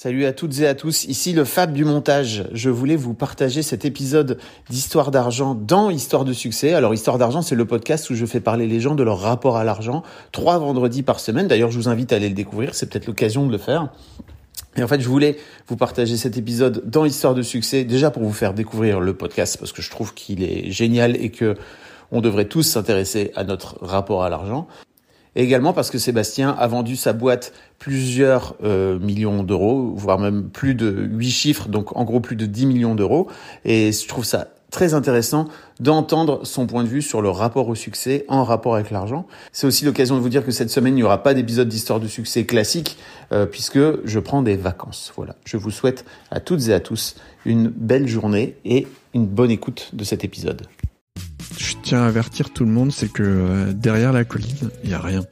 Salut à toutes et à tous, ici le Fab du montage. Je voulais vous partager cet épisode d'Histoire d'argent dans Histoire de succès. Alors Histoire d'argent, c'est le podcast où je fais parler les gens de leur rapport à l'argent, trois vendredis par semaine. D'ailleurs, je vous invite à aller le découvrir, c'est peut-être l'occasion de le faire. Et en fait, je voulais vous partager cet épisode dans Histoire de succès, déjà pour vous faire découvrir le podcast, parce que je trouve qu'il est génial et que on devrait tous s'intéresser à notre rapport à l'argent. Et également parce que Sébastien a vendu sa boîte plusieurs euh, millions d'euros, voire même plus de 8 chiffres, donc en gros plus de 10 millions d'euros. Et je trouve ça très intéressant d'entendre son point de vue sur le rapport au succès en rapport avec l'argent. C'est aussi l'occasion de vous dire que cette semaine, il n'y aura pas d'épisode d'histoire de succès classique euh, puisque je prends des vacances. Voilà. Je vous souhaite à toutes et à tous une belle journée et une bonne écoute de cet épisode. Je tiens à avertir tout le monde, c'est que euh, derrière la colline, il y a rien.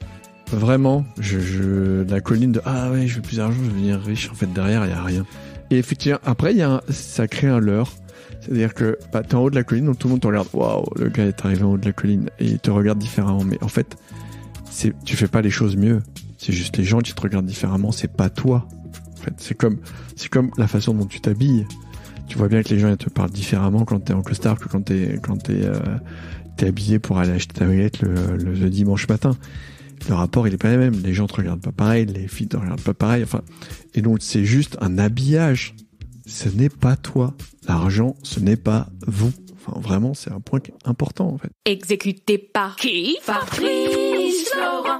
Vraiment, la colline de ah ouais, je veux plus d'argent, je veux devenir riche. En fait, derrière, il y a rien. Et effectivement, après, ça crée un leurre. C'est-à-dire que bah, t'es en haut de la colline, donc tout le monde te regarde. Waouh, le gars est arrivé en haut de la colline et il te regarde différemment. Mais en fait, c'est, tu fais pas les choses mieux. C'est juste les gens qui te regardent différemment. C'est pas toi. C'est comme la façon dont tu t'habilles. Tu vois bien que les gens ils te parlent différemment quand t'es en costard que quand t'es, quand t'es, euh, t'es habillé pour aller acheter ta baguette le, le, le dimanche matin. Le rapport il est pas le même. Les gens te regardent pas pareil, les filles te regardent pas pareil. Enfin, et donc c'est juste un habillage. Ce n'est pas toi. L'argent, ce n'est pas vous. Enfin, vraiment, c'est un point important en fait. Exécuté par qui? Fabrice Florent.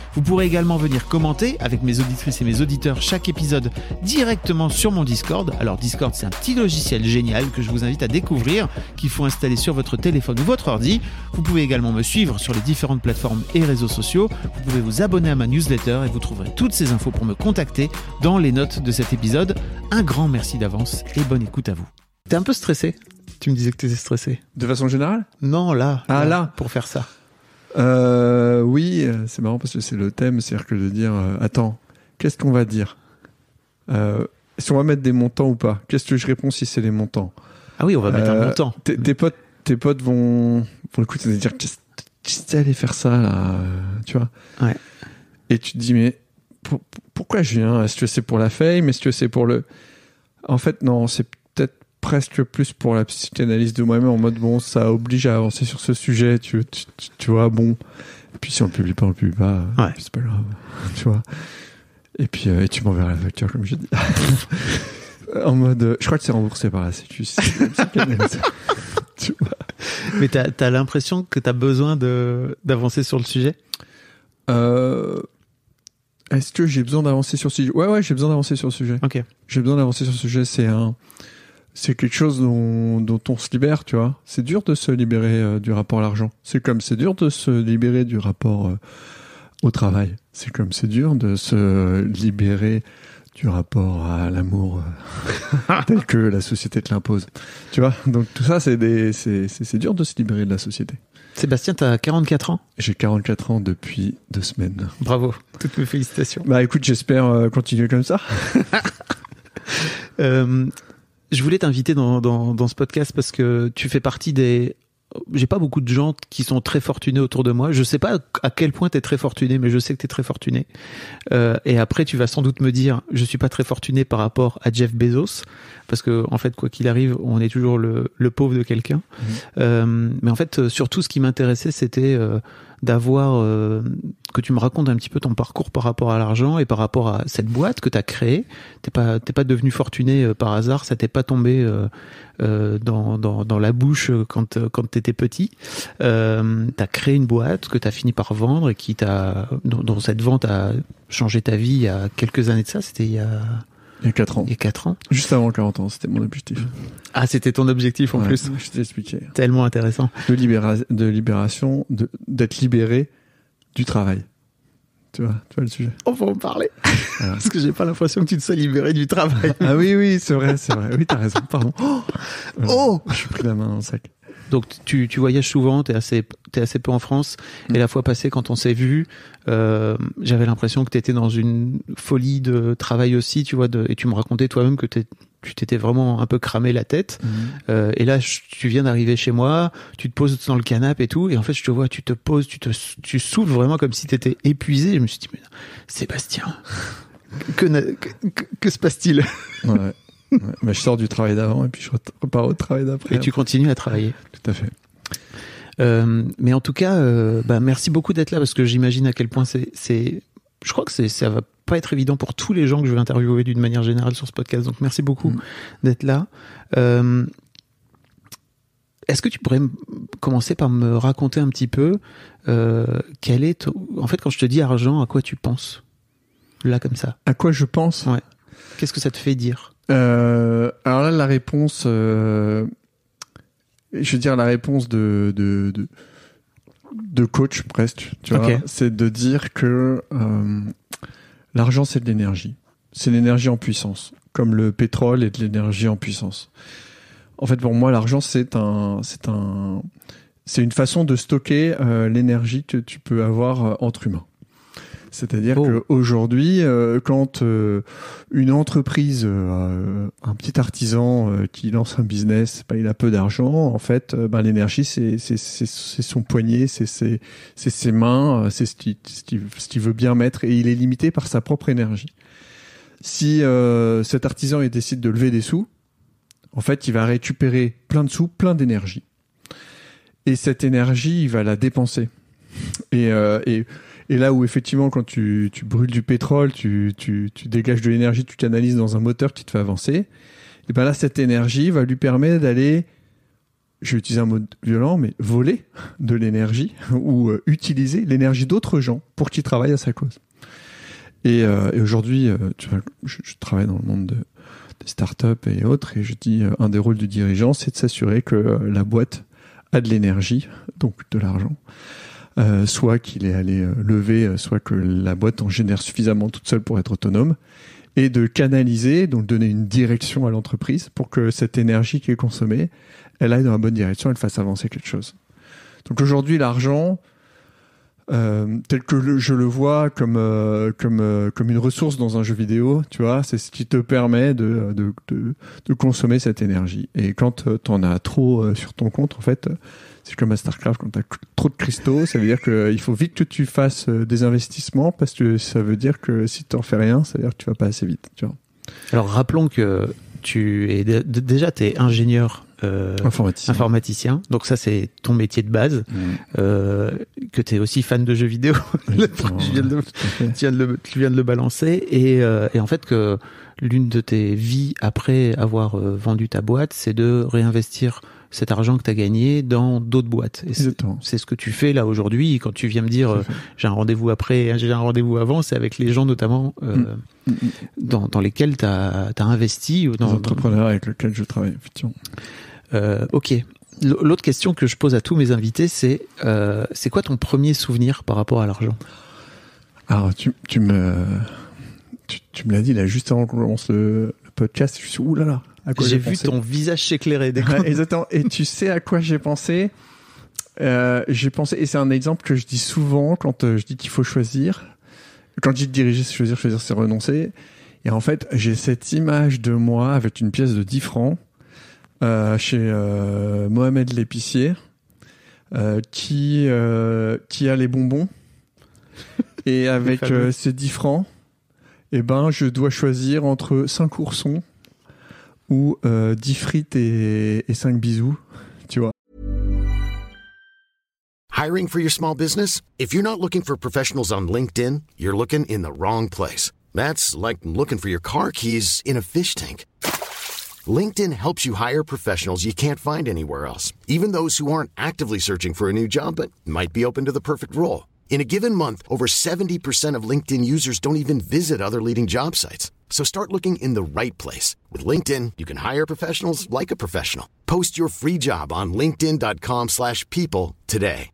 Vous pourrez également venir commenter avec mes auditrices et mes auditeurs chaque épisode directement sur mon Discord. Alors Discord, c'est un petit logiciel génial que je vous invite à découvrir, qu'il faut installer sur votre téléphone ou votre ordi. Vous pouvez également me suivre sur les différentes plateformes et réseaux sociaux. Vous pouvez vous abonner à ma newsletter et vous trouverez toutes ces infos pour me contacter dans les notes de cet épisode. Un grand merci d'avance et bonne écoute à vous. T'es un peu stressé? Tu me disais que t'étais stressé. De façon générale? Non, là. Ah, là. Pour faire ça. Euh, oui, c'est marrant parce que c'est le thème, c'est-à-dire que de dire, euh, attends, qu'est-ce qu'on va dire? Euh, Est-ce qu'on va mettre des montants ou pas? Qu'est-ce que je réponds si c'est les montants? Ah oui, on va mettre un montant. Tes, tes potes, tes potes vont, vont écouter et dire, qu'est-ce que allé faire ça là Tu vois? Ouais. Et tu te dis, mais pour- pourquoi je viens? Est-ce que c'est pour la fame? Est-ce que c'est pour le En fait, non, c'est presque plus pour la psychanalyse de moi-même en mode bon, ça oblige à avancer sur ce sujet. Tu, tu, tu- tu vois, bon. Et puis si on le publie pas, on le publie pas. Ouais. C'est pas grave. tu vois. Et puis euh, et tu m'enverras la facture comme j'ai dit. en mode, euh, je crois que c'est remboursé par la Sécu. tu vois. Mais t'as as, l'impression que t'as besoin de d'avancer sur le sujet? Euh, Est-ce que j'ai besoin d'avancer sur ce sujet? Ouais, ouais, j'ai besoin d'avancer sur le sujet. Ok. J'ai besoin d'avancer sur ce sujet. C'est un. C'est quelque chose dont, dont on se libère, tu vois. C'est dur de se libérer euh, du rapport à l'argent. C'est comme c'est dur de se libérer du rapport euh, au travail. C'est comme c'est dur de se libérer du rapport à l'amour euh, tel que la société te l'impose. Tu vois? Donc tout ça, c'est des, c'est, c'est, c'est dur de se libérer de la société. Sébastien, t'as 44 ans? J'ai 44 ans depuis deux semaines. Bravo, toutes mes félicitations. Bah écoute, j'espère continuer comme ça. Euh, je voulais t'inviter dans, dans, ce podcast parce que tu fais partie des j'ai pas beaucoup de gens qui sont très fortunés autour de moi. Je sais pas à quel point tu es très fortuné, mais je sais que tu es très fortuné. Euh, et après, tu vas sans doute me dire, je suis pas très fortuné par rapport à Jeff Bezos, parce que en fait, quoi qu'il arrive, on est toujours le, le pauvre de quelqu'un. Euh, mais en fait, surtout, ce qui m'intéressait, c'était euh, d'avoir euh, que tu me racontes un petit peu ton parcours par rapport à l'argent et par rapport à cette boîte que tu as créée. T'es pas t'es pas devenu fortuné euh, par hasard, ça t'est pas tombé euh, euh, dans, dans, dans la bouche euh, quand euh, quand t'étais petit. Euh, t'as créé une boîte que t'as fini par vendre et qui t'a dont cette vente a changé ta vie il y a quelques années de ça. C'était il y a Il y a 4 ans. il y a quatre ans. Juste avant 40 ans, c'était mon objectif. Ah, c'était ton objectif en Ouais, plus. Je t'ai expliqué. Tellement intéressant. De, libéra- de libération, de- d'être libéré du travail. Tu vois, tu vois le sujet. On va en parler. Voilà. Parce que j'ai pas l'impression que tu te sois libéré du travail. Ah oui, oui, c'est vrai, c'est vrai. Oui, t'as raison, pardon. Oh, Oh Je suis pris la main dans le sac. Donc tu, tu voyages souvent, t'es assez t'es assez peu en France. Et la fois passée, quand on s'est vu, euh, j'avais l'impression que t'étais dans une folie de travail aussi, tu vois. De, et tu me racontais toi-même que tu t'étais vraiment un peu cramé la tête. Euh, et là, je- tu viens d'arriver chez moi, tu te poses dans le canapé et tout, et en fait, je te vois, tu te poses, tu te tu souffles vraiment comme si t'étais épuisé. Je me suis dit, mais Sébastien, que, que, que- que se passe-t-il? Ouais. Ouais. Mais je sors du travail d'avant et puis je repars au travail d'après. Et tu continues à travailler. Tout à fait. Euh, mais en tout cas, euh, bah, merci beaucoup d'être là parce que j'imagine à quel point c'est, je crois que ça va pas être évident pour tous les gens que je vais interviewer d'une manière générale sur ce podcast. Donc merci beaucoup Mm. d'être là. Euh, est-ce que tu pourrais commencer par me raconter un petit peu quel est, ton- en fait, quand je te dis argent, à quoi tu penses? Là comme ça À quoi je pense? Ouais. Qu'est-ce que ça te fait dire? Euh, alors là, la réponse, euh, je veux dire la réponse de de, de, de coach presque, tu vois, Ok. c'est de dire que euh, l'argent c'est de l'énergie, c'est l'énergie en puissance, comme le pétrole est de l'énergie en puissance. En fait, pour moi, l'argent c'est un c'est un c'est une façon de stocker l'énergie que tu peux avoir entre humains. C'est-à-dire Oh. qu'aujourd'hui, euh, quand euh, une entreprise, euh, un petit artisan qui lance un business, bah, il a peu d'argent. En fait, bah, l'énergie, c'est son poignet, c'est ses mains, c'est ce qu'il ce veut bien mettre, et il est limité par sa propre énergie. Si cet artisan il décide de lever des sous, en fait, il va récupérer plein de sous, plein d'énergie, et cette énergie, il va la dépenser. Et, euh, et et là où effectivement, quand tu, tu brûles du pétrole, tu, tu, tu dégages de l'énergie, tu canalises dans un moteur qui te fait avancer, et ben là, cette énergie va lui permettre d'aller, je vais utiliser un mot violent, mais voler de l'énergie ou euh, utiliser l'énergie d'autres gens pour qu'ils travaillent à sa cause. Et, euh, aujourd'hui, euh, je, travaille dans le monde de, des startups et autres, et je dis, un des rôles du dirigeant, c'est de s'assurer que la boîte a de l'énergie, donc de l'argent, euh, soit qu'il est allé euh, lever, euh, soit que la boîte en génère suffisamment toute seule pour être autonome, et de canaliser, donc donner une direction à l'entreprise pour que cette énergie qui est consommée, elle aille dans la bonne direction, elle fasse avancer quelque chose. Donc aujourd'hui, l'argent, tel que je le vois comme comme comme une ressource dans un jeu vidéo, tu vois, c'est ce qui te permet de de, de, de consommer cette énergie. Et quand tu en as trop sur ton compte, en fait, c'est comme à Starcraft, quand tu as trop de cristaux, ça veut dire qu'il faut vite que tu fasses euh, des investissements parce que ça veut dire que si tu n'en fais rien, ça veut dire que tu vas pas assez vite. Tu vois. Alors rappelons que tu es dé- déjà t'es ingénieur euh, Informaticien. informaticien, donc ça c'est ton métier de base. Mmh. Euh, que tu es aussi fan de jeux vidéo. Viens de tu, viens de le, tu viens de le balancer et, euh, et en fait que l'une de tes vies après avoir euh, vendu ta boîte, c'est de réinvestir cet argent que tu as gagné dans d'autres boîtes. C'est- ce que tu fais là aujourd'hui quand tu viens me dire euh, j'ai un rendez-vous après, j'ai un rendez-vous avant, c'est avec les gens notamment euh, Mm. Mm, mm. dans, dans lesquels tu as, investi. ou Les Dans, entrepreneurs avec lesquels je travaille, effectivement. Euh, ok. L'autre question que je pose à tous mes invités, c'est c'est quoi ton premier souvenir par rapport à l'argent? Alors, tu, tu me, tu, me l'as dit là juste avant qu'on commence le, le podcast. Je suis oulala. à quoi J'ai vu pensé ton visage s'éclairer Ouais, exactement. Et tu sais à quoi j'ai pensé Euh, J'ai pensé, et c'est un exemple que je dis souvent quand euh, je dis qu'il faut choisir. Quand je dis diriger, c'est choisir, choisir, c'est renoncer. Et en fait, j'ai cette image de moi avec une pièce de 10 francs euh, chez Mohamed l'épicier qui, qui a les bonbons. Et avec ces 10 francs, eh ben, je dois choisir entre 5 oursons ou euh, 10 frites et, et 5 bisous, tu vois. Hiring for your small business? If you're not looking for professionals on LinkedIn, you're looking in the wrong place. That's like looking for your car keys in a fish tank. LinkedIn helps you hire professionals you can't find anywhere else, even those who aren't actively searching for a new job but might be open to the perfect role. In a given month, over 70% of LinkedIn users don't even visit other leading job sites. So start looking in the right place. With LinkedIn, you can hire professionals like a professional. Post your free job on linkedin.com/people slash people today.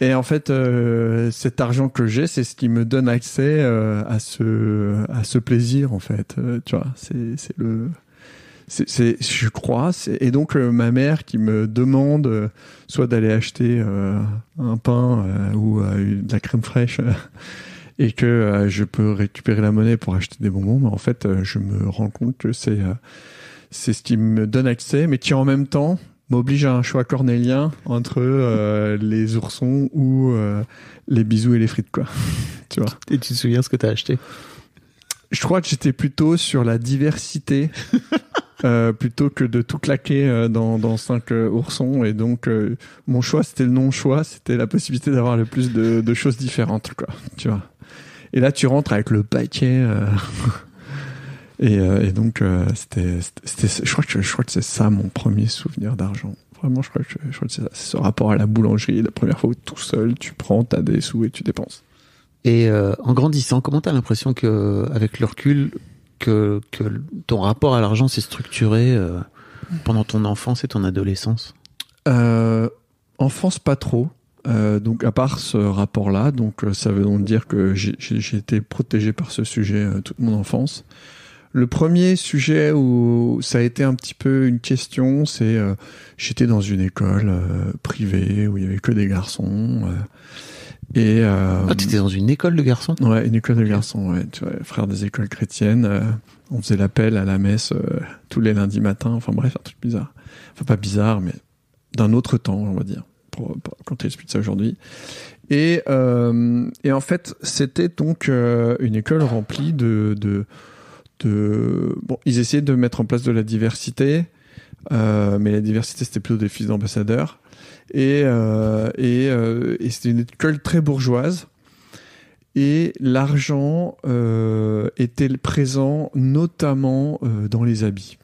Et en fait, euh, cet argent que j'ai, c'est ce qui me donne accès euh, à ce à ce plaisir, en fait. Euh, tu vois, c'est le c'est je crois. Et donc euh, ma mère qui me demande euh, soit d'aller acheter euh, un pain ou de la crème fraîche. Et que je peux récupérer la monnaie pour acheter des bonbons, mais en fait, je me rends compte que c'est c'est ce qui me donne accès, mais qui en même temps m'oblige à un choix cornélien entre euh, les oursons ou euh, les bisous et les frites, quoi. tu vois. Et tu te souviens ce que tu as acheté? Je crois que j'étais plutôt sur la diversité. euh, plutôt que de tout claquer euh, dans, dans cinq euh, oursons. Et donc euh, mon choix c'était le non choix c'était la possibilité d'avoir le plus de, de choses différentes quoi. Tu vois. Et là tu rentres avec le paquet euh, et, euh, et donc euh, c'était c'était je crois que je crois que c'est ça mon premier souvenir d'argent. Vraiment je crois que je crois que c'est ça. C'est ce rapport à la boulangerie la première fois où tout seul tu prends t'as des sous et tu dépenses Et euh, en grandissant, comment tu as l'impression que, avec le recul, que, ton rapport à l'argent s'est structuré euh, pendant ton enfance et ton adolescence? Euh, enfance, pas trop. Donc, à part ce rapport-là, donc ça veut donc dire que j'ai- été protégé par ce sujet toute mon enfance. Le premier sujet où ça a été un petit peu une question, c'est j'étais dans une école privée où il y avait que des garçons et euh, Ah, t'étais dans une école de garçons? Ouais, une école de garçons, ouais. Tu vois, frère des écoles chrétiennes. euh, on faisait l'appel à la messe euh, tous les lundis matins. Enfin bref, un truc bizarre. Enfin pas bizarre, mais d'un autre temps, on va dire. Pour, pour- quand tu expliques ça aujourd'hui. Et, euh, et en fait, c'était donc euh, une école remplie de, de, de... Bon, ils essayaient de mettre en place de la diversité, euh, mais la diversité, c'était plutôt des fils d'ambassadeurs. Et, euh, euh, et c'était une école très bourgeoise et l'argent euh, était présent notamment dans les habits.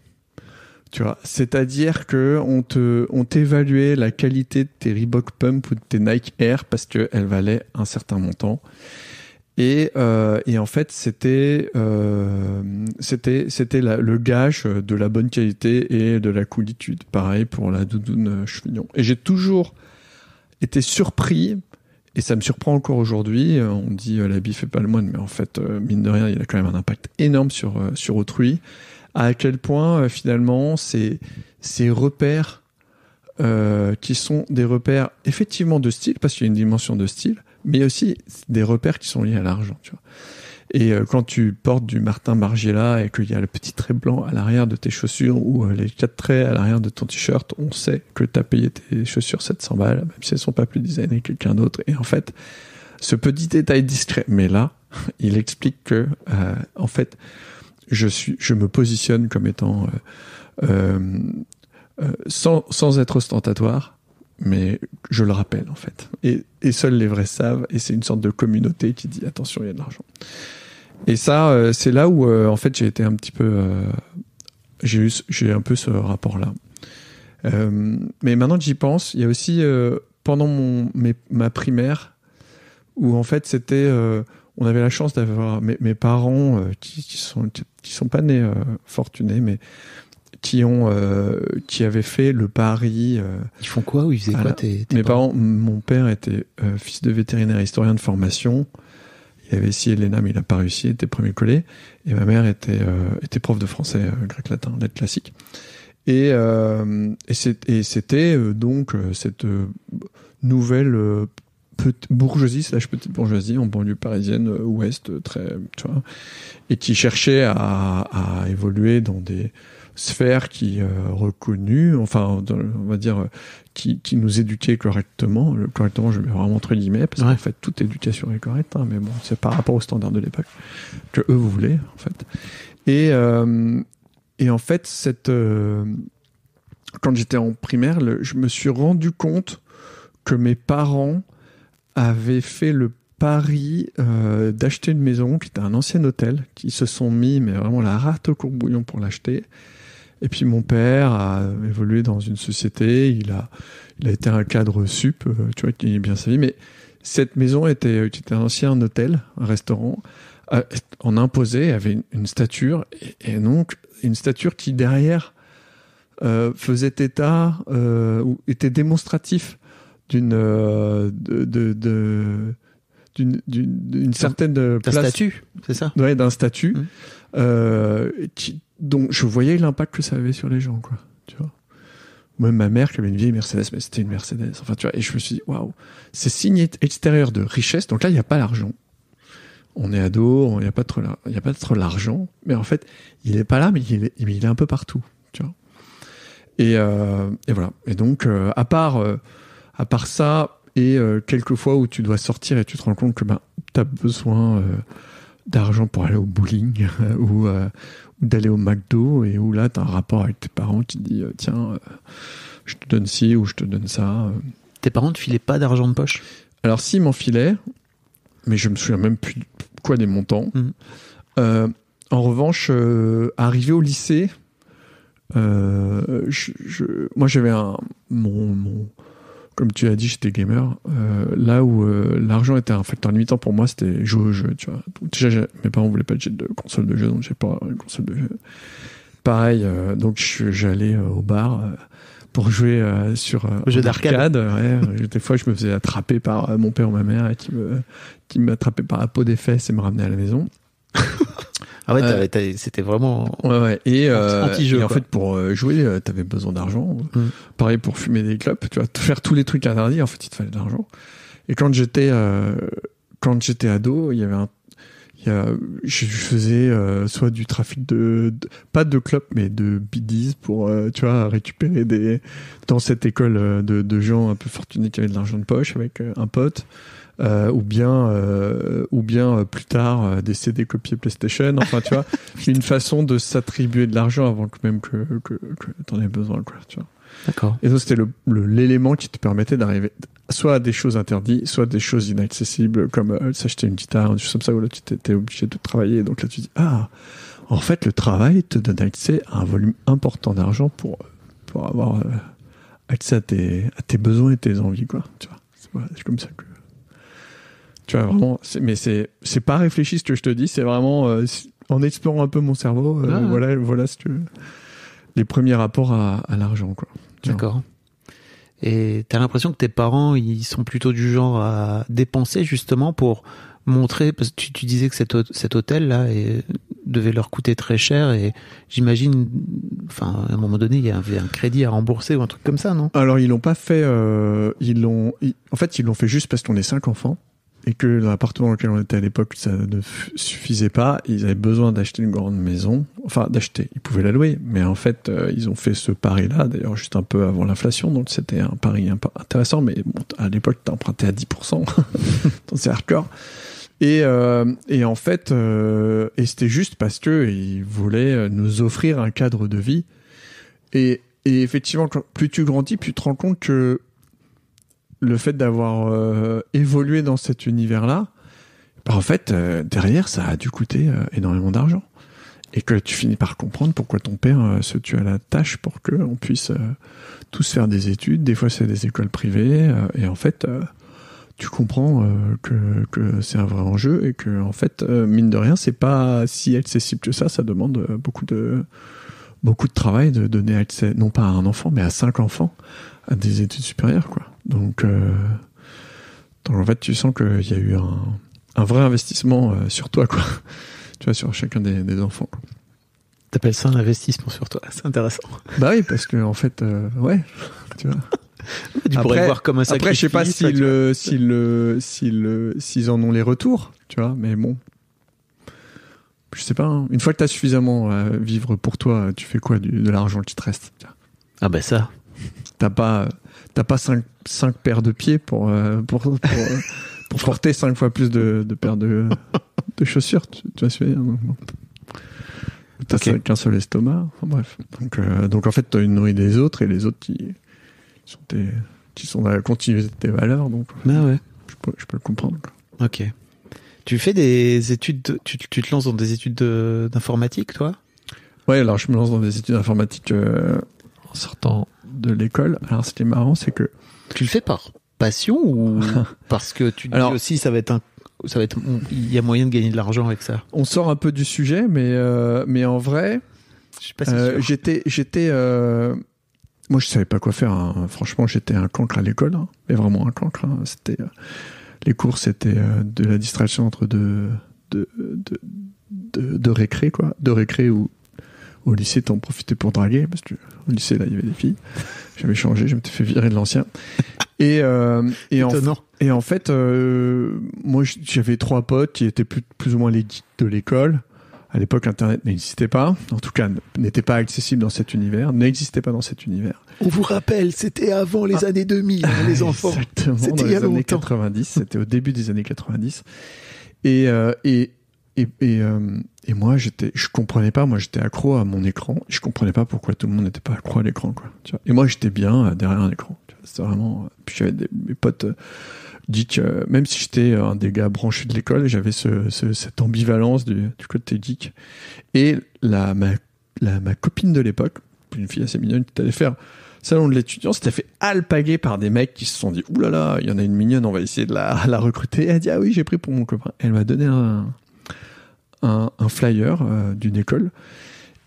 Tu vois, c'est-à-dire que on te, on t'évaluait la qualité de tes Reebok Pump ou de tes Nike Air parce qu'elles valaient un certain montant. Et, euh, et en fait, c'était, euh, c'était, c'était la- le gage de la bonne qualité et de la coolitude. Pareil pour la doudoune chevillon. Et j'ai toujours été surpris et ça me surprend encore aujourd'hui. Euh, On dit euh, l'habit fait pas le moine, mais en fait, euh, mine de rien, il a quand même un impact énorme sur, euh, sur autrui. À quel point, finalement, ces, ces repères qui sont des repères effectivement de style, parce qu'il y a une dimension de style, mais aussi des repères qui sont liés à l'argent. Tu vois. Et euh, quand tu portes du Martin Margiela et qu'il y a le petit trait blanc à l'arrière de tes chaussures ou euh, les quatre traits à l'arrière de ton t-shirt, on sait que tu as payé tes chaussures 700 balles, même si elles sont pas plus designées que quelqu'un d'autre. Et en fait, ce petit détail discret, mais là, il explique que, euh, en fait, je suis, je me positionne comme étant euh, euh, euh, sans, sans être ostentatoire, mais je le rappelle en fait. Et, seuls les vrais savent, et c'est une sorte de communauté qui dit attention, il y a de l'argent. Et ça, euh, c'est là où euh, en fait j'ai été un petit peu, euh, j'ai eu, un peu ce rapport-là. Mais maintenant que j'y pense, il y a aussi pendant mon ma primaire où en fait c'était, on avait la chance d'avoir mes, parents qui, qui sont qui sont pas nés fortunés, mais qui ont euh, qui avaient fait le pari. euh, Ils font quoi ou ils faisaient quoi tes, tes mes parents, mon père était euh, fils de vétérinaire historien de formation. Il avait essayé l'ENA, mais il n'a pas réussi, il était premier collé. Et ma mère était, euh, était prof de français, euh, grec-latin, lettres classiques. Et, euh, et c'était euh, donc cette euh, nouvelle euh, petite bourgeoisie, slash petite bourgeoisie en banlieue parisienne ouest, très, tu vois, et qui cherchait à, à évoluer dans des sphères qui euh, reconnues, enfin, dans- on va dire, euh, qui, qui nous éduquaient correctement. Le correctement, je mets vraiment entre guillemets, parce Ouais. qu'en fait, toute éducation est correcte, hein, mais bon, c'est par rapport aux standards de l'époque que eux voulez, en fait. Et, euh, et en fait, cette, euh, quand j'étais en primaire, le- je me suis rendu compte que mes parents avaient fait le pari euh, d'acheter une maison qui était un ancien hôtel, qui se sont mis, mais vraiment la rate au courbouillon pour l'acheter. Et puis mon père a évolué dans une société, il a, il a été un cadre sup, euh, tu vois, qui gagnait bien sa vie, mais cette maison était, était un ancien hôtel, un restaurant, euh, en imposé, avait une, stature, et, donc une stature qui derrière euh, faisait état, ou était démonstratif d'une de, de- d'une certaine Ta place statut, c'est ça? Ouais, d'un statut Mhm. euh, qui, dont je voyais l'impact que ça avait sur les gens quoi tu vois. Même ma mère qui avait une vieille Mercedes mais c'était une Mercedes enfin tu vois et je me suis dit waouh. C'est signe extérieur de richesse donc là il n'y a pas l'argent. On est ado il n'y a pas trop il a pas trop l'argent mais en fait il est pas là mais il est, il est un peu partout tu vois. Et, euh, et voilà. Et donc euh, à part euh, à part ça et euh, quelques fois où tu dois sortir et tu te rends compte que ben tu as besoin euh, d'argent pour aller au bowling ou, euh, ou d'aller au McDo et où là tu as un rapport avec tes parents qui te dit tiens je te donne ci ou je te donne ça. Tes parents te filaient pas d'argent de poche? Alors s'ils m'en filaient mais je me souviens même plus quoi des montants. Euh, en revanche arrivé au lycée je, je- moi j'avais un mon, mon comme tu as dit, j'étais gamer. Euh, là où euh, l'argent était un facteur limitant pour moi, c'était jouer au jeu. Tu vois. Donc, déjà, mes parents voulaient pas que j'ai de console de jeu, donc j'ai pas une console de jeu. Pareil, euh, donc j'allais euh, au bar euh, pour jouer euh, sur euh, Au jeu d'arcade. arcade, ouais. Des fois, je me faisais attraper par mon père ou ma mère et qui me qui m'attrapait par la peau des fesses et me ramenait à la maison. Ah ouais, c'était vraiment. Ouais, ouais. Et, euh, Anti-jeu, et en fait, pour euh, jouer, euh, t'avais besoin d'argent. Mm. Pareil pour fumer des clopes, tu vois, faire tous les trucs interdits, en fait, il te fallait de l'argent. Et quand j'étais, euh, quand j'étais ado, il y avait un, il y a, je faisais euh, soit du trafic de, de- pas de clopes, mais de biddies pour, euh, tu vois, récupérer des, dans cette école de, de gens un peu fortunés qui avaient de l'argent de poche avec un pote. Euh, ou bien euh, ou bien euh, plus tard des CD copiés PlayStation. Enfin tu vois une façon de s'attribuer de l'argent avant que même que que, que t'en aies besoin quoi tu vois. D'accord. et donc c'était le le- l'élément qui te permettait d'arriver soit à des choses interdites soit à des choses inaccessibles comme euh, s'acheter une guitare des choses comme ça où là tu étais obligé de travailler. Donc là tu dis ah en fait le travail te donne accès à un volume important d'argent pour pour avoir euh, accès à tes à tes besoins et tes envies quoi tu vois. C'est comme ça que tu vois vraiment mais c'est c'est pas réfléchi ce que je te dis c'est vraiment euh, en explorant un peu mon cerveau euh, Ah ouais. voilà voilà ce que les premiers rapports à, à l'argent quoi Tu. D'accord. Et t'as l'impression que tes parents, ils sont plutôt du genre à dépenser justement pour montrer, parce que tu, tu disais que cet, cet hôtel-là devait leur coûter très cher et j'imagine, enfin, à un moment donné, il y avait un crédit à rembourser ou un truc comme ça, non? Alors ils l'ont pas fait. euh, ils l'ont. En fait, ils l'ont fait juste parce qu'on est cinq enfants et que l'appartement dans lequel on était à l'époque, ça ne suffisait pas. Ils avaient besoin d'acheter une grande maison. Enfin, d'acheter. Ils pouvaient la louer, mais en fait, euh, ils ont fait ce pari-là. D'ailleurs, juste un peu avant l'inflation, donc c'était un pari intéressant. Mais à l'époque, t'as emprunté à 10%. donc c'est hardcore. Et, euh, et en fait, euh, c'était juste parce que ils voulaient nous offrir un cadre de vie. Et, effectivement, plus tu grandis, plus tu te rends compte que le fait d'avoir euh, évolué dans cet univers-là, bah, en fait, euh, derrière, ça a dû coûter euh, énormément d'argent. et que tu finis par comprendre pourquoi ton père se tue à la tâche pour que on puisse tous faire des études. Des fois, c'est des écoles privées, et en fait, tu comprends que, que c'est un vrai enjeu et que en fait, mine de rien, c'est pas si accessible que ça. Ça demande beaucoup de beaucoup de travail de donner accès, non pas à un enfant, mais à cinq enfants à des études supérieures, quoi. Donc, euh, donc en fait, tu sens qu'il y a eu un, un vrai investissement euh, sur toi, quoi. Tu vois, sur chacun des, des enfants. quoi. T'appelles ça un investissement sur toi, c'est intéressant. Bah oui, parce que en fait, euh, ouais, tu vois. Tu pourrais le voir comme un sacrifice. Après, je sais pas si tu vois. le, si le, si le, s'ils en ont les retours, tu vois, mais bon. Je sais pas, hein. une fois que t'as suffisamment à vivre pour toi, tu fais quoi du, de l'argent qui te reste tu. Ah bah ça. T'as pas, t'as pas cinq, cinq paires de pieds pour, euh, pour, pour, euh, pour porter cinq fois plus de, de paires de, de chaussures, tu, tu dire donc, bon. T'as qu'un seul estomac, enfin, bref. Donc, euh, donc en fait, t'as une nourrie des autres et les autres qui sont, tes, qui sont dans la continuité de tes valeurs, donc Bah ouais. je peux, je peux le comprendre. quoi. Ok. Tu fais des études, de- tu, tu te lances dans des études de- d'informatique, toi? Ouais, alors je me lance dans des études informatiques euh, en sortant de l'école. Alors ce qui est marrant, c'est que Tu le fais par passion ou parce que tu te Alors- dis aussi ça va être un, ça va être, il y a moyen de gagner de l'argent avec ça? on sort un peu du sujet, mais, euh, mais en vrai, Je suis pas si Euh, j'étais, j'étais, euh, moi je savais pas quoi faire. hein. Franchement, j'étais un cancre à l'école, hein. mais vraiment un cancre. hein. C'était euh, les cours, c'était euh, de la distraction entre deux, de, de, de, de récré quoi, de récré où au lycée t'en profitais pour draguer parce que au lycée là il y avait des filles. J'avais changé, je m'étais fait virer de l'ancien. Et euh, et en Étonnant. et en fait, euh, moi, j'avais trois potes qui étaient plus, plus ou moins les geeks de l'école. À l'époque, Internet n'existait pas. En tout cas, n'était pas accessible dans cet univers, n'existait pas dans cet univers. On vous rappelle, c'était avant les années 2000, hein, les enfants. Exactement, C'était dans les années longtemps. 90. C'était au début des années 90. Et, euh, et, et, et, euh, et moi, j'étais, je comprenais pas. Moi, j'étais accro à mon écran. Je comprenais pas pourquoi tout le monde n'était pas accro à l'écran, quoi. Et moi, j'étais bien euh, derrière un écran. C'était vraiment. Puis j'avais des, mes potes euh, geeks. euh, même si j'étais euh, un des gars branchés de l'école, j'avais ce, ce- cette ambivalence du, côté geek. Et la, ma, ma copine de l'époque, une fille assez mignonne qui allait faire salon de l'étudiant, s'était fait alpaguer par des mecs qui se sont dit là, il y en a une mignonne, on va essayer de la, la recruter. Elle a dit Ah oui, j'ai pris pour mon copain. Elle m'a donné un, un, flyer euh, d'une école.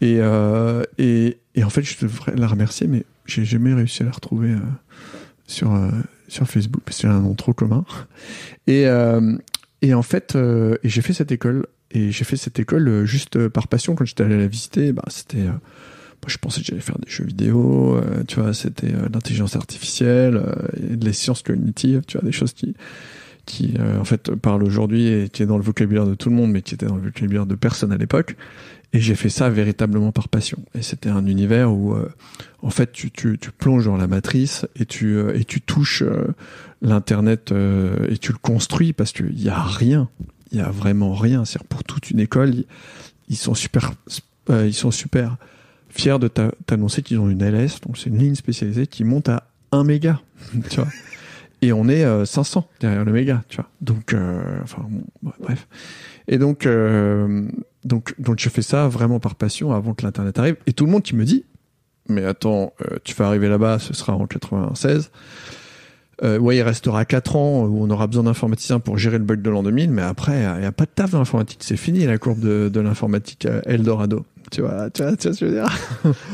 Et, euh, et, et en fait, je devrais la remercier, mais j'ai jamais réussi à la retrouver euh, sur, sur Facebook parce qu'elle a un nom trop commun. Et, et en fait, et j'ai fait cette école. Et j'ai fait cette école juste par passion. Quand j'étais allé la visiter, bah, c'était. moi, je pensais que j'allais faire des jeux vidéo, tu vois, c'était l'intelligence artificielle, et les sciences cognitives, tu vois, des choses qui, qui euh, en fait, parlent aujourd'hui et qui est dans le vocabulaire de tout le monde, mais qui était dans le vocabulaire de personne à l'époque. Et j'ai fait ça véritablement par passion. Et c'était un univers où, euh, en fait, tu, tu, tu plonges dans la matrice et tu, euh, et tu touches euh, l'internet euh, et tu le construis parce qu'il y a rien, il y a vraiment rien. C'est pour toute une école, ils, sont super, euh, ils sont super fiers de t'a- t'annoncer qu'ils ont une LS, donc c'est une ligne spécialisée qui monte à 1 méga, tu vois. Et on est euh, 500 derrière le méga, tu vois. Donc, euh, enfin, bon, bref. Et donc, euh, donc, donc, je fais ça vraiment par passion avant que l'internet arrive. Et tout le monde qui me dit, mais attends, euh, tu vas arriver là-bas, ce sera en 96. Euh, ouais, il restera 4 ans où on aura besoin d'informaticiens pour gérer le bug de l'an 2000, mais après, il n'y a pas de taf dans l'informatique. C'est fini la courbe de, de l'informatique euh, Eldorado. Tu vois, tu vois, tu vois ce que je veux dire?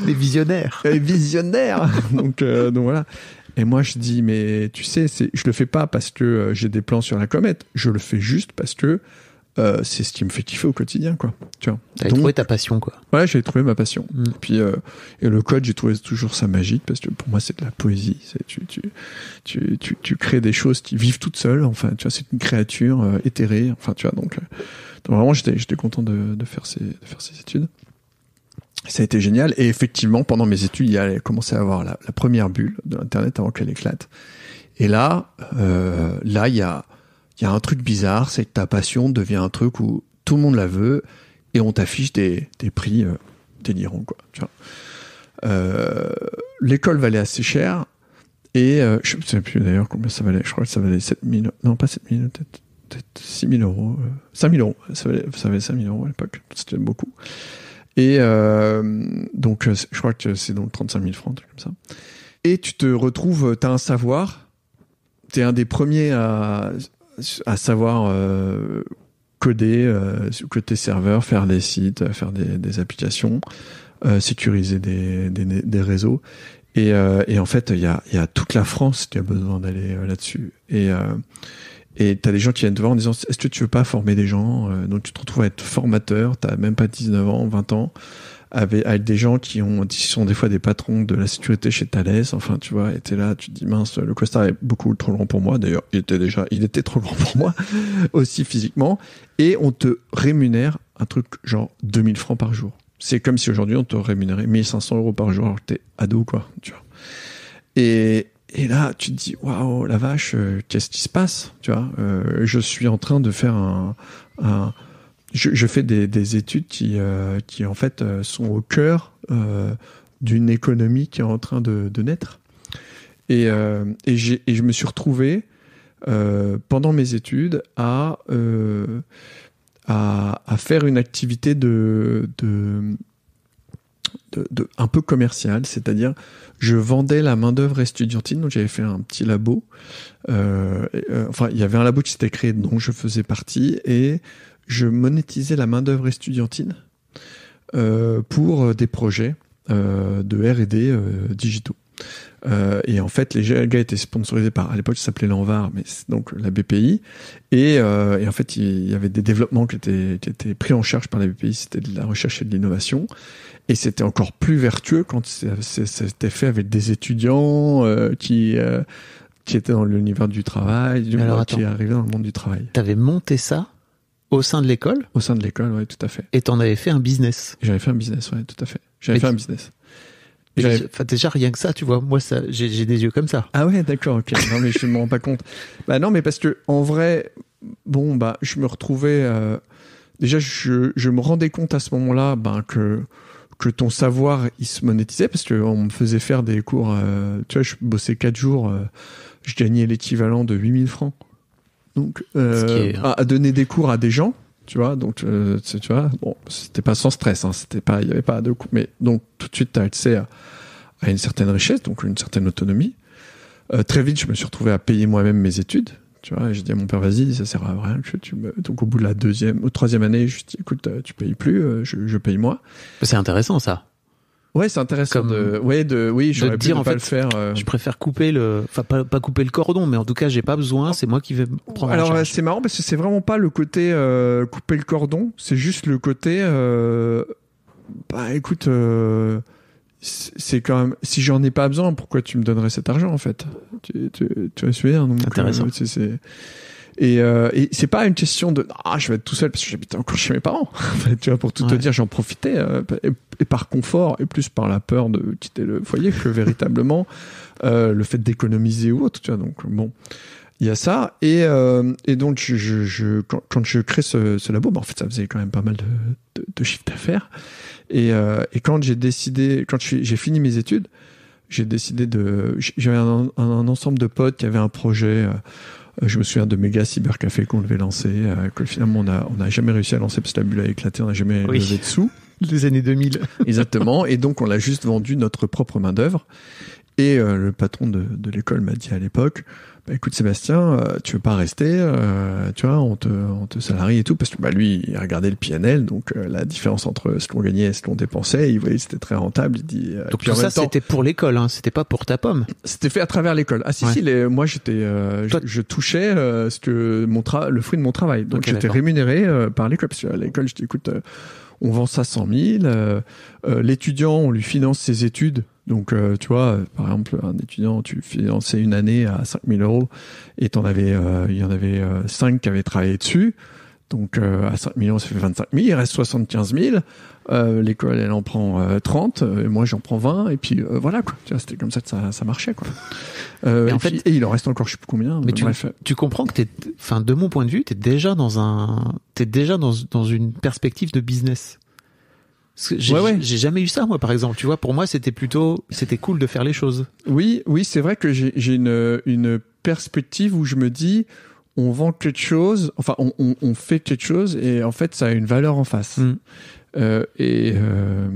Les visionnaires. et visionnaire. donc, euh, donc voilà. Et moi, je dis, mais tu sais, je le fais pas parce que euh, j'ai des plans sur la comète. Je le fais juste parce que euh, c'est ce qui me fait kiffer au quotidien, quoi. Tu vois. Donc, trouvé ta passion, quoi. Ouais, j'ai trouvé ma passion. Mm. Et puis euh, et le code, j'ai trouvé toujours ça magique parce que pour moi, c'est de la poésie. Tu tu tu tu, tu crées des choses qui vivent toutes seules. Enfin, tu vois, c'est une créature éthérée. Enfin, tu vois, donc, donc vraiment, j'étais j'étais content de, de faire ces de faire ces études. Ça a été génial. Et effectivement, pendant mes études, il y a commencé à avoir la, première bulle de l'internet avant qu'elle éclate. Et là, euh, là, il y a y a un truc bizarre, c'est que ta passion devient un truc où tout le monde la veut et on t'affiche des, des prix euh, délirants, quoi. Euh, L'école valait assez cher et je ne sais plus d'ailleurs combien ça valait. Je crois que ça valait 7000, non pas 7000, peut-être peut 6000 euros, euh, 5000 euros. Ça valait, ça valait 5000 euros à l'époque. C'était beaucoup. Et euh, donc, euh, je crois que c'est donc 35 000 francs, comme ça. Et tu te retrouves, tu as un savoir, tu es un des premiers à, à savoir euh, coder euh, serveur, faire des sites, faire des, applications, euh, sécuriser des, des, des réseaux. Et, euh, et en fait, il y a, y a toute la France qui a besoin d'aller euh, là-dessus. Et euh, et t'as des gens qui viennent te voir en disant est-ce que tu veux pas former des gens Euh, Donc tu te retrouves à être formateur, t'as même pas 19 ans, 20 ans, avec, avec des gens qui ont qui sont des fois des patrons de la sécurité chez Thales. Enfin, tu vois, et t'es là, tu te dis mince, le costard est beaucoup trop grand pour moi. D'ailleurs, il était déjà, il était trop grand pour moi aussi physiquement. Et on te rémunère un truc genre 2000 francs par jour. C'est comme si aujourd'hui on te rémunérait 1500 euros par jour alors que t'es ado, quoi. Tu vois. Et, et là, tu te dis, waouh, la vache, euh, qu'est-ce qui se passe Tu vois, euh, je suis en train de faire un, je, fais des, des études qui, euh, qui en fait sont au cœur d'une économie qui est en train de, naître. Et, et, j'ai- et je me suis retrouvé pendant mes études à, à, à faire une activité de, de, un peu commerciale, c'est-à-dire je vendais la main d'œuvre estudiantine, donc j'avais fait un petit labo. Euh, euh, enfin, il y avait un labo qui s'était créé dont je faisais partie et je monétisais la main d'œuvre estudiantine euh, pour des projets euh, de R&D euh, digitaux. Euh, et en fait, les gars étaient sponsorisés par, à l'époque, ça s'appelait l'Envar, mais c'est donc la BPI. Et, euh, et en fait, il y avait des développements qui étaient, qui étaient pris en charge par la BPI. C'était de la recherche et de l'innovation. Et c'était encore plus vertueux quand c'était fait avec des étudiants euh, qui, qui étaient dans l'univers du travail, du, alors, qui arrivaient dans le monde du travail. T'avais monté ça au sein de l'école? Au sein de l'école, ouais, tout à fait. et t'en avais fait un business? J'avais fait un business, ouais, tout à fait. J'avais fait un business. Enfin, déjà, rien que ça, tu vois, moi, ça, j'ai des yeux comme ça. Ah ouais, d'accord, ok. Non, mais je me rends pas compte. Bah non, mais parce que en vrai, bon, bah, je me retrouvais. euh, déjà, je, je me rendais compte à ce moment-là, ben que que ton savoir il se monétisait parce que on me faisait faire des cours. euh, tu vois, je bossais quatre jours, euh, je gagnais l'équivalent de 8000 francs. Donc, euh, est- à, à donner des cours à des gens. Tu vois, donc euh, tu vois, bon, c'était pas sans stress, hein, c'était pas, il y avait pas de coût, mais donc tout de suite tu as accès à, une certaine richesse, donc une certaine autonomie. Euh, très vite, je me suis retrouvé à payer moi-même mes études. Tu vois, j'ai dit à mon père, vas-y, ça sert à rien tu me. Donc au bout de la deuxième, ou troisième année, je dit, écoute, euh, tu payes plus, euh, je, je paye moi. C'est intéressant, ça. Ouais, c'est intéressant Comme- de, ouais, de, oui, de j'aurais pu dire, en pas fait, le faire. euh. Je préfère couper le, enfin, pas, pas couper le cordon, mais en tout cas, j'ai pas besoin, c'est moi qui vais prendre en Alors c'est marrant parce que c'est vraiment pas le côté euh, couper le cordon, c'est juste le côté euh, bah écoute euh, c'est quand même si j'en ai pas besoin pourquoi tu me donnerais cet argent en fait? Tu, tu, tu je veux dire? Donc Intéressant. euh, et, euh, et c'est pas une question de ah je vais être tout seul parce que j'habite encore chez mes parents. Tu vois pour tout te dire j'en profitais euh, et, et par confort et plus par la peur de quitter le foyer que véritablement euh, le fait d'économiser ou autre tu vois. Donc bon il y a ça. Et, euh, et donc je, je, je- quand, quand je crée ce, ce labo bah, en fait ça faisait quand même pas mal de, de, de chiffre d'affaires. Et, euh, et quand j'ai décidé quand j'ai fini mes études j'ai décidé de j'avais un, un, un ensemble de potes qui avaient un projet euh, je me souviens de méga cybercafé qu'on devait lancer euh, que finalement on a on n'a jamais réussi à lancer parce que la bulle a éclaté on n'a jamais Oui. levé de sous Les années 2000. Exactement. Et donc, on l'a juste vendu notre propre main-d'œuvre. Et euh, le patron de, de l'école m'a dit à l'époque bah, écoute, Sébastien, euh, tu veux pas rester euh, Tu vois, on te, on te salarie et tout. Parce que bah, lui, il regardait le PNL. Donc, euh, la différence entre ce qu'on gagnait et ce qu'on dépensait, il voyait que c'était très rentable. Il dit euh, Donc puis tout ça, c'était pour l'école, hein, c'était pas pour ta pomme. c'était fait à travers l'école. Ah si Ouais. si, les- moi j'étais, euh, je, je touchais euh, ce que mon tra- le fruit de mon travail. Donc j'étais rémunéré euh, par l'école parce qu'à l'école je dis écoute, euh, on vend ça 100 000. euh, euh, L'étudiant on lui finance ses études. Donc euh, tu vois, par exemple un étudiant tu finançais une année à 5 000 euros et il y en avait euh, 5 qui avaient travaillé dessus. Donc à 5 millions ça fait 25 000, il reste 75 000. Euh, L'école elle en prend euh, 30, euh, et moi j'en prends 20 et puis euh, voilà quoi. Tu vois, c'était comme ça que ça, ça marchait quoi. Et en puis- fait- et il en reste encore je sais plus combien. Mais tu, bref. tu comprends que t'es, enfin, de mon point de vue, t'es déjà dans un, t'es déjà dans, dans une perspective de business. J'ai, Ouais, ouais. jamais eu ça, moi, par exemple. Tu vois, pour moi, c'était plutôt, c'était cool de faire les choses. Oui, oui, c'est vrai que j'ai j'ai une, une perspective où je me dis, on vend quelque chose, enfin, on, on, on fait quelque chose et en fait, ça a une valeur en face. Mm. Euh, et euh,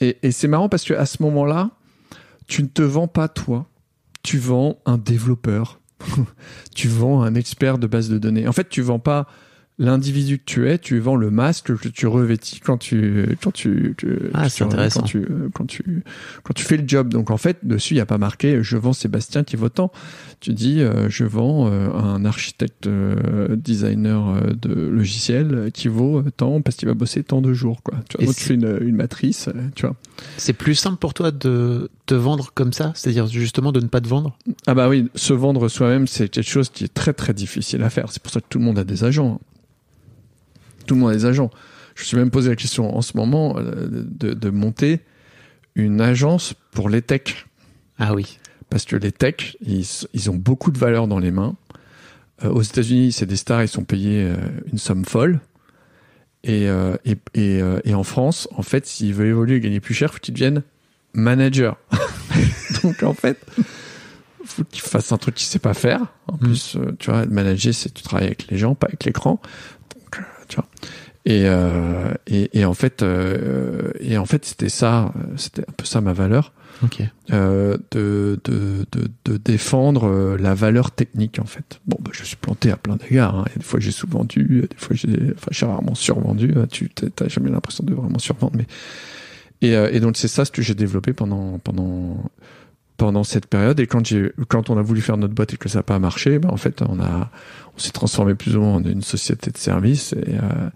et, et c'est marrant parce que à ce moment-là, tu ne te vends pas toi, tu vends un développeur, tu vends un expert de base de données. En fait, tu vends pas l'individu que tu es, tu vends le masque que tu revêtis quand tu quand tu, tu- Ah, tu- c'est intéressant. quand tu quand tu quand tu fais le job. Donc en fait, dessus il y a pas marqué je vends Sébastien qui vaut tant. Tu dis euh, je vends euh, un architecte euh, designer euh, de logiciel euh, qui vaut tant parce qu'il va bosser tant de jours quoi. Tu vois, tu fais une, une matrice, euh, tu vois. C'est plus simple pour toi de te vendre comme ça, c'est-à-dire justement de ne pas te vendre? Ah bah oui, se vendre soi-même, c'est quelque chose qui est très très difficile à faire. C'est pour ça que tout le monde a des agents. Tout le monde a des agents. Je me suis même posé la question en ce moment euh, de, de monter une agence pour les techs. Ah oui. Parce que les techs, ils, ils ont beaucoup de valeur dans les mains. Euh, aux États-Unis, c'est des stars, ils sont payés euh, une somme folle. Et, euh, et, et, et en France, en fait, s'ils veulent évoluer et gagner plus cher, faut qu'ils deviennent manager. Donc en fait, faut qu'ils fassent un truc qu'ils sait pas faire. En plus, euh, tu vois, manager, c'est tu travailles avec les gens, pas avec l'écran. Euh, tu vois. Et, euh, et, et en fait, euh, et en fait, c'était ça, c'était un peu ça ma valeur euh, de, de, de, de défendre la valeur technique en fait. Bon, bah, je suis planté à plein d'égards. hein. Des fois j'ai sous-vendu, des fois j'ai, enfin, j'ai rarement survendu. hein. Tu t'as- jamais l'impression de vraiment survendre, mais et, et donc c'est ça ce que j'ai développé pendant pendant pendant cette période. Et quand j'ai quand on a voulu faire notre boîte et que ça n'a pas marché, bah, en fait on a on s'est transformé plus ou moins en une société de service et euh,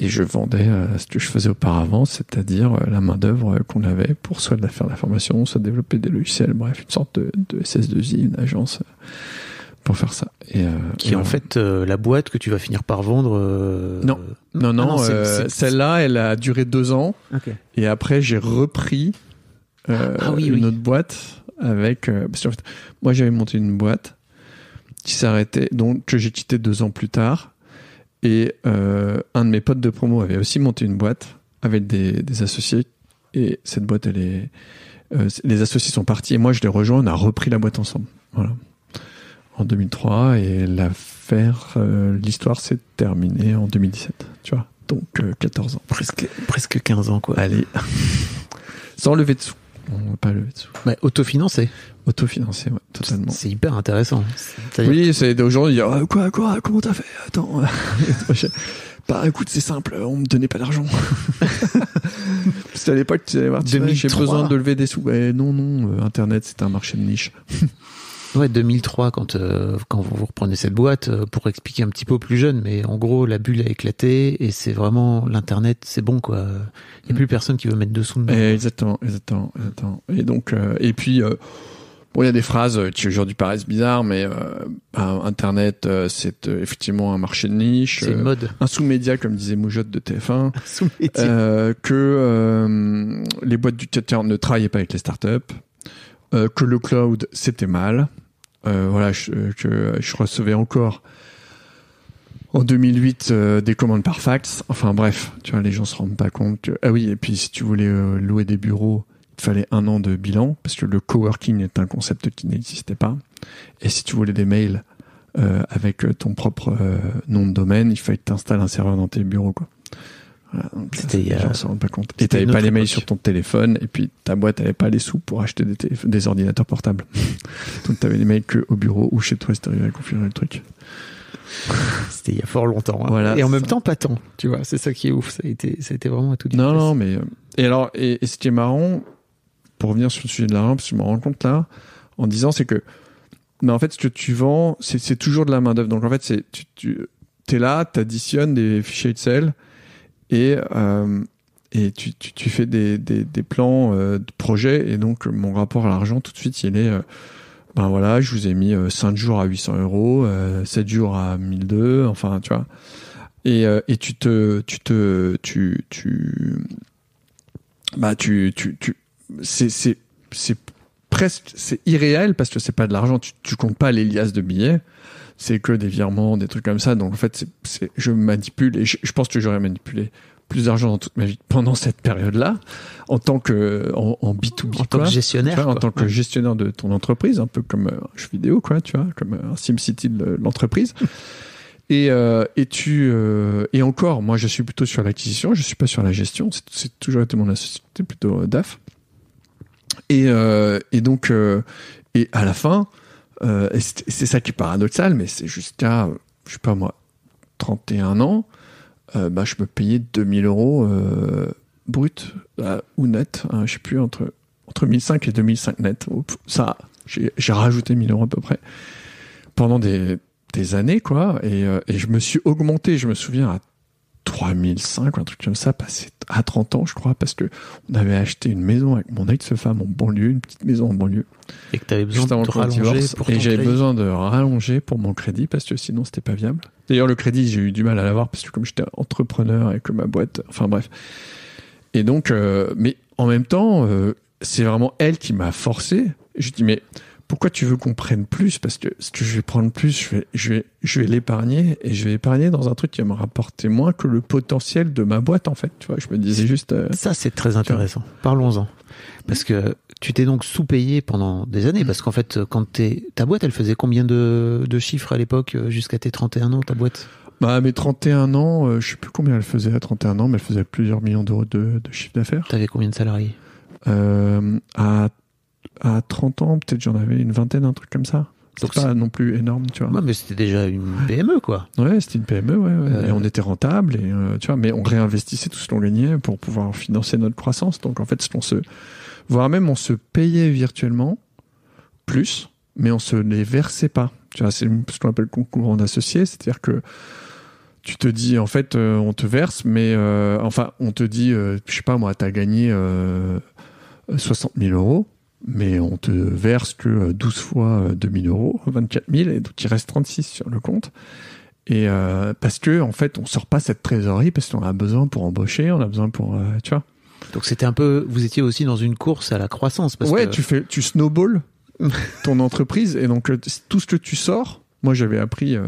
et je vendais euh, ce que je faisais auparavant, c'est-à-dire euh, la main-d'œuvre euh, qu'on avait pour soit faire la formation, soit développer des logiciels, bref, une sorte de, de SS2I, une agence euh, pour faire ça. Et, euh, Qui est en fait euh, la boîte que tu vas finir par vendre. euh, Non. Non, non, Ah non, c'est- euh, c'est- celle-là, elle a duré deux ans. Ok. Et après, j'ai repris euh, Ah oui, une oui. autre boîte avec. euh, parce qu'en fait, moi, j'avais monté une boîte qui s'arrêtait, donc que j'ai quitté deux ans plus tard. Et euh, un de mes potes de promo avait aussi monté une boîte avec des, des associés. Et cette boîte, elle est. euh, les associés sont partis et moi, je les rejoins. On a repris la boîte ensemble. Voilà. En 2003 et l'affaire, l'histoire s'est terminée en 2017. Tu vois? Donc euh, 14 ans. Presque, presque 15 ans, quoi. Allez. Sans lever de sous. On va pas lever de sous. Ouais, autofinancé. Autofinancé, ouais, totalement. C'est hyper intéressant. Oui, c'est aujourd'hui dire ah, quoi, quoi, comment t'as fait? Attends. bah écoute, c'est simple, on me donnait pas d'argent. Parce qu'à l'époque, tu allais voir, j'ai 2003. besoin de lever des sous. Ouais, non, non, euh, Internet, c'est un marché de niche. Ouais, 2003, quand, euh, quand vous reprenez cette boîte, euh, pour expliquer un petit peu plus jeunes, mais en gros, la bulle a éclaté et c'est vraiment l'Internet, c'est bon, quoi. Il n'y a plus personne qui veut mettre dessous dedans. Eh, exactement, exactement, exactement. Et donc, euh, et puis, euh, bon, il y a des phrases euh, qui aujourd'hui paraissent bizarres, mais euh, bah, Internet, euh, c'est euh, effectivement un marché de niche. C'est une mode. un sous-média, comme disait Moujotte de TF1. Sous métier. Euh, que euh, les boîtes du 40 ne travaillaient pas avec les startups, euh, que le cloud c'était mal. Euh, voilà, je, que je recevais encore en 2008 euh, des commandes par fax. Enfin bref, tu vois, les gens se rendent pas compte. Que... Ah oui, et puis si tu voulais euh, louer des bureaux, il te fallait un an de bilan parce que le coworking est un concept qui n'existait pas. Et si tu voulais des mails euh, avec ton propre nom de domaine, il fallait que tu installes un serveur dans tes bureaux, quoi. Voilà, ça, C'était il y a- les gens se rendent pas compte. Et t'avais pas les mails sur ton téléphone, et puis ta boîte avait pas les sous pour acheter des, ordinateurs portables. donc t'avais les mails que au bureau ou chez toi, si t'arrivais à configurer le truc. C'était il y a fort longtemps. hein. Voilà, et en même ça. temps, pas tant. Tu vois, c'est ça qui est ouf. Ça a été, ça a été vraiment à tout Non, non, mais euh, et alors et, et ce qui est marrant pour revenir sur le sujet de l'argent, parce que je me rends compte là en disant c'est que mais en fait ce que tu vends c'est c'est toujours de la main d'œuvre. Donc en fait c'est tu, tu es là, t'additionnes des fichiers Excel et euh, et tu, tu, fais des, des, plans euh, de projet et donc mon rapport à l'argent tout de suite il est euh, ben voilà je vous ai mis euh, 5 jours à 800 euros euh, 7 jours à 1002 enfin tu vois. Et, et tu te tu te tu tu bah tu tu tu c'est c'est c'est presque c'est irréel parce que c'est pas de l'argent. Tu tu comptes pas les liasses de billets c'est que des virements des trucs comme ça donc en fait c'est je manipule et je, je pense que j'aurais manipulé plus d'argent dans toute ma vie pendant cette période là en tant que en, en B2B En tant que gestionnaire. Vois, en tant que gestionnaire de ton entreprise, un peu comme euh, un jeu vidéo, quoi, tu vois, comme euh, un SimCity de l'entreprise. Et, euh, et tu euh, et encore, moi je suis plutôt sur l'acquisition, je suis pas sur la gestion. C'est- toujours été mon associé plutôt DAF. Et, euh, et donc et à la fin, euh, c'est ça qui est paradoxal, mais c'est jusqu'à je sais pas moi 31 ans, euh, bah je me payais 2000 euros euh, brut euh, ou net, hein, je sais plus entre entre 1005 et 2005 net. Ça, j'ai rajouté 1000 euros à peu près pendant des, des années, quoi. Et, euh, et je me suis augmenté, je me souviens, à 3005 ou un truc comme ça, passé à 30 ans, je crois, parce que on avait acheté une maison avec mon ex-femme en banlieue, une petite maison en banlieue, Et que tu avais besoin de te rallonger divorce. pour Et j'avais besoin de rallonger pour mon crédit parce que sinon c'était pas viable. D'ailleurs, le crédit, j'ai eu du mal à l'avoir parce que comme j'étais entrepreneur et que ma boîte, enfin bref. Et donc, euh, mais en même temps, euh, c'est vraiment elle qui m'a forcé. Je dis, mais pourquoi tu veux qu'on prenne plus? Parce que ce que je vais prendre plus, je vais, je vais, je vais l'épargner et je vais épargner dans un truc qui va me rapporter moins que le potentiel de ma boîte, en fait. Tu vois, je me disais juste. euh, Ça, c'est très intéressant. Parlons-en. Parce que tu t'es donc sous-payé pendant des années. Parce qu'en fait, quand t'es, ta boîte, elle faisait combien de, de chiffres à l'époque, euh, jusqu'à tes 31 ans, ta boîte? Bah, à mes 31 ans, euh, je sais plus combien elle faisait à 31 ans, mais elle faisait plusieurs millions d'euros de, de chiffre d'affaires. T'avais combien de salariés? Euh, à, à 30 ans, peut-être j'en avais une vingtaine, un truc comme ça. C'est Donc pas non plus énorme, tu vois. Ouais, mais c'était déjà une PME, quoi. Ouais, c'était une PME, ouais, ouais. Euh. Et on était rentable, et euh, tu vois, mais on réinvestissait tout ce qu'on gagnait pour pouvoir financer notre croissance. Donc en fait, qu'on se, voire même on se payait virtuellement plus, mais on se les versait pas. Tu vois, c'est ce qu'on appelle le concours en associé, c'est-à-dire que tu te dis, en fait, euh, on te verse, mais euh, enfin, on te dit, euh, je sais pas moi, t'as gagné euh, 60 000 euros, mais on te verse que euh, 12 fois euh, 2 000 euros, 24 000, et donc il reste 36 sur le compte. Et euh, parce que en fait, on sort pas cette trésorerie parce qu'on a besoin pour embaucher, on a besoin pour, euh, tu vois. Donc c'était un peu, vous étiez aussi dans une course à la croissance. Parce ouais, que tu fais, tu snowball ton entreprise et donc euh, tout ce que tu sors. Moi, j'avais appris euh,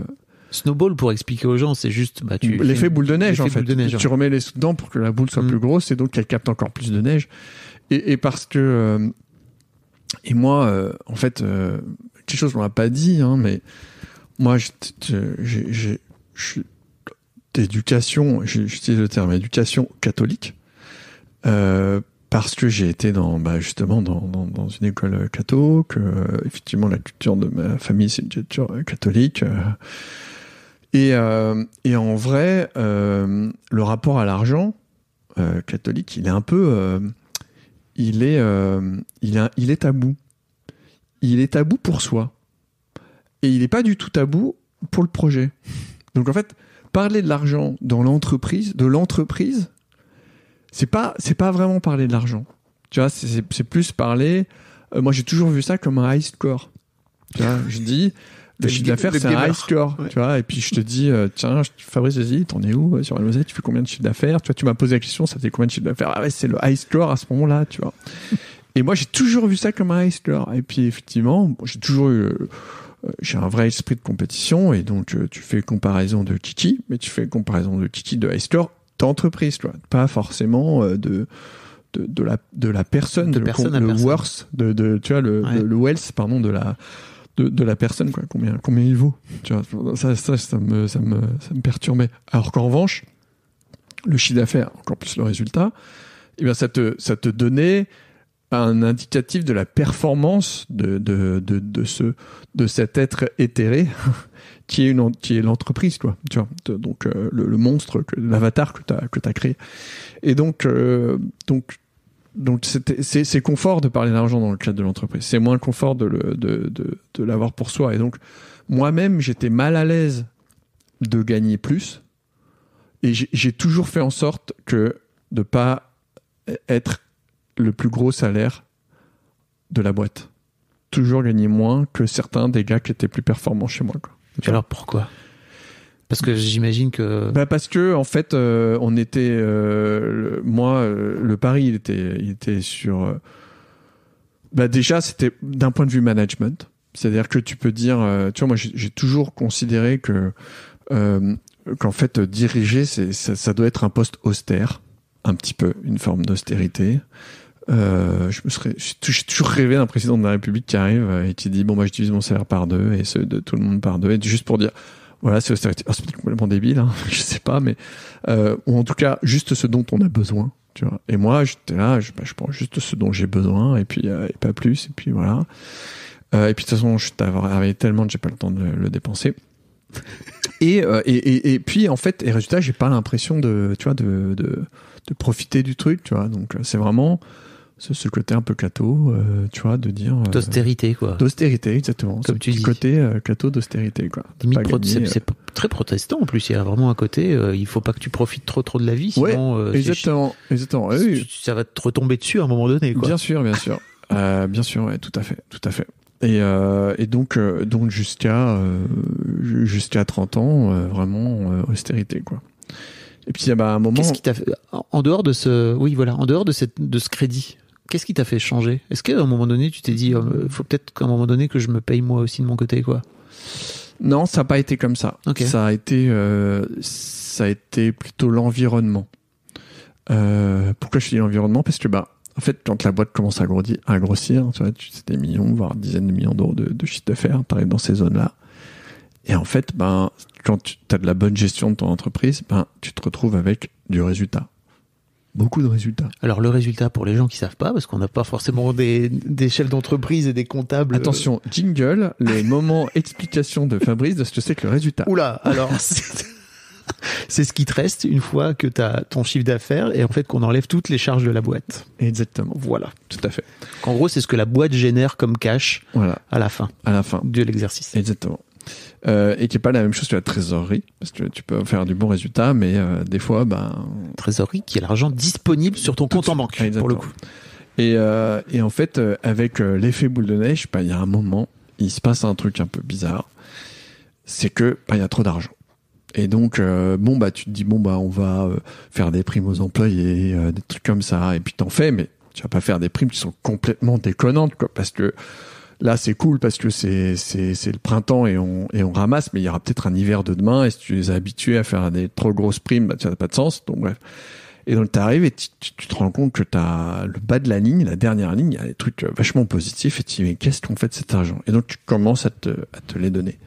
Snowball, pour expliquer aux gens, c'est juste, bah, tu. l'effet boule de neige en fait. boule de neige, tu remets les sous dedans pour que la boule soit Mm. plus grosse et donc qu'elle capte encore plus de neige. Et, et parce que euh, et moi, euh, en fait, euh, quelque chose qu'on m'a pas dit, hein, mais moi, j'ai d'éducation, j'utilise le terme éducation catholique, euh, parce que j'ai été dans, bah, justement, dans, dans, dans une école catho, que euh, effectivement la culture de ma famille c'est une culture euh, catholique. euh, et, et en vrai, le rapport à l'argent catholique, il est un peu, il est, euh, il il est tabou. Il est tabou pour soi, et il n'est pas du tout tabou pour le projet. Donc en fait, parler de l'argent dans l'entreprise, de l'entreprise, c'est pas, c'est pas vraiment parler de l'argent. Tu vois, c'est- plus parler. euh, moi, j'ai toujours vu ça comme un high score. Je dis. Le Le chiffre d'affaires, le c'est un high score, Ouais. tu vois. Et puis je te dis, euh, tiens, je- Fabrice, vas-y, t'en es où euh, sur la Tu fais combien de chiffre d'affaires? Tu vois, tu m'as posé la question, ça fait combien de chiffre d'affaires? Ah ouais, c'est le high score à ce moment-là, tu vois. Et moi, j'ai toujours vu ça comme un high score. Et puis effectivement, j'ai toujours eu, euh, j'ai un vrai esprit de compétition et donc tu fais comparaison de Kiki, mais tu fais comparaison de Kiki de high score d'entreprise, tu vois, pas forcément de de, de la de la personne, De le, personne le personne. worth, de, de tu vois le, Ouais. le, le wealth pardon de la de, la personne quoi, combien combien il vaut, tu vois, ça ça ça me ça me ça me perturbait. Alors qu'en revanche, le chiffre d'affaires, encore plus le résultat, eh bien ça te ça te donnait un indicatif de la performance de, de, de, de ce de cet être éthéré qui est une qui est l'entreprise quoi tu vois. Donc euh, le, monstre l'avatar que tu as tu créé. Et donc euh, donc donc c'est confort de parler d'argent dans le cadre de l'entreprise c'est moins confort de le de de, de l'avoir pour soi et donc moi-même j'étais mal à l'aise de gagner plus et j'ai toujours fait en sorte que de pas être le plus gros salaire de la boîte. Toujours gagner moins que certains des gars qui étaient plus performants chez moi. Et alors pourquoi? Parce que j'imagine que. Bah parce que en fait, euh, on était, euh, moi, euh, le pari, il était, il était sur. bah déjà, c'était d'un point de vue management, c'est-à-dire que tu peux dire, tu vois, moi, j'ai toujours considéré que qu'en fait, diriger, ça, doit être un poste austère, un petit peu, une forme d'austérité. J'ai tou- j'ai toujours rêvé d'un président de la République qui arrive et qui dit bon moi je divise mon salaire par deux et ceux de tout le monde par deux et juste pour dire Voilà, c'est complètement débile, hein, je sais pas, mais euh, ou en tout cas juste ce dont on a besoin. Tu vois. Et moi, j'étais là, je, bah, je prends juste ce dont j'ai besoin et puis euh, et pas plus. Et puis voilà. Euh, et puis de toute façon, je travaillé tellement que j'ai pas le temps de le dépenser. Et, euh, et, et, et puis en fait, et résultat, j'ai pas l'impression de, tu vois, de, de, de profiter du truc, tu vois. Donc c'est vraiment ce, ce côté un peu cato, euh, tu vois, de dire. euh, D'austérité, quoi. D'austérité, exactement. Comme Ce tu dis. côté euh, cato d'austérité, quoi. Pro- c'est, c'est très protestant en plus. Il y a vraiment un côté, euh, il faut pas que tu profites trop trop de la vie, sinon euh, Exactement, exactement. Oui, ça va te retomber dessus à un moment donné. Quoi. Bien sûr, bien sûr, euh, bien sûr, ouais, tout à fait, tout à fait. Et, euh, et donc, euh, donc jusqu'à euh, ju- jusqu'à 30 ans, euh, vraiment euh, austérité, quoi. Et puis, ah bah, à un moment, Qu'est-ce qui t'a fait en en dehors de ce, oui voilà, en dehors de cette de ce crédit, qu'est-ce qui t'a fait changer? Est-ce qu'à un moment donné, tu t'es dit, euh, faut peut-être qu'à un moment donné que je me paye moi aussi de mon côté, quoi? Non, ça n'a pas été comme ça. Ça a été, euh, ça a été plutôt l'environnement. Euh, pourquoi je dis l'environnement? Parce que bah, en fait, quand la boîte commence à grossir, à grossir, tu vois, c'est des millions, voire dizaines de millions d'euros de, de chiffre d'affaires, tu arrives dans ces zones-là. Et en fait, ben, quand tu as de la bonne gestion de ton entreprise, ben, tu te retrouves avec du résultat. Beaucoup de résultats. Alors le résultat pour les gens qui savent pas, parce qu'on n'a pas forcément des, des chefs d'entreprise et des comptables. Attention, jingle, les moments explication de Fabrice de ce que c'est que le résultat. Oula, alors c'est c'est ce qui te reste une fois que tu as ton chiffre d'affaires et en fait qu'on enlève toutes les charges de la boîte. Exactement. Voilà. Tout à fait. En gros, c'est ce que la boîte génère comme cash Voilà, à la fin à la fin. de l'exercice. Exactement. Euh, et qui est pas la même chose que la trésorerie, parce que tu peux faire du bon résultat, mais euh, des fois, ben. Trésorerie qui est l'argent disponible sur ton compte en banque exactement. pour le coup. Et, euh, et en fait, euh, avec euh, l'effet boule de neige, ben, il y a un moment, il se passe un truc un peu bizarre, c'est que ben, il y a trop d'argent. Et donc, euh, bon bah, tu te dis bon bah, on va euh, faire des primes aux employés, euh, des trucs comme ça, et puis t'en fais, mais tu vas pas faire des primes qui sont complètement déconnantes, quoi, parce que là c'est cool parce que c'est c'est le printemps et on et on ramasse, mais il y aura peut-être un hiver de demain, et si tu les as à faire des trop grosses primes, bah, ça n'a pas de sens. Donc bref. Et donc t'arrives et tu, te rends compte que t'as le bas de la ligne, la dernière ligne, il y a des trucs euh, vachement positifs et tu dis mais qu'est-ce qu'on fait de cet argent? Et donc tu commences à te, à te les donner.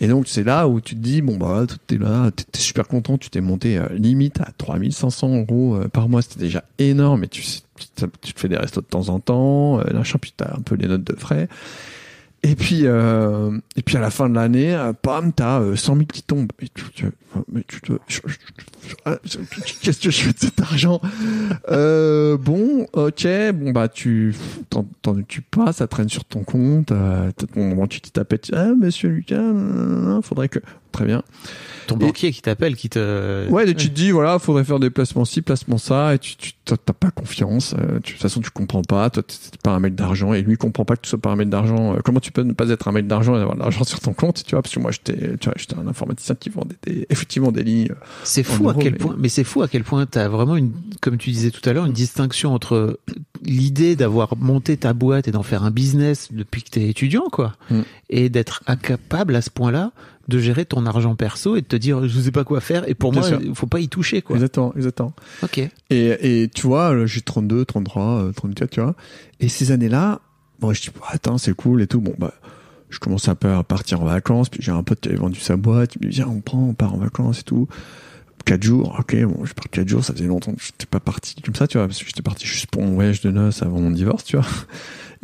Et donc c'est là où tu te dis bon bah t'es là, t'es super content, tu t'es monté euh, limite à 3500 euros euh, par mois, c'était déjà énorme. Et tu, tu, te- tu fais des restos de temps en temps, euh, machin, puis t'as un peu les notes de frais. Et puis, euh, et puis à la fin de l'année, euh, pam, t'as euh, 100 000 qui tombent. Mais tu, mais tu te, ah, qu'est-ce que je fais de cet argent euh, Bon, ok, bon bah tu t'en occupes pas, ça traîne sur ton compte. Euh, ton tu t'y tapes, ah Monsieur Lucas, faudrait que très bien. Ton Et- banquier qui t'appelle, qui te. Ouais, et tu te dis voilà, faudrait faire des placements ci, placements ça, et tu tu t'as pas confiance. euh, tu, de toute façon, tu comprends pas. Toi, t'es pas un mec d'argent, et lui comprend pas que tu sois pas un mec d'argent. Euh, comment tu peux ne pas être un mec d'argent et avoir de l'argent sur ton compte, tu vois Parce que moi, j'étais, tu vois, j'étais un informaticien qui vendait des, effectivement des lignes. euh, C'est fou à quel mais- point, mais c'est fou à quel point t'as vraiment une, comme tu disais tout à l'heure, une distinction entre l'idée d'avoir monté ta boîte et d'en faire un business depuis que t'es étudiant, quoi, Mm. et d'être incapable à ce point-là de gérer ton argent perso et de te dire je sais pas quoi faire et pour Bien moi il faut pas y toucher quoi. Exactement, exactement. Ok. Et, et tu vois, j'ai 32, 33, euh, 34, tu vois. Et ces années-là, bon, je dis, bah, attends, c'est cool et tout. Bon, bah, je commence un peu à partir en vacances, puis j'ai un pote qui avait vendu sa boîte, il me dit, viens, on prend, on part en vacances et tout. Quatre jours, ok, bon, je pars quatre jours, ça faisait longtemps que j'étais pas parti comme ça, tu vois, parce que j'étais parti juste pour mon voyage de noces avant mon divorce, tu vois.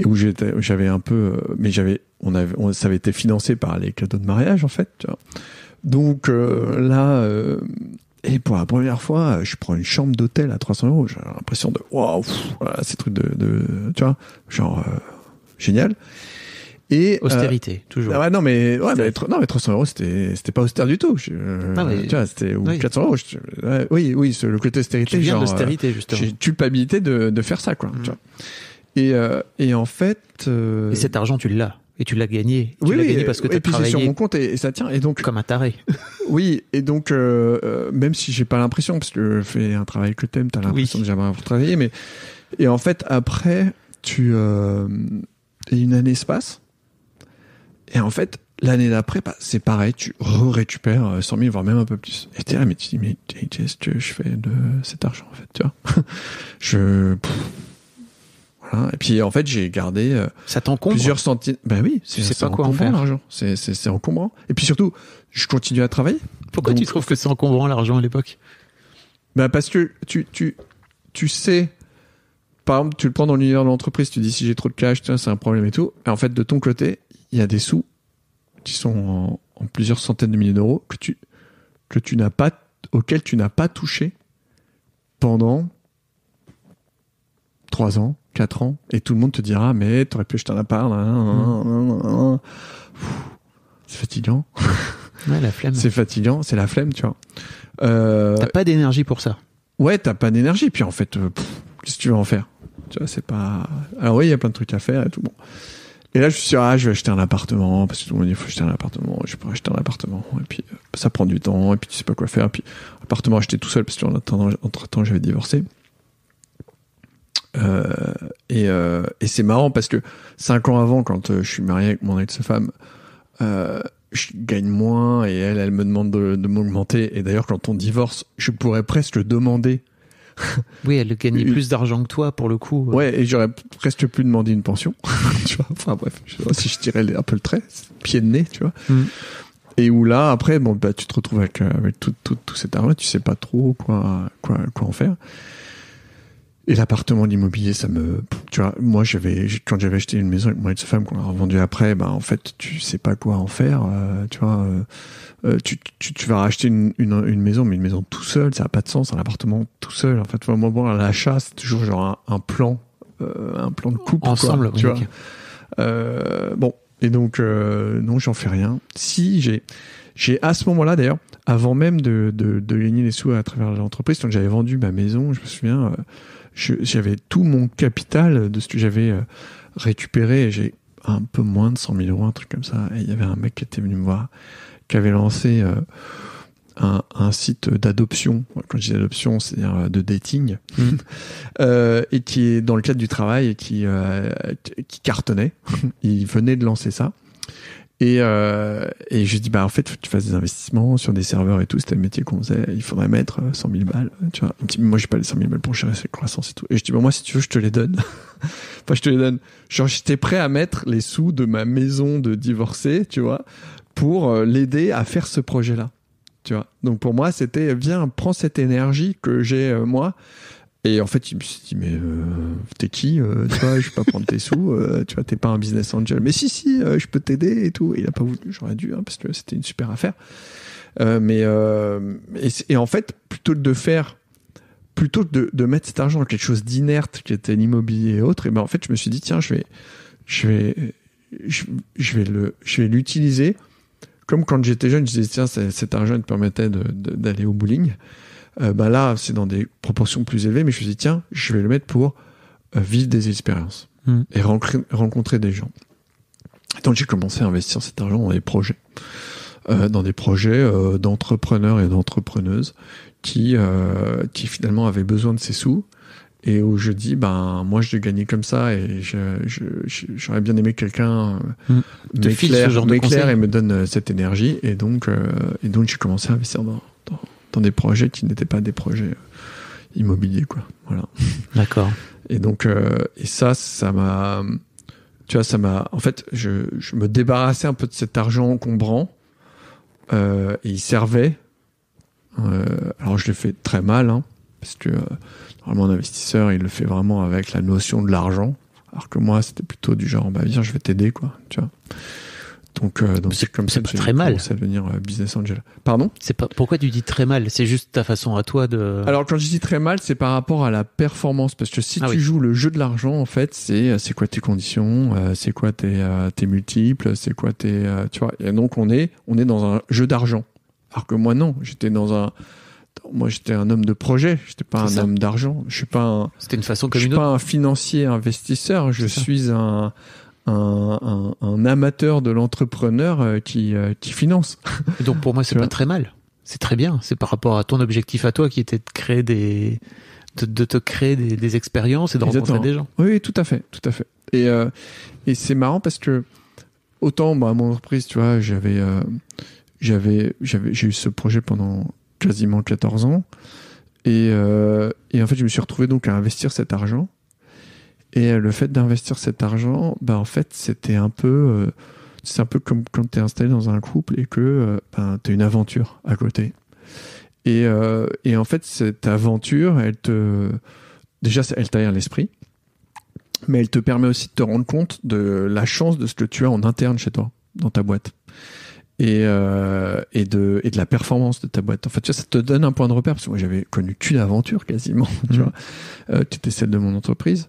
Et où j'étais, j'avais un peu, euh, mais j'avais, on avait, on, ça avait été financé par les cadeaux de mariage, en fait, tu vois. Donc, euh, là, euh, et pour la première fois, je prends une chambre d'hôtel à 300 euros. J'ai l'impression de, waouh, voilà, ces trucs de, de, tu vois, genre, euh, génial. Et, euh, Austérité toujours. ah ouais, non, mais, ouais, mais, non, mais 300 euros, c'était, c'était pas austère du tout. Je- Ah, mais- tu vois, c'était, ou oui. 400 euros. je- ouais, oui, oui, le côté austérité. tu viens genre, euh, justement. J'ai culpabilité de, de faire ça, quoi. Mm. Tu vois. Et, euh, et en fait, euh, Et cet argent tu l'as et tu l'as gagné. Tu oui, l'as gagné parce que et t'as puis c'est sur travaillé mon compte et, et ça tient. Et donc, comme un taré. oui, et donc euh, même si j'ai pas l'impression, parce que je fais un travail que t'aimes, t'as l'impression Oui. que j'aimerais avoir travaillé, mais et en fait après tu et une année se passe et en fait l'année d'après bah, c'est pareil, tu récupères euh, 100 000 voire même un peu plus. Et t'es là mais tu dis mais qu'est-ce que je fais de cet argent en fait, tu vois Je pff, Voilà. Et puis en fait, j'ai gardé euh, Ça t'encombre plusieurs centaines. Ben oui, c'est sais pas quoi en faire. l'argent. C'est c'est c'est encombrant. Et puis surtout, je continue à travailler. Pourquoi Donc- tu trouves que c'est encombrant l'argent à l'époque? Ben parce que tu tu tu sais. Par exemple, tu le prends dans l'univers de l'entreprise, tu dis si j'ai trop de cash, tiens, c'est un problème et tout. Et en fait, de ton côté, il y a des sous qui sont en, en plusieurs centaines de milliers d'euros que tu que tu n'as pas auxquels tu n'as pas touché pendant trois ans, quatre ans, et tout le monde te dira mais t'aurais pu acheter un appart. nan, nan, nan. Pfff, C'est fatigant, Ouais, la flemme. c'est fatigant, c'est la flemme, tu vois. Euh, T'as pas d'énergie pour ça. ouais, t'as pas d'énergie, puis en fait, euh, qu'est-ce que tu veux en faire? Tu vois, c'est pas. Alors oui, il y a plein de trucs à faire et tout bon. Et là, je suis sûr, ah, je vais acheter un appartement, parce que tout le monde dit, il faut acheter un appartement, je peux acheter un appartement, et puis euh, ça prend du temps, et puis tu sais pas quoi faire, et puis appartement acheté tout seul, parce que en attendant, entre temps, j'avais divorcé. Euh, et euh, et c'est marrant parce que cinq ans avant, quand euh, je suis marié avec mon ex-femme, euh, je gagne moins et elle, elle me demande de, de m'augmenter. Et d'ailleurs, quand on divorce, je pourrais presque demander. Oui, elle gagnait plus d'argent que toi pour le coup. Ouais, et j'aurais presque pu demander une pension. tu vois, enfin bref, je sais pas si je tirais un peu le trait, pied de nez, tu vois. Mm. Et où là, après, bon, bah, tu te retrouves avec, euh, avec tout, tout, tout cet argent, tu sais pas trop quoi, quoi, quoi en faire. Et l'appartement, l'immobilier, ça me, tu vois, moi, j'avais, quand j'avais acheté une maison avec mon ex-femme qu'on a revendue après, bah, en fait, tu sais pas quoi en faire, euh, tu vois, euh, euh, tu, tu, tu vas racheter une, une, une maison, mais une maison tout seul, ça n'a pas de sens, un appartement tout seul. En fait, moi, bon, à l'achat, c'est toujours genre un, un plan, euh, un plan de couple, quoi, Ensemble, tu oui, vois. Euh, bon, et donc euh, non, j'en fais rien. Si j'ai, j'ai à ce moment-là d'ailleurs, avant même de, de, de gagner les sous à travers l'entreprise, quand j'avais vendu ma maison, je me souviens, euh, j'avais tout mon capital de ce que j'avais euh, récupéré. J'ai un peu moins de 100 000 euros, un truc comme ça. Et il y avait un mec qui était venu me voir, qui avait lancé euh, un, un site d'adoption. Quand je dis adoption, c'est-à-dire euh, de dating, euh, et qui est dans le cadre du travail et qui, euh, qui cartonnait. Il venait de lancer ça. Et, euh, et je dis bah en fait faut que tu fasses des investissements sur des serveurs et tout. C'était le métier qu'on faisait. Il faudrait mettre euh, 100 000 balles tu vois. Moi j'ai pas les 100 000 balles pour gérer cette croissance et tout. Et je dis bah moi si tu veux je te les donne. Enfin je te les donne. Genre j'étais prêt à mettre les sous de ma maison de divorcé tu vois pour euh, l'aider à faire ce projet là tu vois. Donc pour moi c'était viens prends cette énergie que j'ai euh, moi et en fait, il me dit, mais euh, t'es qui euh, Tu vois, je vais pas prendre tes sous. euh, tu vois, t'es pas un business angel. Mais si, si, euh, je peux t'aider et tout. Il a pas voulu. J'aurais dû, hein, parce que c'était une super affaire. Mais et, en fait, plutôt de faire, plutôt de, mettre cet argent dans quelque chose d'inerte qui était l'immobilier et autres, et ben en fait, je me suis dit, tiens, je vais, je vais, je, vais le, je vais l'utiliser. Comme quand j'étais jeune, je disais, tiens, cet argent il te permettait d'aller au bowling. Euh, bah là, c'est dans des proportions plus élevées, mais je me suis dit, tiens, je vais le mettre pour euh, vivre des expériences Mm. et rencontrer, rencontrer des gens. Et donc, j'ai commencé à investir cet argent dans des projets. Euh, dans des projets euh, d'entrepreneurs et d'entrepreneuses qui, euh, qui finalement avaient besoin de ces sous et où je dis ben moi je l'ai gagné comme ça et je, je, je- j'aurais bien aimé que quelqu'un Mm. euh, file m'éclaire et me donne cette énergie et donc euh, et donc j'ai commencé à investir dans, dans, dans des projets qui n'étaient pas des projets euh, immobiliers quoi. Voilà. D'accord. et donc euh, et ça ça m'a tu vois ça m'a en fait je, je me débarrassais un peu de cet argent encombrant euh, et il servait. Euh, alors je l'ai fait très mal hein, parce que normalement un investisseur il le fait vraiment avec la notion de l'argent alors que moi c'était plutôt du genre bah viens je vais t'aider quoi tu vois donc euh, donc C'est- comme ça que pas très mal. à devenir euh, business angel pardon? C'est pas pourquoi tu dis très mal? C'est juste ta façon à toi de. Alors quand je dis très mal, c'est par rapport à la performance parce que si Ah tu oui. joues le jeu de l'argent, en fait, c'est euh, c'est quoi tes conditions, c'est quoi tes tes multiples, c'est quoi tes tu vois? Et donc on est on est dans un jeu d'argent. Alors que moi non, j'étais dans un moi j'étais un homme de projet, j'étais pas un ça. homme d'argent. Je suis pas un C'était une façon je comme suis une autre. pas un financier investisseur, je suis un un, un, un amateur de l'entrepreneur euh, qui euh, qui finance. Et donc pour moi, c'est pas très mal. C'est très bien. C'est par rapport à ton objectif à toi qui était de créer des, de, de te créer des, des expériences et de rencontrer des gens. Oui, oui, tout à fait, tout à fait. Et, euh, et c'est marrant parce que autant bah, à mon entreprise, tu vois, j'avais, euh, j'avais, j'avais, j'ai eu ce projet pendant quasiment 14 ans. Et, euh, et en fait, je me suis retrouvé donc à investir cet argent. Et le fait d'investir cet argent, bah, en fait, c'était un peu, c'est un peu comme quand tu es installé dans un couple et que ben, tu as une aventure à côté. Et, et en fait, cette aventure, elle te, déjà, elle t'aère l'esprit mais elle te permet aussi de te rendre compte de la chance de ce que tu as en interne chez toi, dans ta boîte. Et, euh, et, de, et de la performance de ta boîte. En fait, tu vois, ça te donne un point de repère, parce que moi, j'avais connu qu'une aventure quasiment, tu mmh. vois. Euh, tu étais celle de mon entreprise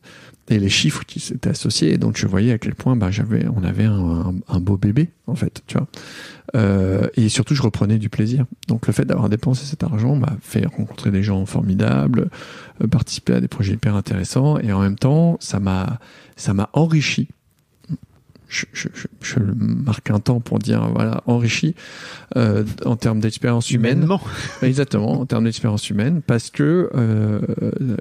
et les chiffres qui s'étaient associés. Donc je voyais à quel point bah, j'avais, on avait un, beau bébé en fait, tu vois. Euh, et surtout, je reprenais du plaisir. Donc le fait d'avoir dépensé cet argent m'a fait rencontrer des gens formidables, euh, participer à des projets hyper intéressants, et en même temps, ça m'a, ça m'a enrichi je, je, je, marque un temps pour dire voilà enrichi euh, en termes d'expérience humaine. Exactement, en termes d'expérience humaine, parce que euh,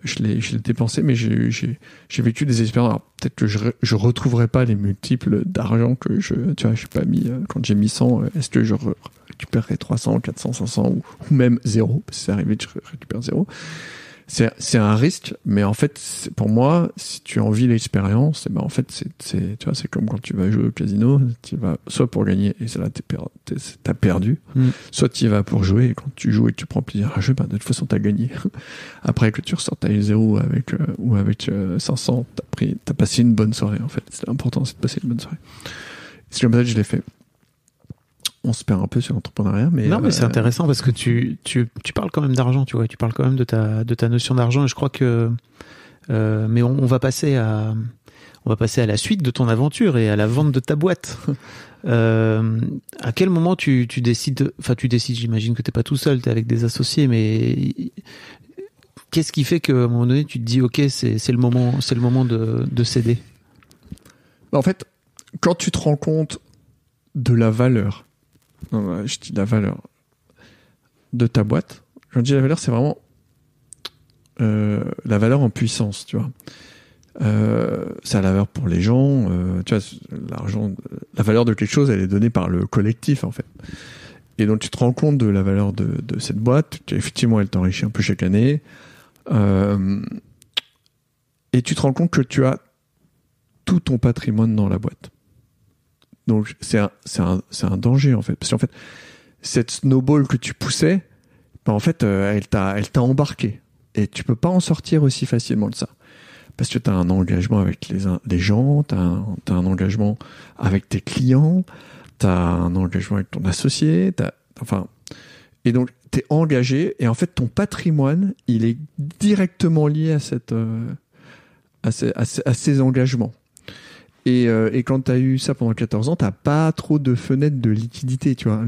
je l'ai je l'ai dépensé, mais j'ai j'ai vécu des expériences. Peut-être que je je retrouverai pas les multiples d'argent que je tu vois, j'ai pas mis euh, quand j'ai mis 100. Euh, est-ce que je récupérerai 300, 400, 500 ou, ou même zéro Parce que c'est arrivé que je récupère zéro c'est un risque, mais en fait, pour moi, si tu envies l'expérience, eh ben en fait, c'est tu vois, c'est comme quand tu vas jouer au casino, tu vas soit pour gagner et là t'es t'as perdu, mm. soit tu vas pour jouer et quand tu joues et que tu prends plaisir à jouer, ben de toute façon t'as gagné. Après que tu ressortes à zéro avec euh, ou avec 500, euh, t'as pris, t'as passé une bonne soirée en fait. C'est important, c'est de passer une bonne soirée. C'est comme ça que je l'ai fait on se perd un peu sur l'entrepreneuriat, mais non, mais c'est euh, intéressant parce que tu, tu, tu parles quand même d'argent, tu vois, tu parles quand même de ta de ta notion d'argent et je crois que euh, mais on, va passer à on va passer à la suite de ton aventure et à la vente de ta boîte. Euh, à quel moment tu, tu décides, enfin tu décides, j'imagine que t'es pas tout seul, tu es avec des associés, mais qu'est-ce qui fait qu'à un moment donné tu te dis ok c'est le moment c'est le moment de, de céder? Bah, En fait, quand tu te rends compte de la valeur je dis la valeur de ta boîte. Quand je dis la valeur, c'est vraiment euh, la valeur en puissance, tu vois. Euh, c'est la valeur pour les gens. Euh, tu vois, l'argent, la valeur de quelque chose, elle est donnée par le collectif, en fait. Et donc, tu te rends compte de la valeur de, de cette boîte. Effectivement, elle t'enrichit un peu chaque année. Euh, et tu te rends compte que tu as tout ton patrimoine dans la boîte. Donc c'est un, un, un, danger en fait. Parce qu'en fait, cette snowball que tu poussais, ben, en fait, euh, elle t'a embarqué. Et tu peux pas en sortir aussi facilement de ça. Parce que tu as un engagement avec les, les gens, tu as, as, un engagement avec tes clients, tu as un engagement avec ton associé, as, enfin... Et donc, tu es engagé, et en fait, ton patrimoine, il est directement lié à, cette, euh, à, ces, à, ces, engagements. Et, euh, et, quand tu as eu ça pendant 14 ans, t'as pas trop de fenêtres de liquidité, tu vois.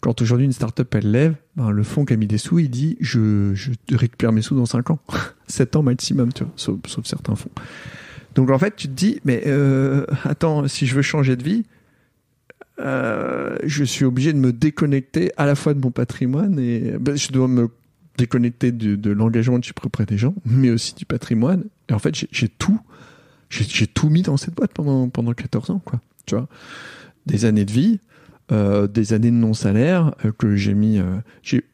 Quand aujourd'hui une startup elle lève, ben, le fonds qui a mis des sous, il dit je, récupère mes sous dans 5 ans, 7 ans maximum, tu vois, sauf, certains fonds. Donc en fait, tu te dis mais euh, attends, si je veux changer de vie, euh, je suis obligé de me déconnecter à la fois de mon patrimoine et ben, je dois me déconnecter de, de l'engagement que j'ai pris auprès des gens, mais aussi du patrimoine. Et en fait, j'ai tout j'ai tout mis dans cette boîte pendant, pendant 14 ans, quoi. Tu vois, des années de vie, euh, des années de non-salaire euh, que j'ai mis, euh,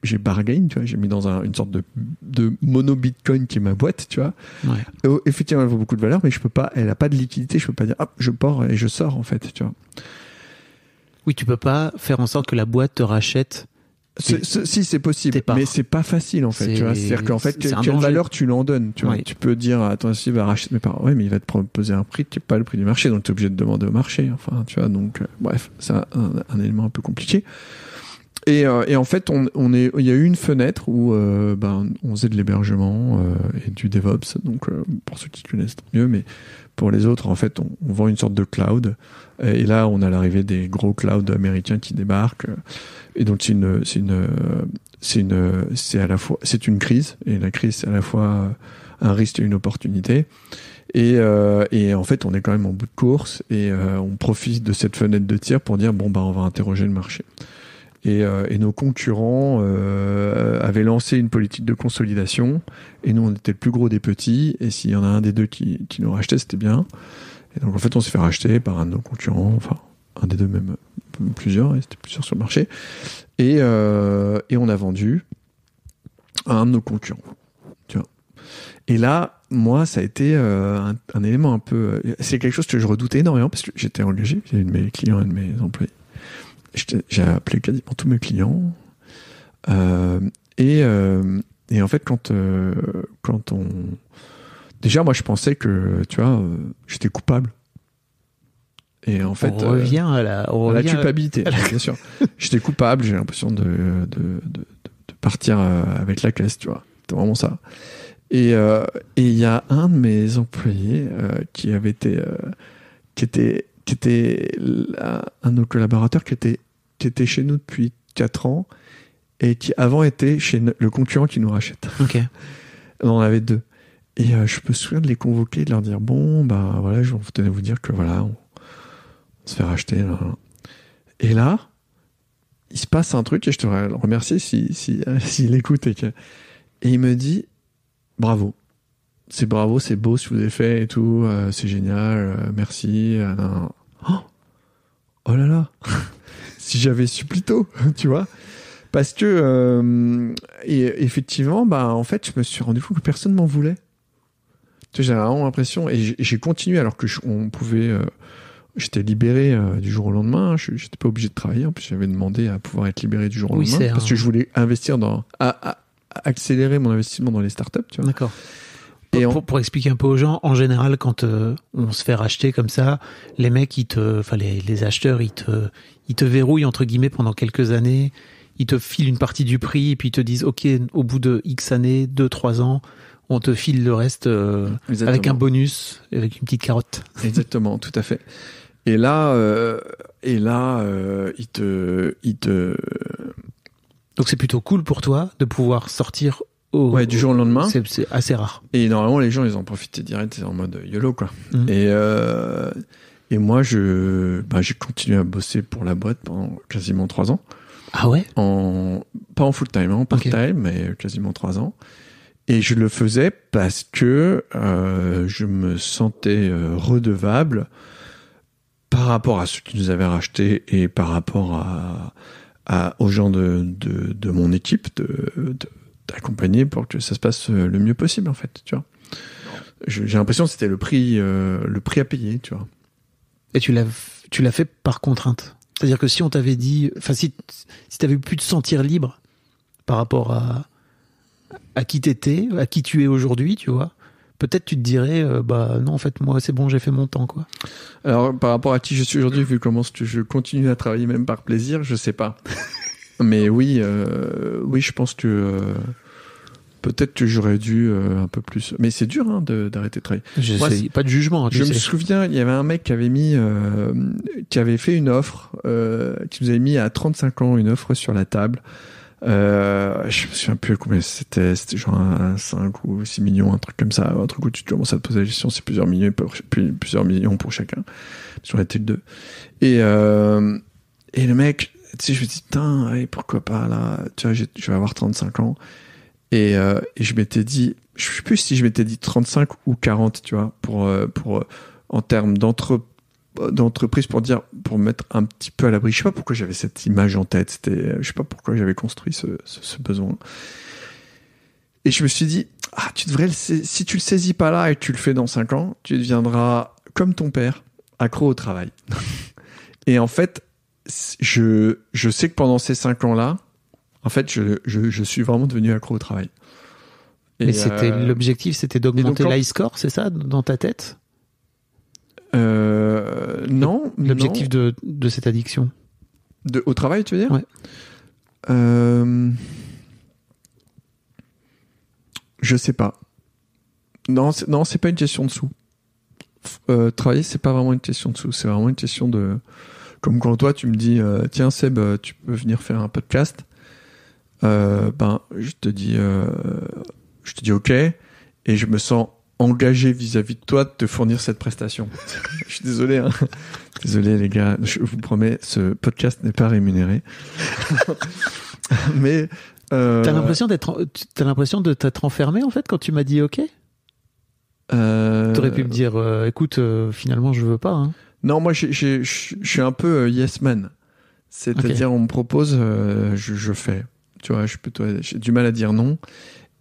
j'ai bargain, tu vois, j'ai mis dans un, une sorte de, de mono Bitcoin qui est ma boîte, tu vois. Ouais. Effectivement, elle vaut beaucoup de valeur, mais je peux pas, elle a pas de liquidité, je peux pas dire, hop, je pars et je sors, en fait, tu vois. Oui, tu peux pas faire en sorte que la boîte te rachète si c'est possible, mais c'est pas facile en fait. Tu vois, c'est-à-dire qu'en fait, quelle valeur tu lui en donnes Tu vois, tu peux dire attends, si va racheter mes parents, ouais, mais il va te proposer un prix qui est pas le prix du marché, donc tu es obligé de demander au marché. Enfin, tu vois, donc euh, bref, c'est un, un, élément un peu compliqué. Et, euh, et en fait, on, on est, il y a eu une fenêtre où euh, ben, on faisait de l'hébergement et du DevOps. Donc pour ceux qui connaissent mieux, mais pour les autres, en fait, on, on vend une sorte de cloud. Et là, on a l'arrivée des gros clouds américains qui débarquent. Et donc c'est une, c'est une, c'est une, c'est à la fois, c'est une crise. Et la crise, c'est à la fois un risque et une opportunité. Et, euh, et en fait, on est quand même en bout de course et euh, on profite de cette fenêtre de tir pour dire bon bah on va interroger le marché. Et, euh, nos concurrents avaient lancé une politique de consolidation et nous on était le plus gros des petits et s'il y en a un des deux qui, qui nous rachetait c'était bien. Et donc en fait on s'est fait racheter par un de nos concurrents, enfin un des deux même plusieurs, c'était plusieurs sur le marché. Et, euh, et on a vendu à un de nos concurrents. Tu vois. Et là, moi, ça a été euh, un, élément un peu. C'est quelque chose que je redoutais énormément parce que j'étais engagé, j'ai de mes clients et de mes employés. J'ai appelé quasiment tous mes clients. Euh, et, et en fait, quand, quand on. Déjà, moi, je pensais que, tu vois, j'étais coupable. Et en fait. on euh, revient à la, on à la revient à- culpabilité, bien sûr. J'étais coupable, j'ai l'impression de, de, de, de- de partir euh, avec la caisse, tu vois. C'était vraiment ça. Et euh, et il y a un de mes employés euh, qui avait été, euh, qui était, qui était là, un de nos collaborateurs qui était, qui était chez nous depuis 4 ans et qui avant était chez le concurrent qui nous rachète. Ok. On en avait deux. Et je me souviens de les convoquer, de leur dire bon, bah voilà, je tenais à vous dire que voilà, on se fait racheter. Là. Et là, il se passe un truc et je te remercie si si s'il écoute et il me dit bravo, c'est bravo, c'est beau ce que vous avez fait et tout, euh, c'est génial, euh, merci. euh, oh, oh là là, si j'avais su plus tôt, tu vois. Parce que euh, et effectivement, bah en fait, je me suis rendu compte que personne m'en voulait. Tu sais, J'avais vraiment l'impression et j'ai- continué alors que on pouvait. J'étais libéré euh, du jour au lendemain. hein. Je J'étais pas obligé de travailler. En plus, j'avais demandé à pouvoir être libéré du jour au Oui, lendemain parce un- que je voulais investir dans à, à- à accélérer mon investissement dans les startups. Tu vois. D'accord. Et Pour, on- pour, pour expliquer un peu aux gens, en général, quand euh, on se fait racheter comme ça, les mecs, ils te, enfin les, les acheteurs, ils te, ils te verrouillent entre guillemets pendant quelques années. Ils te filent une partie du prix et puis ils te disent, ok, au bout de X années, 2 trois ans, on te file le reste euh, avec un bonus, avec une petite carotte. Exactement, tout à fait. Et là, euh, et là, euh, il te, il te, Donc c'est plutôt cool pour toi de pouvoir sortir au, ouais, du jour au lendemain. C'est assez rare. Et normalement, les gens, ils en profitaient direct, en mode YOLO, quoi. Mhm. Et, euh, et moi, je, bah, j'ai continué à bosser pour la boîte pendant quasiment trois ans. Ah ouais? En, pas en full time, hein, en part time, mais quasiment trois ans. Et je le faisais parce que euh, je me sentais redevable par rapport à ceux qui nous avaient rachetés et par rapport aux gens de, mon équipe d'accompagner pour que ça se passe euh, le mieux possible en fait tu vois j'ai l'impression que c'était le prix euh, le prix à payer tu vois Et tu l'as, tu l'as fait par contrainte. C'est-à-dire que si on t'avait dit, enfin, si, si t'avais pu te sentir libre par rapport à, à qui t'étais, à qui tu es aujourd'hui, tu vois, peut-être tu te dirais, euh, bah, non, en fait, moi, c'est bon, j'ai fait mon temps, quoi. Alors, par rapport à qui je suis aujourd'hui, vu comment je continue à travailler même par plaisir, je sais pas. Mais oui, euh, oui, je pense que euh, peut-être que j'aurais dû un peu plus. Mais c'est dur hein, d'arrêter de travailler. Je Moi, sais, pas de jugement, hein, Je me souviens, il y avait un mec qui avait mis, qui avait fait une offre, qui nous avait mis à 35 ans une offre sur la table. Euh, je me souviens plus combien c'était, c'était genre un 5 ou 6 millions, un truc comme ça, un truc où tu commences à te poser la question, c'est plusieurs millions, pour- plusieurs millions pour chacun, sur la tête deux. Et, euh, et le mec, tu sais, je me dis, putain, ouais, pourquoi pas là, tu vois, je vais avoir 35 ans. Et, euh, et je m'étais dit, je sais plus si je m'étais dit 35 ou 40, tu vois, pour, euh, pour, euh, en termes d'entre, d'entreprise, pour dire, pour me mettre un petit peu à l'abri. Je sais pas pourquoi j'avais cette image en tête. C'était, je sais pas pourquoi j'avais construit ce, ce, ce besoin. Et je me suis dit, ah, tu devrais le, si tu le saisis pas là et que tu le fais dans 5 ans, tu deviendras comme ton père, accro au travail. et en fait, je, je sais que pendant ces 5 ans-là, en fait, je, je, je suis vraiment devenu accro au travail. Mais Et, c'était, euh, l'objectif, c'était d'augmenter l'high score, c'est ça, dans ta tête? Euh, non, L'objectif de, de cette addiction. De, au travail, tu veux dire? Ouais. Euh, Je sais pas. Non, c'est, non, c'est pas une question de sous. Euh, travailler, c'est pas vraiment une question de sous. C'est vraiment une question de. Comme quand toi, tu me dis, euh, tiens Seb, euh, tu peux venir faire un podcast. Euh, ben, je te dis, euh, je te dis ok, et je me sens engagé vis-à-vis de toi de te fournir cette prestation. je suis désolé. Hein. Désolé les gars, je vous promets, ce podcast n'est pas rémunéré. Mais euh, T'as l'impression d'être, t'as l'impression de t'être enfermé, en fait, quand tu m'as dit OK? euh, T'aurais pu me dire, euh, écoute, euh, finalement, je veux pas, hein. Non, moi, j'ai- j'ai- je je suis un peu euh, yes man. C'est-à-dire, on me propose, euh, je, je fais. Tu vois, je suis plutôt, j'ai du mal à dire non.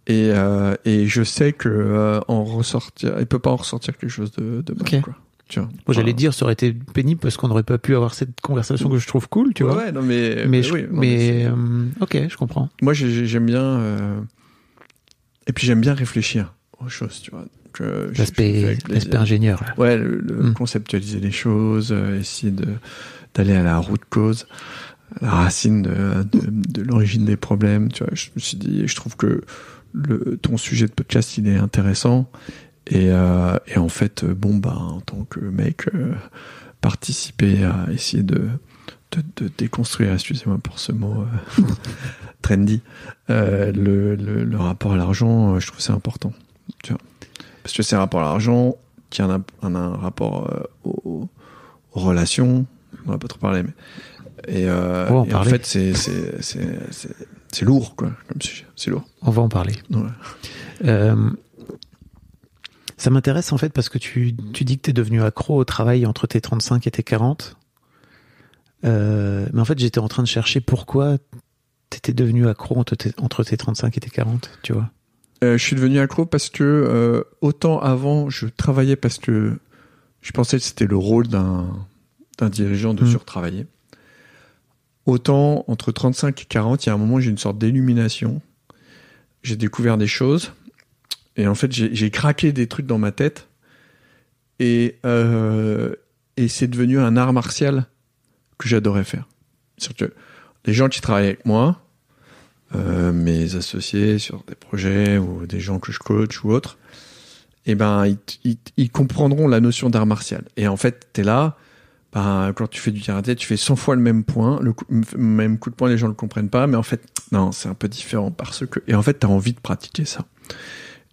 Et, euh, et je sais que euh, en ressortir, il peut pas en ressortir quelque chose de, de bon, Ok. quoi. Tu vois. Moi, j'allais dire, ça aurait été pénible parce qu'on n'aurait pas pu avoir cette conversation que je trouve cool, tu ouais, vois. ouais, non, mais, mais je- oui, non, mais, c'est- euh, ok, je comprends. moi j'ai- j'ai- j'aime bien euh, et puis j'aime bien réfléchir aux choses, tu vois. Euh, L'aspect ingénieur. là. Ouais, le, le Mm. conceptualiser les choses, euh, essayer de d'aller à la route cause, la racine de, de, de l'origine des problèmes. Tu vois, je me suis dit, je trouve que le, ton sujet de podcast il est intéressant et, euh, et en fait, euh, bon bah en tant que mec, euh, participer à essayer de de, de déconstruire, excusez-moi pour ce mot euh, trendy, le, le, le rapport à l'argent, je trouve que c'est important. Tu vois. Parce que c'est un rapport à l'argent qui a un, un, un rapport aux, aux relations, on va pas trop parler, mais. Et, en et en parler. fait, c'est c'est- lourd, quoi, comme sujet. C'est lourd. On va en parler. Ouais. Euh, ça m'intéresse en fait parce que tu, tu dis que tu es devenu accro au travail entre tes 35 et tes 40. Euh, mais en fait, j'étais en train de chercher pourquoi tu étais devenu accro entre tes, entre tes 35 et tes 40, tu vois. Euh, je suis devenu accro parce que autant avant je travaillais parce que je pensais que c'était le rôle d'un dirigeant de Mm. surtravailler. Autant entre 35 et 40, il y a un moment j'ai une sorte d'illumination. J'ai découvert des choses et en fait j'ai craqué des trucs dans ma tête et euh, et c'est devenu un art martial que j'adorais faire. C'est-à-dire les gens qui travaillent avec moi, euh, mes associés sur des projets ou des gens que je coach ou autres, eh ben, ils, ils- comprendront la notion d'art martial. Et en fait, t'es là, quand tu fais du karaté, tu fais 100 fois le même point, le coup- même coup de poing, les gens le comprennent pas, mais en fait, non, c'est un peu différent parce que, et en fait, t'as envie de pratiquer ça.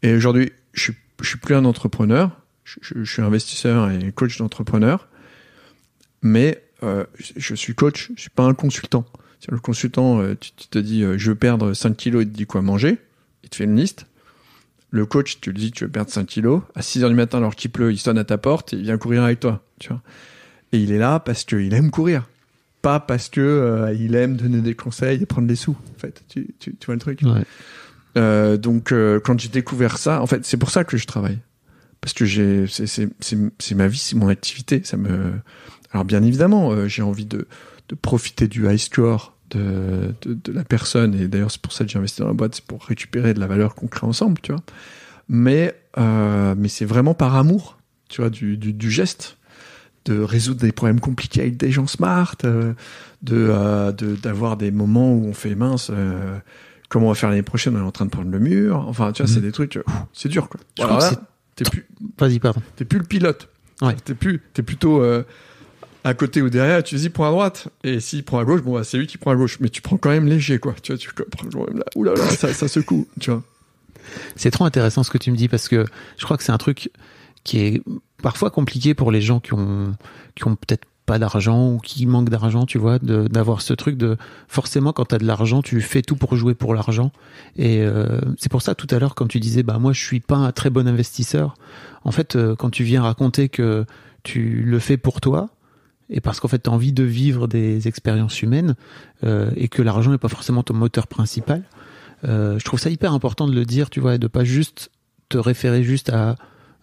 Et aujourd'hui, je suis, je suis plus un entrepreneur, je, suis investisseur et coach d'entrepreneur, mais euh, je, suis coach, je suis pas un consultant. Le consultant, euh, tu, tu te dis, euh, je veux perdre 5 kilos, il te dit quoi manger, il te fait une liste. Le coach, tu lui dis, tu veux perdre 5 kilos. À 6 heures du matin, alors qu'il pleut, il sonne à ta porte et il vient courir avec toi, tu vois. Et il est là parce qu'il aime courir. Pas parce que euh, il aime donner des conseils et prendre des sous, en fait. Tu, tu, tu vois le truc? Ouais. Euh, Donc, euh, quand j'ai découvert ça, en fait, c'est pour ça que je travaille. Parce que j'ai, c'est, c'est, c'est, c'est ma vie, c'est mon activité. Ça me, alors bien évidemment, euh, j'ai envie de, de profiter du high score de, de, de la personne. Et d'ailleurs, c'est pour ça que j'ai investi dans la boîte, c'est pour récupérer de la valeur qu'on crée ensemble, tu vois. Mais, euh, mais c'est vraiment par amour, tu vois, du, du, du geste, de résoudre des problèmes compliqués avec des gens smart, euh, de, euh, de, d'avoir des moments où on fait mince. euh, Comment on va faire l'année prochaine On est en train de prendre le mur. Enfin, tu vois, Mhm. c'est des trucs. c'est dur, quoi. T'es plus, Vas-y, pardon. t'es plus le pilote. Ouais. T'es plus, t'es plutôt euh, à côté ou derrière. Tu dis, il prend à droite. Et s'il prend à gauche, bon, bah, c'est lui qui prend à gauche. Mais tu prends quand même léger, quoi. Tu vois, tu prends quand même là. Ouh là là, ça, ça secoue. Tu vois. C'est trop intéressant ce que tu me dis parce que je crois que c'est un truc qui est parfois compliqué pour les gens qui ont, qui ont peut-être pas d'argent ou qui manquent d'argent, tu vois, d'avoir ce truc de forcément quand tu as de l'argent, tu fais tout pour jouer pour l'argent. Et euh, c'est pour ça tout à l'heure quand tu disais bah moi je suis pas un très bon investisseur. En fait, euh, quand tu viens raconter que tu le fais pour toi et parce qu'en fait tu as envie de vivre des expériences humaines euh, et que l'argent n'est pas forcément ton moteur principal, je trouve ça hyper important de le dire, tu vois, et de pas juste te référer juste à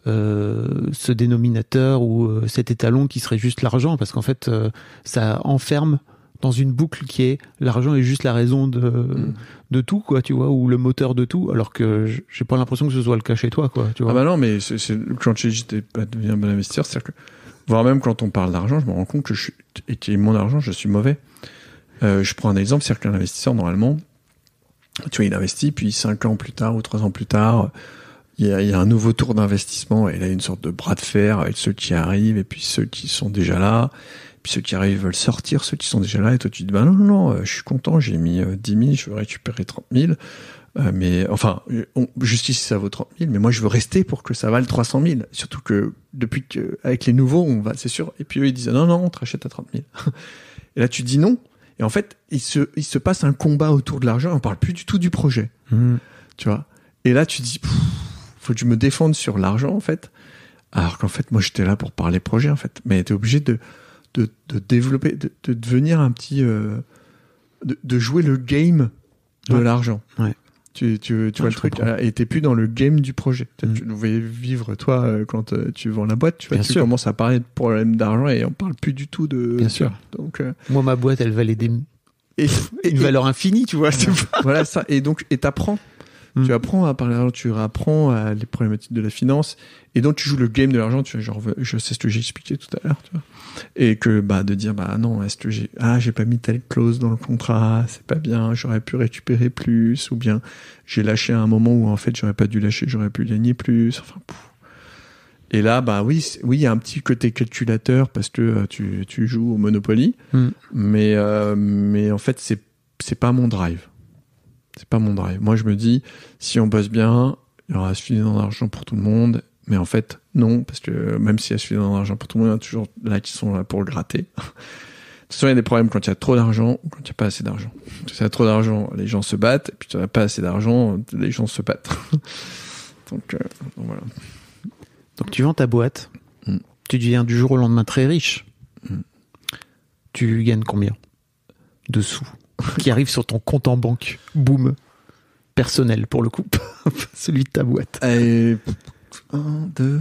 ce dénominateur ou euh, cet étalon qui serait juste l'argent, parce qu'en fait, euh, ça enferme dans une boucle qui est l'argent est juste la raison de, Mm. de tout, quoi, tu vois, ou le moteur de tout, alors que j'ai pas l'impression que ce soit le cas chez toi, quoi, tu vois. Ah bah non, mais c'est, c'est- quand j'ai dit j'étais pas devenu un bon investisseur, c'est-à-dire que, voire même quand on parle d'argent, je me rends compte que je suis, et qui est mon argent, je suis mauvais. Euh, je prends un exemple, c'est-à-dire qu'un investisseur, normalement, tu vois, il investit, puis cinq ans plus tard ou trois ans plus tard, il y a, il y a un nouveau tour d'investissement, et là, il y a une sorte de bras de fer avec ceux qui arrivent, et puis ceux qui sont déjà là, puis ceux qui arrivent veulent sortir, ceux qui sont déjà là, et toi, tu te dis, bah non, non, non, euh, je suis content, j'ai mis euh, 10 000, je veux récupérer 30 000, euh, mais enfin, on, justice ça vaut 30 000, mais moi je veux rester pour que ça vaille 300 000. Surtout que depuis que avec les nouveaux, on va, c'est sûr. Et puis eux ils disent non non, on te rachète à 30 000. et là tu dis non. Et en fait, il se il se passe un combat autour de l'argent. On parle plus du tout du projet, Mm. tu vois? Et là tu dis pff, faut que je me défende sur l'argent en fait. Alors qu'en fait moi j'étais là pour parler projet en fait. Mais t'es obligé de de, de développer, de, de devenir un petit, euh, de, de jouer le game de Ouais. l'argent. Ouais. Tu, tu, tu vois le truc comprends. Et t'es plus dans le game du projet. Tu- Mm. Tu devais vivre, toi, euh, quand euh, tu vends la boîte, tu, vois, Bien tu sûr. commences à parler de problèmes d'argent et on parle plus du tout de. Bien sûr. Donc, euh, Moi, ma boîte, elle valait des, et, et- une valeur infinie, tu vois. pas- voilà ça. Et donc, et t'apprends. Mm. Tu apprends à parler d'argent, tu apprends à les problématiques de la finance. Et donc, tu joues le game de l'argent. Tu vois, genre, je sais ce que j'ai expliqué tout à l'heure, tu vois. Et que, bah, de dire, bah, non, est-ce que j'ai, ah, j'ai pas mis telle clause dans le contrat, c'est pas bien, j'aurais pu récupérer plus, ou bien, j'ai lâché à un moment où, en fait, j'aurais pas dû lâcher, j'aurais pu gagner plus, enfin, pouf. Et là, bah oui, oui, il y a un petit côté calculateur parce que euh, tu, tu joues au Monopoly, Mm. mais, euh, mais en fait, c'est, c'est pas mon drive. C'est pas mon drive. Moi, je me dis, si on bosse bien, il y aura suffisamment d'argent pour tout le monde. Mais en fait, non, parce que même s'il y a suffisamment d'argent pour tout le monde, il y en a toujours là qui sont là pour le gratter. De toute façon, il y a des problèmes quand il y a trop d'argent ou quand il n'y a pas assez d'argent. Quand il y a trop d'argent, les gens se battent, et puis quand il n'y a pas assez d'argent, les gens se battent. donc, euh, donc voilà. Donc, tu vends ta boîte. Mm. Tu deviens du jour au lendemain très riche. Mm. Tu gagnes combien? De sous? Qui arrivent sur ton compte en banque Boum. Personnel, pour le coup. Celui de ta boîte. Et... Un, deux...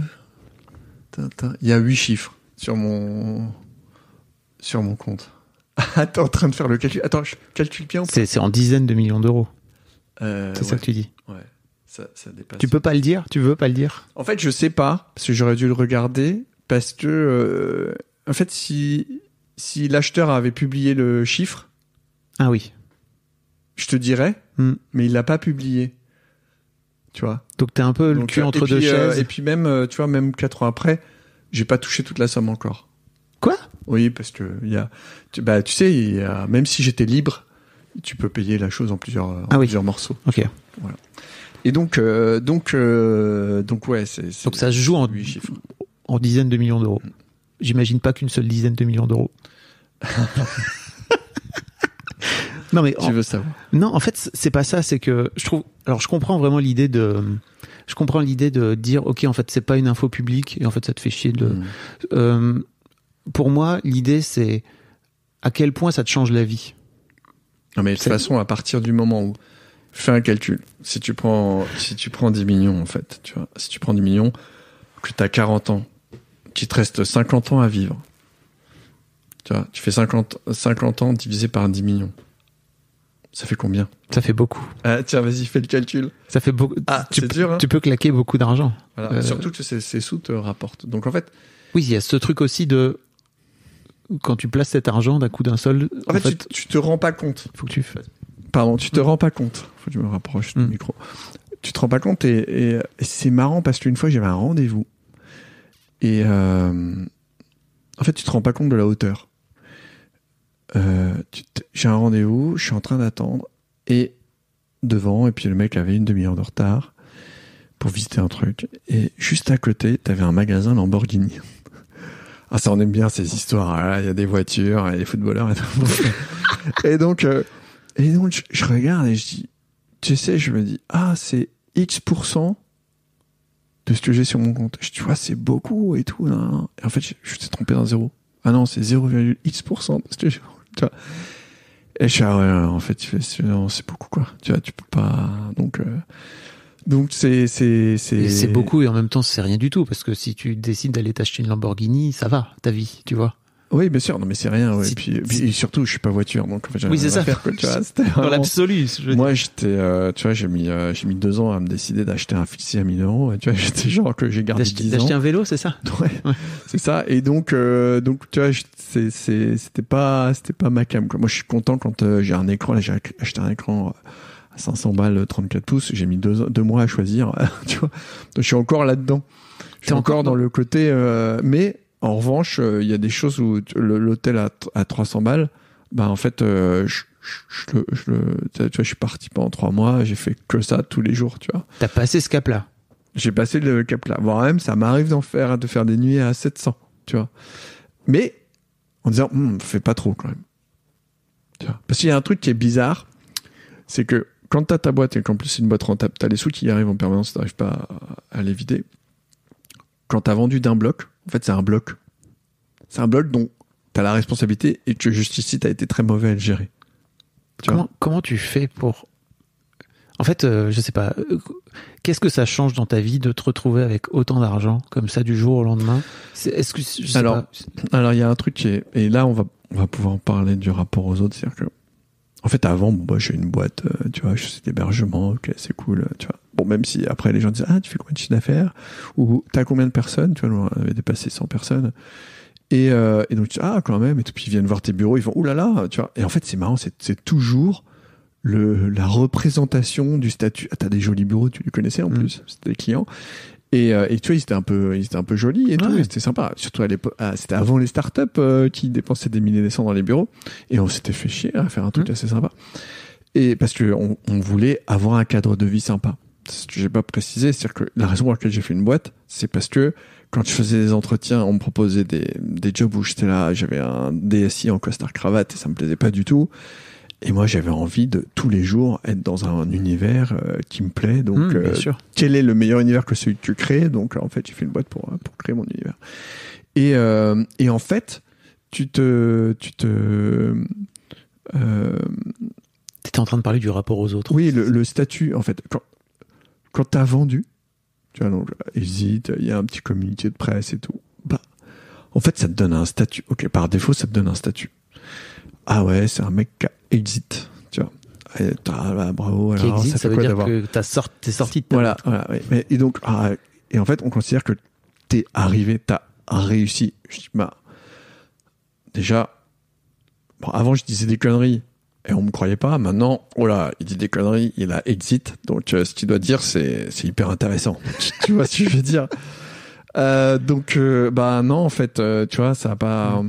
Il y a huit chiffres sur mon... sur mon compte. Attends, en train de faire le calcul. Attends, je calcule bien. C'est c'est en dizaines de millions d'euros. Euh, C'est ça que tu dis. ouais. Ça, ça dépasse. Tu peux pas le dire? Tu veux pas le dire? En fait, je sais pas, parce que j'aurais dû le regarder, parce que, euh, en fait, si, si l'acheteur avait publié le chiffre, Ah oui. je te dirais, Hmm. mais il l'a pas publié. Tu vois. Donc t'es un peu le Donc, cul euh, entre deux euh, chaises. et puis même, euh, tu vois, même quatre ans après, j'ai pas touché toute la somme encore. Quoi? Oui, parce que il y a, tu, bah, tu sais, il y a, même si j'étais libre, tu peux payer la chose en plusieurs, en Ah oui. plusieurs morceaux. Ok. Et donc, euh, donc, euh, donc ouais, c'est. Donc ça se joue en, chiffres. en dizaines de millions d'euros. J'imagine pas qu'une seule dizaine de millions d'euros. non mais en- Tu veux savoir non, en fait c'est pas ça. C'est que je trouve. Alors je comprends vraiment l'idée de. Je comprends l'idée de dire ok en fait c'est pas une info publique et en fait ça te fait chier de. Mm. Euh, pour moi l'idée c'est à quel point ça te change la vie. Non, mais de toute façon, à partir du moment où fais un calcul, si tu prends, si tu prends 10 millions, en fait, tu vois, si tu prends 10 millions, que tu as 40 ans, qu'il te reste 50 ans à vivre, tu vois, tu fais 50, 50 ans divisé par 10 millions. Ça fait combien? Ça fait beaucoup. ah, Tiens, vas-y, fais le calcul. Ça fait beaucoup. Ah, tu, dur, hein tu peux claquer beaucoup d'argent. Voilà. Euh, Surtout que ces, ces sous te rapportent. Donc, en fait, Oui, il y a ce truc aussi de quand tu places cet argent d'un coup d'un seul. en fait, tu, tu te rends pas compte. faut que tu fasses. Pardon, tu te rends pas compte. Faut que je me rapproche du Mm. micro. Tu te rends pas compte et, et- et c'est marrant parce qu'une fois j'avais un rendez-vous et euh, en fait tu te rends pas compte de la hauteur. Euh, J'ai un rendez-vous, je suis en train d'attendre et devant et puis le mec avait une demi-heure de retard pour visiter un truc et juste à côté t'avais un magasin Lamborghini. Ah ça on aime bien ces histoires. Là, Il y a des voitures, il y a des footballeurs et tout. et donc euh, et donc, je, je regarde et je dis, tu sais, je me dis, ah, c'est X% de ce que j'ai sur mon compte. Je dis, ouais, c'est beaucoup et tout. nan. Et en fait, je, je t'ai trompé d'un zéro. Ah non, c'est 0,X% de ce que j'ai. Tu vois. Et je ah ouais, en fait, c'est beaucoup, quoi. Tu vois, tu peux pas. Donc, euh, donc c'est, c'est, c'est beaucoup et en même temps c'est rien du tout parce que si tu décides d'aller t'acheter une Lamborghini, ça va ta vie, tu vois. Oui, bien sûr, non, mais c'est rien. Ouais. Et puis, puis et surtout, je suis pas voiture, donc en fait, Oui, c'est ça. faire, quoi, tu vois, c'était Dans vraiment- l'absolu. Moi, j'étais, euh, tu vois, j'ai mis, euh, j'ai mis deux ans à me décider d'acheter un fixé à 1000 euros. Tu vois, j'étais genre que j'ai gardé D'acheter 10 d'acheter ans. un vélo, c'est ça Ouais, c'est ça. Et donc, euh, donc, tu vois, c'est, c'est, c'était pas, c'était pas ma cam. Quoi. Moi, je suis content quand euh, j'ai un écran. Là, j'ai acheté un écran à 500 balles, 34 pouces. J'ai mis deux, deux mois à choisir. tu vois, donc je suis encore là-dedans. Je suis encore dans- le côté. euh, mais en revanche, euh, il y a des choses où l'hôtel à, à 300 balles. Bah, en fait, euh, je, je, tu vois, je suis parti pendant trois mois. J'ai fait que ça tous les jours. Tu vois. T'as passé ce cap-là? J'ai passé le cap là. Voire même, ça m'arrive d'en faire, de faire des nuits à 700, tu vois. Mais, en disant, Hum, fais pas trop quand même. Tu vois. Parce qu'il y a un truc qui est bizarre, c'est que quand t'as ta boîte et qu'en plus c'est une boîte rentable, t'as les sous qui arrivent en permanence, t'arrives pas à, à les vider. Quand t'as vendu d'un bloc, en fait c'est un bloc. C'est un bloc dont t'as la responsabilité et que jusqu'ici t'as été très mauvais à le gérer. Tu Comment, comment tu fais pour. En fait, euh, je sais pas. euh, Qu'est-ce que ça change dans ta vie de te retrouver avec autant d'argent comme ça du jour au lendemain? C'est- Est-ce que je sais Alors, pas. Alors il y a un truc qui est et là on va on va pouvoir parler du rapport aux autres, c'est-à-dire que en fait avant bon, bah, j'ai une boîte, euh, tu vois, je fais d'hébergement, ok c'est cool, euh, tu vois. Bon même si après les gens disent ah tu fais combien de chiffre d'affaires? Ou t'as combien de personnes, tu vois, nous, on avait dépassé 100 personnes. Et, euh, et donc tu dis ah quand même et puis ils viennent voir tes bureaux, ils font oulala, là là, tu vois. Et en fait c'est marrant, c'est c'est toujours le la représentation du statut. Ah t'as des jolis bureaux, tu les connaissais en Mm. plus, c'était des clients. Et, euh, et tu vois, ils étaient un peu, ils étaient un peu jolis et tout, Ouais. c'était sympa. Surtout à l'époque, ah, c'était avant les startups euh, qui dépensaient des milliers de cents dans les bureaux, et on s'était fait chier à faire un truc Mhm. assez sympa. Et parce que on, on voulait avoir un cadre de vie sympa. Ce que j'ai pas précisé, c'est que la raison pour laquelle j'ai fait une boîte, c'est parce que quand je faisais des entretiens, on me proposait des, des jobs où j'étais là, j'avais un DSI en costard cravate et ça me plaisait pas du tout. Et moi, j'avais envie de tous les jours être dans un univers euh, qui me plaît. Donc, Hum, bien euh, sûr. quel est le meilleur univers que celui que tu crées? Donc en fait, j'ai fait une boîte pour, pour créer mon univers. Et, euh, et en fait, tu te... Tu te T'étais en train de parler du rapport aux autres. oui, le, le statut, en fait, quand, quand t'as vendu, tu vois, donc, hésite, il y a un petit communiqué de presse et tout, bah, en fait, ça te donne un statut. Ok, par défaut, ça te donne un statut. Ah ouais, c'est un mec qui a exit, tu vois. Et t'as- bah, bravo, alors, existe, ça veut quoi dire que t'as sorti, t'es sorti de ta voilà, voilà. Mais, et donc, ah, et en fait, on considère que t'es arrivé, t'as réussi. Je dis, bah, déjà, bon, avant, je disais des conneries et on me croyait pas. Maintenant, oh là, il dit des conneries, il a exit. Donc, euh, ce qu'il doit dire, c'est, c'est hyper intéressant. tu vois ce que je veux dire? Euh, donc, euh, bah, non, en fait, euh, tu vois, ça a pas,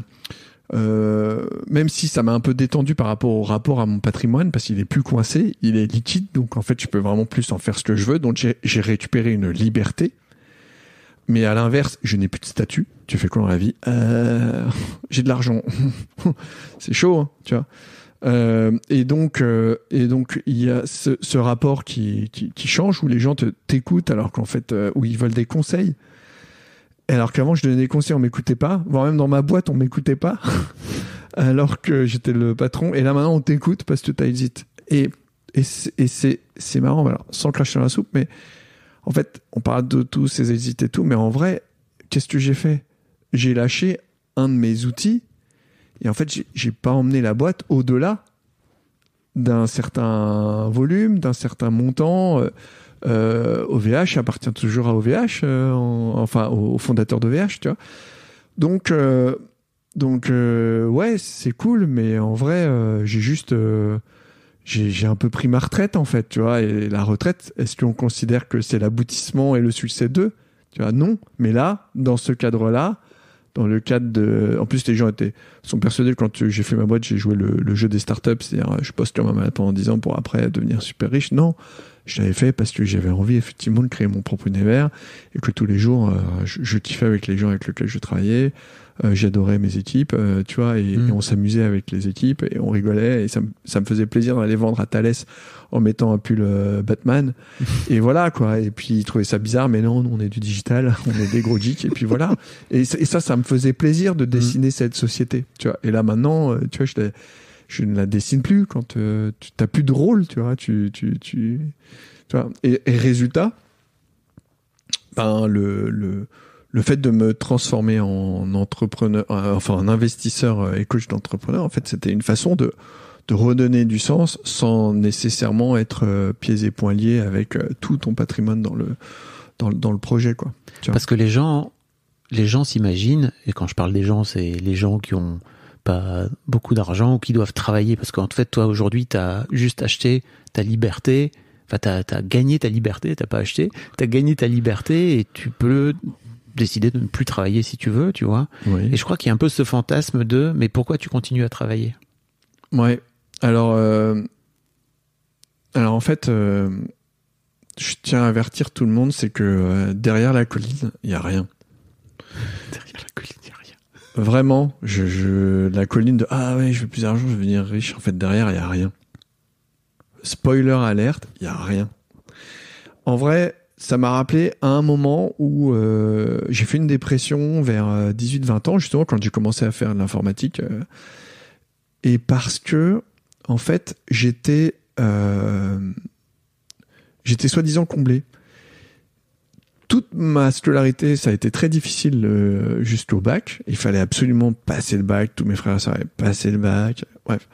euh, même si ça m'a un peu détendu par rapport au rapport à mon patrimoine, parce qu'il est plus coincé, il est liquide, donc en fait, je peux vraiment plus en faire ce que je veux. Donc j'ai récupéré une liberté. Mais à l'inverse, je n'ai plus de statut. Tu fais quoi dans la vie? Euh, J'ai de l'argent. C'est chaud, hein, tu vois. Euh, et donc, et donc, il y a ce, rapport qui, qui, change où les gens te t'écoutent alors qu'en fait, où ils veulent des conseils. Alors qu'avant, je donnais des conseils, on m'écoutait pas. Voire même dans ma boîte, on m'écoutait pas. alors que j'étais le patron. Et là, maintenant, on t'écoute parce que t'as hésité. Et, et c'est, marrant, alors, sans cracher dans la soupe, mais en fait, on parle de tous ces hésites et tout, mais en vrai, qu'est-ce que j'ai fait? J'ai lâché un de mes outils et en fait, j'ai pas emmené la boîte au-delà d'un certain volume, d'un certain montant. Euh, euh, OVH appartient toujours à OVH, euh, en- enfin au, au fondateur d'OVH, tu vois. Donc, euh, donc euh, ouais, c'est cool, mais en vrai, euh, j'ai juste, euh, j'ai j'ai un peu pris ma retraite en fait, tu vois. Et la retraite, est-ce qu'on considère que c'est l'aboutissement et le succès d'eux? Tu vois, non. Mais là, dans ce cadre-là, dans le cadre de, en plus les gens étaient sont persuadés que quand j'ai fait ma boîte, j'ai joué le, jeu des startups, c'est-à-dire je poste sur ma malade pendant 10 ans pour après devenir super riche. Non, je l'avais fait parce que j'avais envie effectivement de créer mon propre univers et que tous les jours euh, je kiffais avec les gens avec lesquels je travaillais. Euh, J'adorais mes équipes, euh, tu vois, et, Mm. et on s'amusait avec les équipes et on rigolait et ça, me- ça me faisait plaisir d'aller vendre à Thalès en mettant un pull euh, Batman. et voilà quoi. Et puis ils trouvaient ça bizarre, mais non, on est du digital, on est des gros geeks et puis voilà. Et, ça, ça me faisait plaisir de dessiner cette société, tu vois. Et là maintenant, tu vois, je, ne la dessine plus quand tu t'as plus de rôle, tu vois. Tu, tu, tu, tu vois. Et, et résultat, ben le, le le fait de me transformer en entrepreneur, euh, enfin en investisseur euh, et coach d'entrepreneur, en fait, c'était une façon de de redonner du sens sans nécessairement être euh, pieds et poings liés avec tout ton patrimoine dans le dans, dans le projet, quoi. Parce que les gens, les gens s'imaginent, et quand je parle des gens, c'est les gens qui ont pas beaucoup d'argent ou qui doivent travailler. Parce qu'en fait, toi, aujourd'hui, tu as juste acheté ta liberté. Enfin, tu as, gagné ta liberté, t'as pas acheté. Tu as gagné ta liberté et tu peux décider de ne plus travailler si tu veux, tu vois. Oui. Et je crois qu'il y a un peu ce fantasme de mais pourquoi tu continues à travailler? Ouais. Alors, euh, alors en fait, euh, je tiens à avertir tout le monde, c'est que euh, derrière la colline, il y a rien. Derrière la colline, il y a rien. Vraiment, je, je, la colline de ah ouais, je veux plus d'argent, je veux devenir riche. En fait, derrière, il y a rien. Spoiler alerte, il y a rien. En vrai, ça m'a rappelé à un moment où euh, j'ai fait une dépression vers 18-20 ans, justement quand j'ai commencé à faire de l'informatique. euh, et parce que, en fait, j'étais, euh, J'étais soi-disant comblé. Toute ma scolarité, ça a été très difficile euh, jusqu'au bac. Il fallait absolument passer le bac. Tous mes frères et sœurs avaient passé le bac. Bref.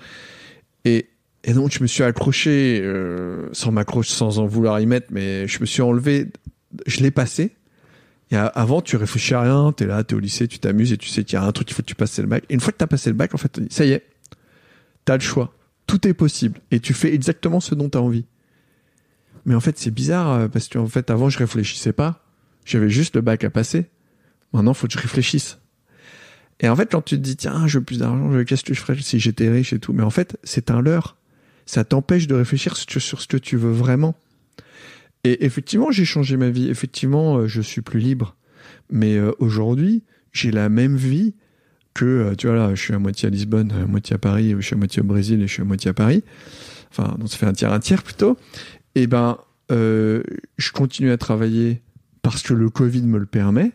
Et, et donc, je me suis accroché, euh, sans m'accrocher, sans en vouloir y mettre, mais je me suis enlevé. Je l'ai passé. Et avant, tu réfléchis à rien. T'es là, t'es au lycée, tu t'amuses et tu sais qu'il y a un truc, il faut que tu passes le bac. Et une fois que t'as passé le bac, en fait, ça y est, t'as le choix. Tout est possible. Et tu fais exactement ce dont t'as envie. Mais en fait, c'est bizarre euh, parce que en fait, avant, je réfléchissais pas. J'avais juste le bac à passer. Maintenant, faut que je réfléchisse. Et en fait, quand tu te dis, tiens, je veux plus d'argent, qu'est-ce que je ferais si j'étais riche et tout. Mais en fait, c'est un leurre. Ça t'empêche de réfléchir sur ce que tu veux vraiment. Et effectivement, j'ai changé ma vie. Effectivement, euh, je suis plus libre. Mais euh, aujourd'hui, j'ai la même vie que, euh, tu vois là, je suis à moitié à Lisbonne, à moitié à Paris, je suis à moitié au Brésil et je suis à moitié à Paris. Enfin, donc ça fait un tiers, un tiers plutôt. Et ben, euh, je continue à travailler parce que le Covid me le permet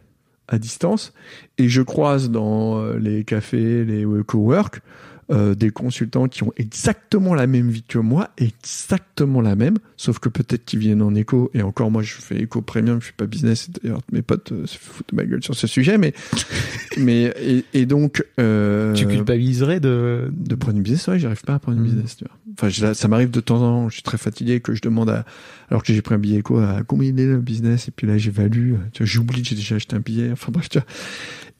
à distance et je croise dans les cafés, les cowork euh, des consultants qui ont exactement la même vie que moi, exactement la même, sauf que peut-être qu'ils viennent en écho et encore moi je fais écho premium, je suis pas business. D'ailleurs mes potes euh, se foutent de ma gueule sur ce sujet, mais mais et, et donc euh, Tu culpabiliserais de. de prendre une business, ouais, j'arrive pas à prendre une Mm. business, tu vois. Enfin, je- ça m'arrive de temps en temps, je suis très fatigué, que je demande à, alors que j'ai pris un billet éco, à combien il est le business, et puis là, j'évalue, tu vois, j'oublie que j'ai déjà acheté un billet, enfin bref, tu vois.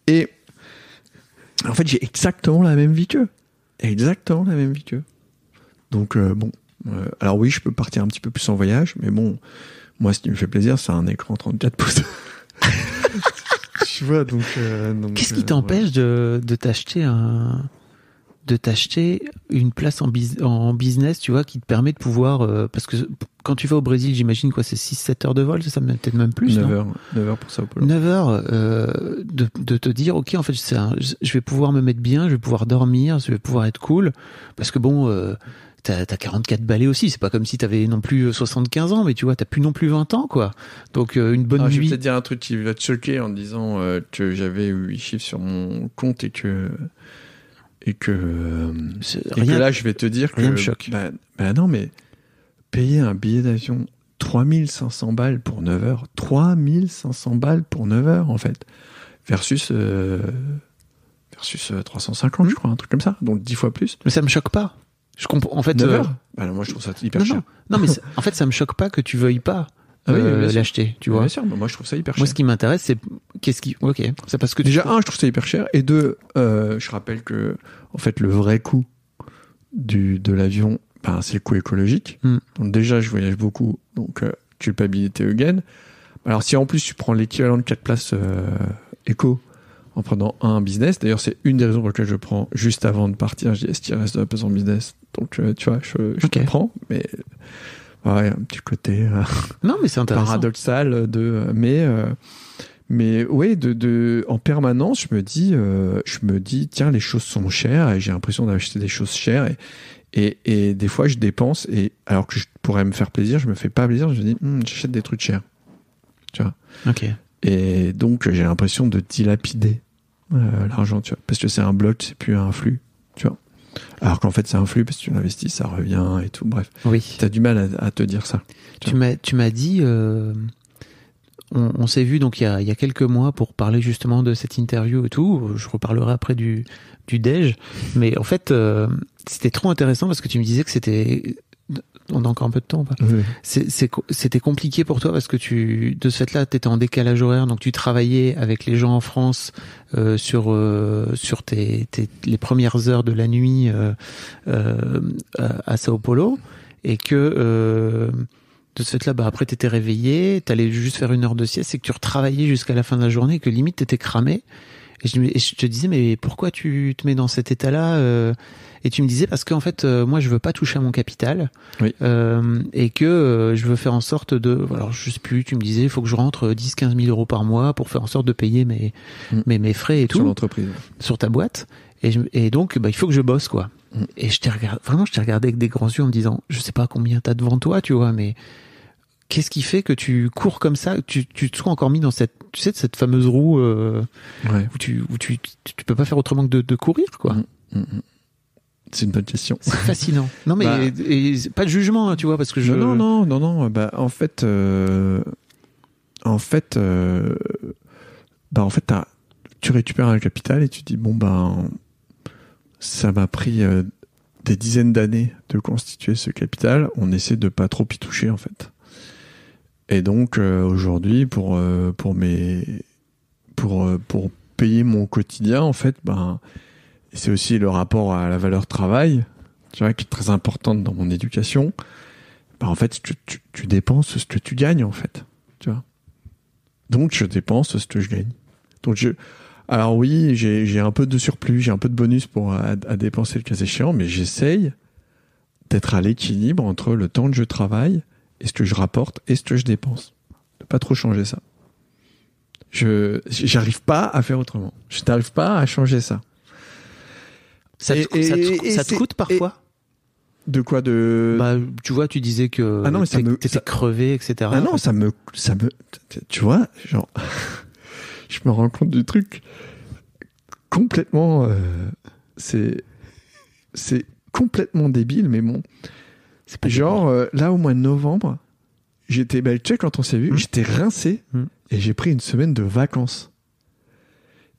Et, en fait, j'ai exactement la même vie qu'eux. Exactement la même vie qu'eux. Donc, euh, bon. Euh, alors oui, je peux partir un petit peu plus en voyage, mais bon, moi, ce qui me fait plaisir, c'est un écran 34 pouces. tu vois, donc, euh, donc, Qu'est-ce euh, qui t'empêche de, de t'acheter un de t'acheter une place en, bus- en business, tu vois, qui te permet de pouvoir euh, parce que quand tu vas au Brésil, j'imagine quoi, c'est 6 7 heures de vol, c'est ça peut-être même plus 9 non heures, 9 heures pour Sao Paulo. 9 heures euh, de, de te dire ok en fait un- je vais pouvoir me mettre bien je vais pouvoir dormir je vais pouvoir être cool parce que bon euh, t'as as 44 balais aussi c'est pas comme si t'avais non plus 75 ans mais tu vois t'as plus non plus 20 ans quoi donc euh, une bonne Alors, je vais nuit peut-être dire un truc qui va te choquer en disant euh, que j'avais 8 chiffres sur mon compte et que et que euh, et rien- que là je vais te dire que rien me choque. Bah, bah non mais payer un billet d'avion 3500 balles pour 9 heures 3500 balles pour 9 heures en fait versus euh, versus euh, 350 je crois un truc comme ça donc 10 fois plus. Mais ça me choque pas. Je comprends en fait 9 euh, heures? Bah, alors moi je trouve ça hyper non, cher non, non mais en fait ça me choque pas que tu veuilles pas Ah oui, euh, l'acheter tu vois bien sûr mais moi je trouve ça hyper moi cher ce qui m'intéresse c'est qu'est-ce qui ok c'est parce que Déjà, un, je trouve ça hyper cher. Et deux, euh, je rappelle que, en fait, le vrai coût du, de l'avion, ben, c'est le coût écologique. Hmm. Donc, déjà, je voyage beaucoup. Donc, euh, culpabilité again. Alors, si en plus tu prends l'équivalent de 4 places euh, éco en prenant un business, d'ailleurs, c'est une des raisons pour lesquelles je prends juste avant de partir. Je dis, est-ce qu'il reste de la place en business? Donc, tu vois, je, je te prends. Mais, ouais, un petit côté. euh, non mais c'est intéressant. paradoxal de mais euh, mais ouais de, de en permanence je me dis euh, je me dis tiens les choses sont chères et j'ai l'impression d'acheter des choses chères et, et et des fois je dépense et alors que je pourrais me faire plaisir je me fais pas plaisir je me dis Hum, j'achète des trucs chers. Tu vois? Ok. Et donc j'ai l'impression de dilapider euh, l'argent tu vois? Parce que c'est un bloc c'est plus un flux tu vois? Alors qu'en fait c'est un flux parce que tu l'investis ça revient et tout. Bref. Oui. T'as du mal à, à te dire ça. Tu m'as, tu m'as dit, euh, on, on s'est vu donc il y, a, il y a quelques mois pour parler justement de cette interview et tout. Je reparlerai après du, du déj, mais en fait euh, c'était trop intéressant parce que tu me disais que c'était, on a encore un peu de temps. ou Pas c'est, c'est, co- c'était compliqué pour toi parce que tu, de ce fait-là, tu étais en décalage horaire, donc tu travaillais avec les gens en France euh, sur euh, sur tes, tes les premières heures de la nuit euh, euh, à Sao Paulo et que euh, de ce fait-là, bah après t'étais réveillé, t'allais juste faire une heure de sieste, et que tu retravaillais jusqu'à la fin de la journée, et que limite t'étais cramé. Et je, et je te disais mais pourquoi tu te mets dans cet état-là euh? Et tu me disais parce qu'en fait euh, moi je veux pas toucher à mon capital Oui. euh, et que euh, je veux faire en sorte de alors je sais plus tu me disais il faut que je rentre 10 15 000 euros par mois pour faire en sorte de payer mes Mm. mes, mes frais et sur tout l'entreprise sur ta boîte et, je- et donc bah, il faut que je bosse quoi Mm. et je t'ai regardé vraiment je t'ai regardé avec des grands yeux en me disant je sais pas combien t'as devant toi tu vois mais qu'est-ce qui fait que tu cours comme ça tu tu te sois encore mis dans cette tu sais cette fameuse roue euh, ouais où tu où tu, tu tu peux pas faire autrement que de, de courir quoi mm. C'est une bonne question. C'est fascinant. Non, mais Bah. et- et pas de jugement, hein, tu vois, parce que je. Non, non, non, non. Bah, en fait, euh, en fait, euh, bah, en fait, tu récupères un capital et tu dis bon ben, ça m'a pris euh, des dizaines d'années de constituer ce capital. On essaie de pas trop y toucher en fait. Et donc aujourd'hui, pour pour mes pour pour payer mon quotidien, en fait, ben, c'est aussi le rapport à la valeur travail, tu vois, qui est très importante dans mon éducation bah, en fait, tu, dépenses ce que tu gagnes, en fait. Tu vois. Donc, je dépense ce que je gagne. Donc, je, alors oui, j'ai, j'ai un peu de surplus, j'ai un peu de bonus pour, à, à dépenser le cas échéant, mais j'essaye d'être à l'équilibre entre le temps que je travaille et ce que je rapporte et ce que je dépense. De pas trop changer ça. Je, j'arrive pas à faire autrement. Je n'arrive pas à changer ça. Ça te, Et- ça te- et- ça te coûte parfois? De quoi de, Bah, tu vois, tu disais que Ah non, mais ça t'étais me- t'étais ça- crevé, etc. Ah non, ça me, ça me, tu vois, genre, je me rends compte du truc complètement, euh, c'est, c'est complètement débile, mais bon, C'est pas genre euh, là au mois de novembre, j'étais, bah, tu sais quand on s'est vu, Hmm. j'étais rincé Hmm. et j'ai pris une semaine de vacances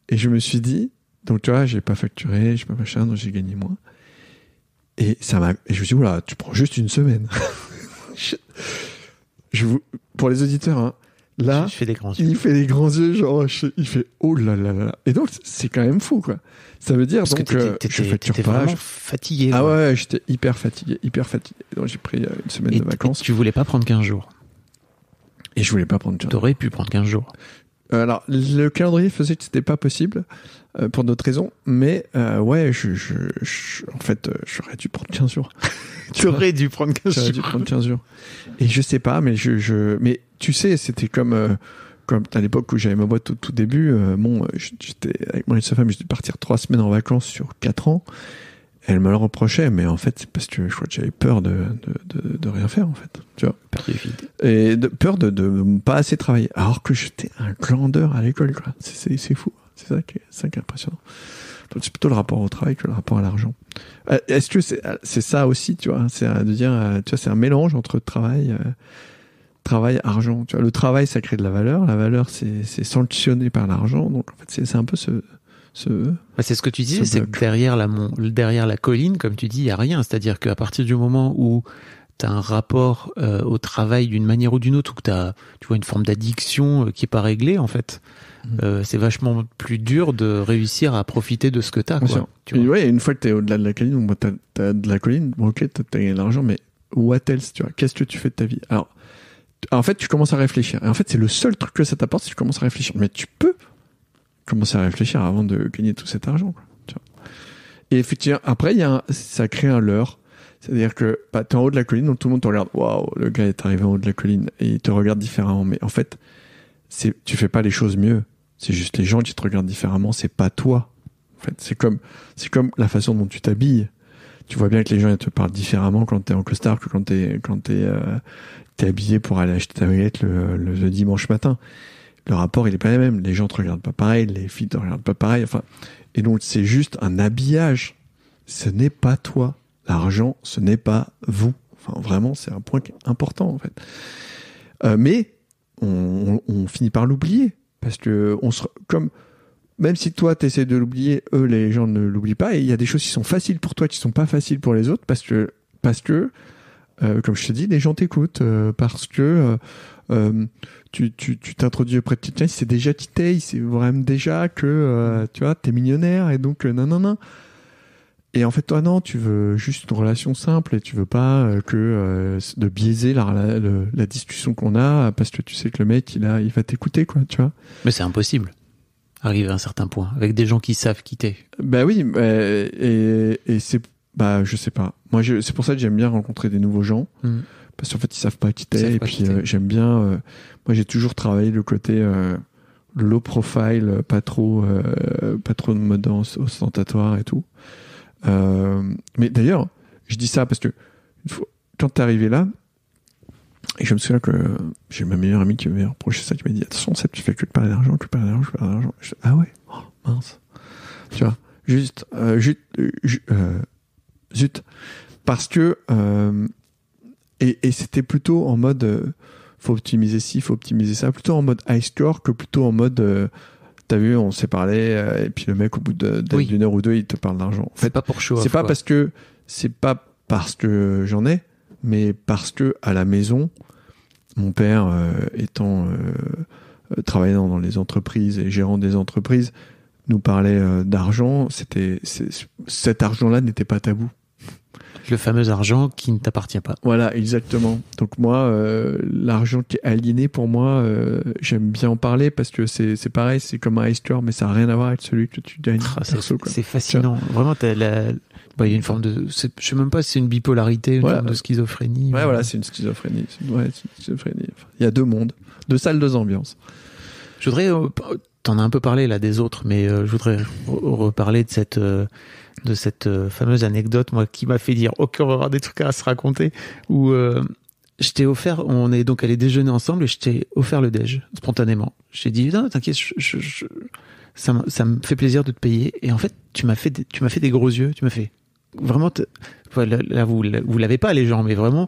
et je me suis dit, donc tu vois, j'ai pas facturé, j'ai pas machin, donc j'ai gagné moins. Et ça m'a, et je me suis dit, oula, tu prends juste une semaine. je, je vous, pour les auditeurs, hein, là, je fais des grands yeux. il fait des grands yeux, genre, je- il fait oh là là là. là. Et donc, c'est quand même fou, quoi. Ça veut dire Parce que donc, t'étais euh, je facture pas. vraiment je- fatigué. Ah quoi. ouais, j'étais hyper fatigué, hyper fatigué. Donc, j'ai pris euh, une semaine Et, de vacances et tu voulais pas prendre 15 jours. et je voulais pas prendre de T'aurais pu prendre 15 jours. Euh, Alors, le calendrier faisait que c'était pas possible euh, pour d'autres raisons, mais euh, ouais, je, je, je- en fait, euh, j'aurais dû prendre 15 jours. Tu aurais dû prendre 15 J'aurais dû jours. prendre 15 jours. Et je sais pas, mais je, je mais tu sais, c'était comme euh, comme à l'époque où j'avais ma boîte au tout début. euh, bon, j'étais avec moi et sa femme, j'étais partir trois semaines en vacances sur quatre ans. Elle me le reprochait, mais en fait, c'est parce que je crois que j'avais peur de, de, de, de rien faire, en fait. Tu vois. Perdu vide. Et de, peur de, de pas assez travailler. Alors que j'étais un glandeur à l'école, quoi. C'est fou. C'est ça qui est, c'est ça qui est impressionnant. Donc, c'est plutôt le rapport au travail que le rapport à l'argent. Euh, Est-ce que c'est, c'est ça aussi, tu vois? C'est euh, de dire, euh, tu vois, c'est un mélange entre travail, euh, travail, argent. Tu vois, le travail, ça crée de la valeur. La valeur, c'est, c'est sanctionné par l'argent. Donc, en fait, c'est, c'est un peu ce, Bah, c'est ce que tu disais, Ce c'est que derrière la, mon- derrière la colline, comme tu dis, il y a rien. C'est-à-dire qu'à partir du moment où tu as un rapport euh, au travail d'une manière ou d'une autre, ou que tu as tu vois, une forme d'addiction euh, qui est pas réglée, en fait. Euh, c'est vachement plus dur de réussir à profiter de ce que tu as. Bien sûr. Tu ouais, une fois que t'es au-delà de la colline, bon, t'as, t'as de la colline, bon, ok, t'as, t'as gagné de l'argent, mais what else, tu vois, qu'est-ce que tu fais de ta vie? Alors, en fait, tu commences à réfléchir. Et en fait, c'est le seul truc que ça t'apporte, c'est que tu commences à réfléchir. Mais tu peux commencer à réfléchir avant de gagner tout cet argent, quoi, tu vois. Et effectivement, après, y a un- ça crée un leurre. C'est-à-dire que, bah, t'es en haut de la colline, donc tout le monde te regarde, waouh, le gars est arrivé en haut de la colline, et il te regarde différemment. Mais en fait, c'est, tu fais pas les choses mieux. C'est juste les gens qui te regardent différemment, c'est pas toi. En fait, c'est comme, c'est comme la façon dont tu t'habilles. Tu vois bien que les gens ils te parlent différemment quand t'es en costard que quand t'es, quand t'es, euh, t'es habillé pour aller acheter ta baguette le, le, dimanche matin. Le rapport, il est pas le même. Les gens te regardent pas pareil, les filles te regardent pas pareil. Enfin, et donc c'est juste un habillage. Ce n'est pas toi. L'argent, ce n'est pas vous. Enfin, vraiment, c'est un point important en fait. Euh, mais on, on finit par l'oublier parce que on se, comme même si toi t'essaies de l'oublier, eux les gens ne l'oublient pas et il y a des choses qui sont faciles pour toi qui sont pas faciles pour les autres parce que parce que euh, comme je te dis, les gens t'écoutent euh, parce que euh, tu tu tu t'introduis auprès de quelqu'un, c'est déjà Tité, c'est vraiment déjà que tu vois millionnaire et donc non non non. Et en fait, toi, non, tu veux juste une relation simple et tu veux pas euh, que euh, de biaiser la, la, le- la discussion qu'on a parce que tu sais que le mec, il a, il va t'écouter, quoi, tu vois. Mais c'est impossible. Arriver à un certain point, avec des gens qui savent quitter. Bah oui, et, et c'est, bah, je sais pas. Moi, c'est pour ça que j'aime bien rencontrer des nouveaux gens parce qu'en fait, ils savent pas quitter. Et pas puis, euh, j'aime bien. moi, j'ai toujours travaillé le côté low profile, pas trop, pas trop de mode os- ostentatoire et tout. Euh, mais d'ailleurs, je dis ça parce que quand t'es arrivé là, et je me souviens que j'ai ma meilleure amie qui m'avait reproché ça, qui m'a dit attention, tu fais que de parler d'argent, que de parler d'argent, que de parler d'argent. Ah ouais, oh, mince. Tu vois, juste, euh, juste, euh, euh, zut. Parce que euh, et, et c'était plutôt en mode euh, faut optimiser ci, faut optimiser ça, plutôt en mode high score que plutôt en mode t'as vu, on s'est parlé euh, et puis le mec au bout Oui. d'une heure ou deux, il te parle d'argent. En C'est fait, pas pour show c'est pas parce que c'est pas parce que j'en ai, mais parce que à la maison, mon père euh, étant euh, travaillant dans les entreprises et gérant des entreprises, nous parlait euh, d'argent. C'était cet argent-là n'était pas tabou. Le fameux argent qui ne t'appartient pas. Voilà, exactement. Donc moi, euh, l'argent qui est aliéné pour moi, euh, j'aime bien en parler parce que c'est c'est pareil, c'est comme un high score, mais ça n'a rien à voir avec celui que tu gagnes Ah, c'est perso, quoi. c'est fascinant. Vraiment, la... bah, il y a une forme de. c'est- Je sais même pas si c'est une bipolarité, une Voilà. forme de schizophrénie. Ouais, voilà, c'est une schizophrénie. C'est- Ouais, c'est une schizophrénie. Enfin, Il y a deux mondes, deux salles, deux ambiances. Je voudrais. euh, T'en as un peu parlé là des autres, mais euh, je voudrais re- reparler de cette de cette euh, fameuse anecdote, moi, qui m'a fait dire ok, on va avoir des trucs à se raconter. Où euh, je t'ai offert, on est donc allé déjeuner ensemble et je t'ai offert le déj spontanément. J'ai dit non, t'inquiète, je, je- je- ça, me- ça me fait plaisir de te payer. Et en fait, tu m'as fait des, tu m'as fait des gros yeux, tu m'as fait vraiment. là, vous vous l'avez pas les gens, mais vraiment,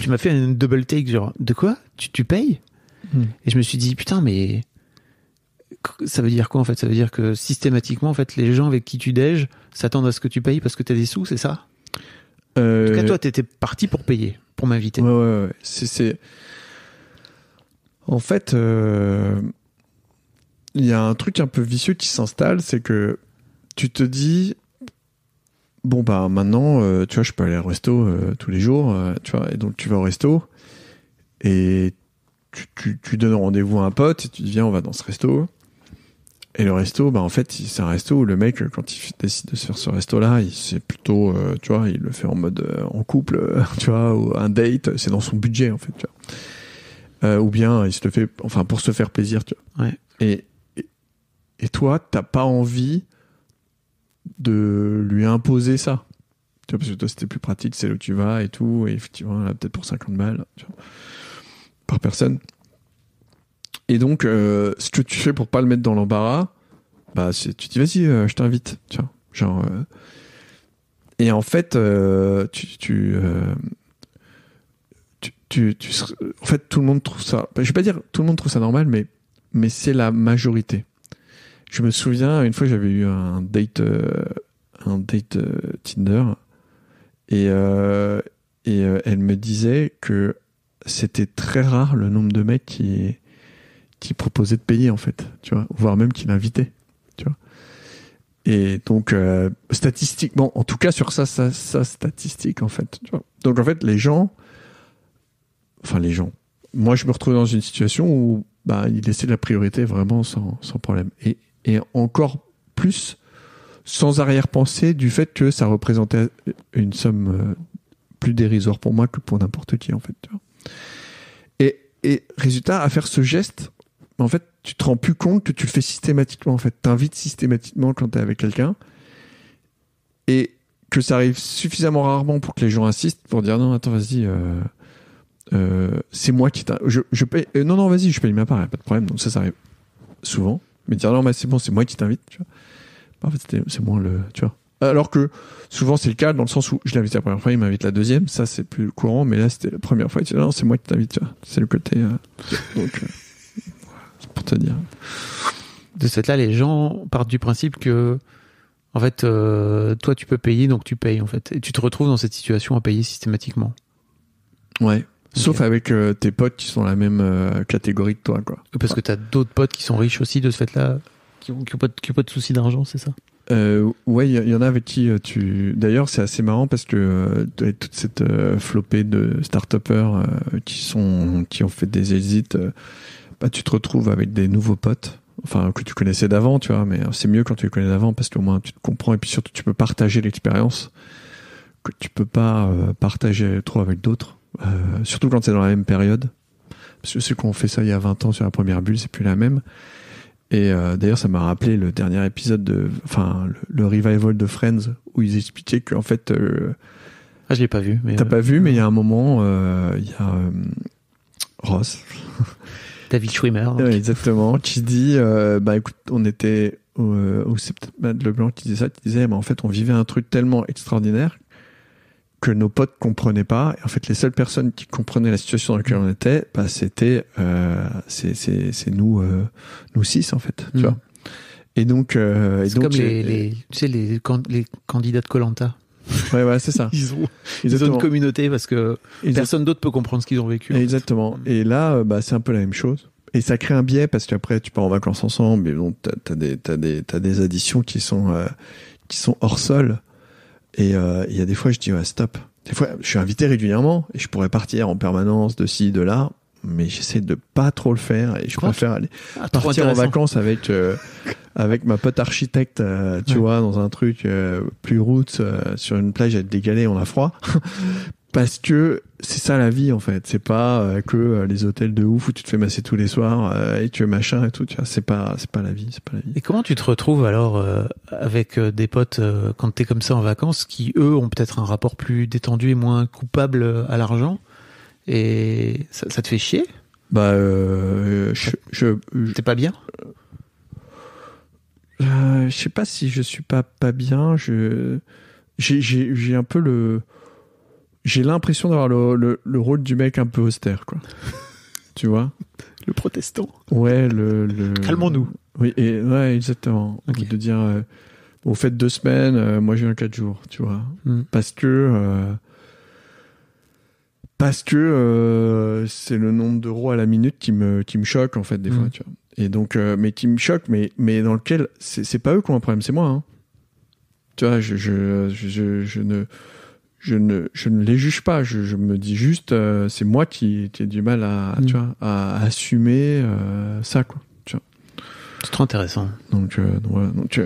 tu m'as fait un double take genre de quoi? Tu tu payes? Hmm. Et je me suis dit putain mais ça veut dire quoi en fait? Ça veut dire que systématiquement en fait les gens avec qui tu déj s'attendent à ce que tu payes parce que t'as des sous, c'est ça? En Euh, tout cas toi t'étais parti pour payer, pour m'inviter. Ouais, ouais, ouais. C'est, c'est... En fait, euh, il y a un truc un peu vicieux qui s'installe, c'est que tu te dis, bon, bah maintenant, euh, tu vois, je peux aller au resto euh, tous les jours, euh, tu vois, et donc tu vas au resto, et tu, tu, tu donnes rendez-vous à un pote, et tu dis, viens, on va dans ce resto. Et le resto, bah en fait, c'est un resto où le mec, quand il décide de se faire ce resto-là, il c'est plutôt, euh, tu vois, il le fait en mode euh, en couple, euh, tu vois, ou un date, c'est dans son budget en fait, tu vois. Euh, ou bien il se le fait, enfin pour se faire plaisir, tu vois. Ouais. Et, et et toi, t'as pas envie de lui imposer ça, tu vois, parce que toi c'était plus pratique, c'est là où tu vas et tout, et effectivement, là peut-être pour 50 balles, tu vois, par personne. Et donc, euh, ce que tu fais pour pas le mettre dans l'embarras, bah, tu dis vas-y, euh, je t'invite, vois, genre. euh, et en fait, euh, tu, tu, tu, tu, en fait, tout le monde trouve ça. Je vais pas dire tout le monde trouve ça normal, mais, mais c'est la majorité. Je me souviens une fois, j'avais eu un date, un date Tinder, et et elle me disait que c'était très rare le nombre de mecs qui qui proposait de payer en fait, tu vois, voire même qui l'invitait, tu vois. Et donc euh, statistiquement, en tout cas sur ça, ça, ça statistique en fait. Tu vois. Donc en fait, les gens, enfin les gens, moi je me retrouve dans une situation où bah il laissait la priorité vraiment sans, sans problème. Et, et encore plus sans arrière-pensée du fait que ça représentait une somme euh, plus dérisoire pour moi que pour n'importe qui en fait. Tu vois. Et, et résultat, à faire ce geste, en fait, tu te rends plus compte que tu le fais systématiquement. En fait, t'invites systématiquement quand t'es avec quelqu'un, et que ça arrive suffisamment rarement pour que les gens insistent pour dire non, attends, vas-y, euh, euh, c'est moi qui t'in- je, euh, non, non, vas-y, je paye ma part, pas de problème. Donc ça, ça arrive souvent. Mais dire non, mais c'est bon, c'est moi qui t'invite. Tu vois. Bah, En fait, c'est moins le, tu vois. Alors que souvent c'est le cas dans le sens où je l'invite la première fois, il m'invite la deuxième, ça c'est plus courant, mais là c'était la première fois, il dit non, c'est moi qui t'invite. C'est le côté. Pour te dire. De ce fait-là, les gens partent du principe que, en fait, euh, toi tu peux payer, donc tu payes en fait, et tu te retrouves dans cette situation à payer systématiquement. Ouais. Sauf avec euh, tes potes qui sont dans la même euh, catégorie que toi, quoi. Parce que t'as d'autres potes qui sont riches aussi de ce fait-là, qui ont, qui ont pas, qui ont pas de soucis d'argent, c'est ça? Euh, ouais, il y, y en a avec qui euh, tu. D'ailleurs, c'est assez marrant parce que euh, toute cette flopée de start-upers euh, qui sont qui ont fait des exits, bah tu te retrouves avec des nouveaux potes, enfin que tu connaissais d'avant, tu vois. Mais euh, c'est mieux quand tu les connais d'avant parce qu'au moins tu te comprends et puis surtout tu peux partager l'expérience que tu peux pas euh, partager trop avec d'autres, euh, surtout quand c'est dans la même période. Parce que ceux qui ont fait ça il y a 20 ans sur la première bulle, c'est plus la même. Et euh, d'ailleurs, ça m'a rappelé le dernier épisode de, enfin, le, le revival de Friends où ils expliquaient qu'en fait, Ah, je l'ai pas vu. Mais t'as pas vu, mais il y a un moment, il y a Ross, David Schwimmer. donc. Ouais, exactement, qui dit, euh, bah écoute, on était, au- euh, ou c'est peut-être Matt Leblanc qui disait ça, qui disait, bah, en fait, on vivait un truc tellement extraordinaire que nos potes comprenaient pas. Et en fait, les seules personnes qui comprenaient la situation dans laquelle on était, bah, c'était euh, c'est c'est c'est nous nous six en fait, tu Mm. vois. Et donc euh, et C'est donc comme les, tu sais, les, les candidats de Colanta. Ouais ouais c'est ça. Ils ont, ils ont une communauté parce que personne d'autre peut comprendre ce qu'ils ont vécu. en fait. Exactement. Et là, euh, bah, c'est un peu la même chose. Et ça crée un biais parce qu'après, tu pars en vacances ensemble, mais bon, t'as, t'as des, t'as des, t'as des additions qui sont, euh, qui sont hors sol. Et euh, il y a des fois, je dis, ouais, stop. Des fois, je suis invité régulièrement et je pourrais partir en permanence de ci, de là, mais j'essaie de pas trop le faire et je Quoi préfère aller Ah, partir en vacances avec euh, avec ma pote architecte, euh, tu Ouais. vois, dans un truc euh, plus route euh, sur une plage avec des galets, on a froid. Parce que c'est ça la vie en fait. C'est pas que les hôtels de ouf où tu te fais masser tous les soirs et tu es machin et tout. Tu vois, c'est pas c'est pas la vie, c'est pas la vie. Et comment tu te retrouves alors avec des potes quand t'es comme ça en vacances qui eux ont peut-être un rapport plus détendu et moins coupable à l'argent? Et ça, ça te fait chier? Bah euh, je je je, T'es pas bien? Euh, je sais pas si je suis pas pas bien. Je j'ai j'ai j'ai un peu le j'ai l'impression d'avoir le, le le rôle du mec un peu austère quoi. tu vois? Le protestant. Ouais, le. le... Calmons-nous. Oui, et, ouais, exactement. De dire, euh, vous faites deux semaines, euh, moi j'ai un quatre jours, tu vois. Mm. Parce que. euh, parce que euh, c'est le nombre d'euros à la minute qui me, qui me choque, en fait, des Mm. fois, tu vois. Et donc, euh, mais qui me choque, mais, mais dans lequel. C'est pas eux qui ont un problème, c'est moi, hein. Tu vois, je, je, je, ne. Je ne, je ne les juge pas, je, je me dis juste, euh, c'est moi qui, qui ai du mal à, Mm. tu vois, à assumer euh, ça, quoi. C'est trop intéressant. Donc, donc, voilà, donc,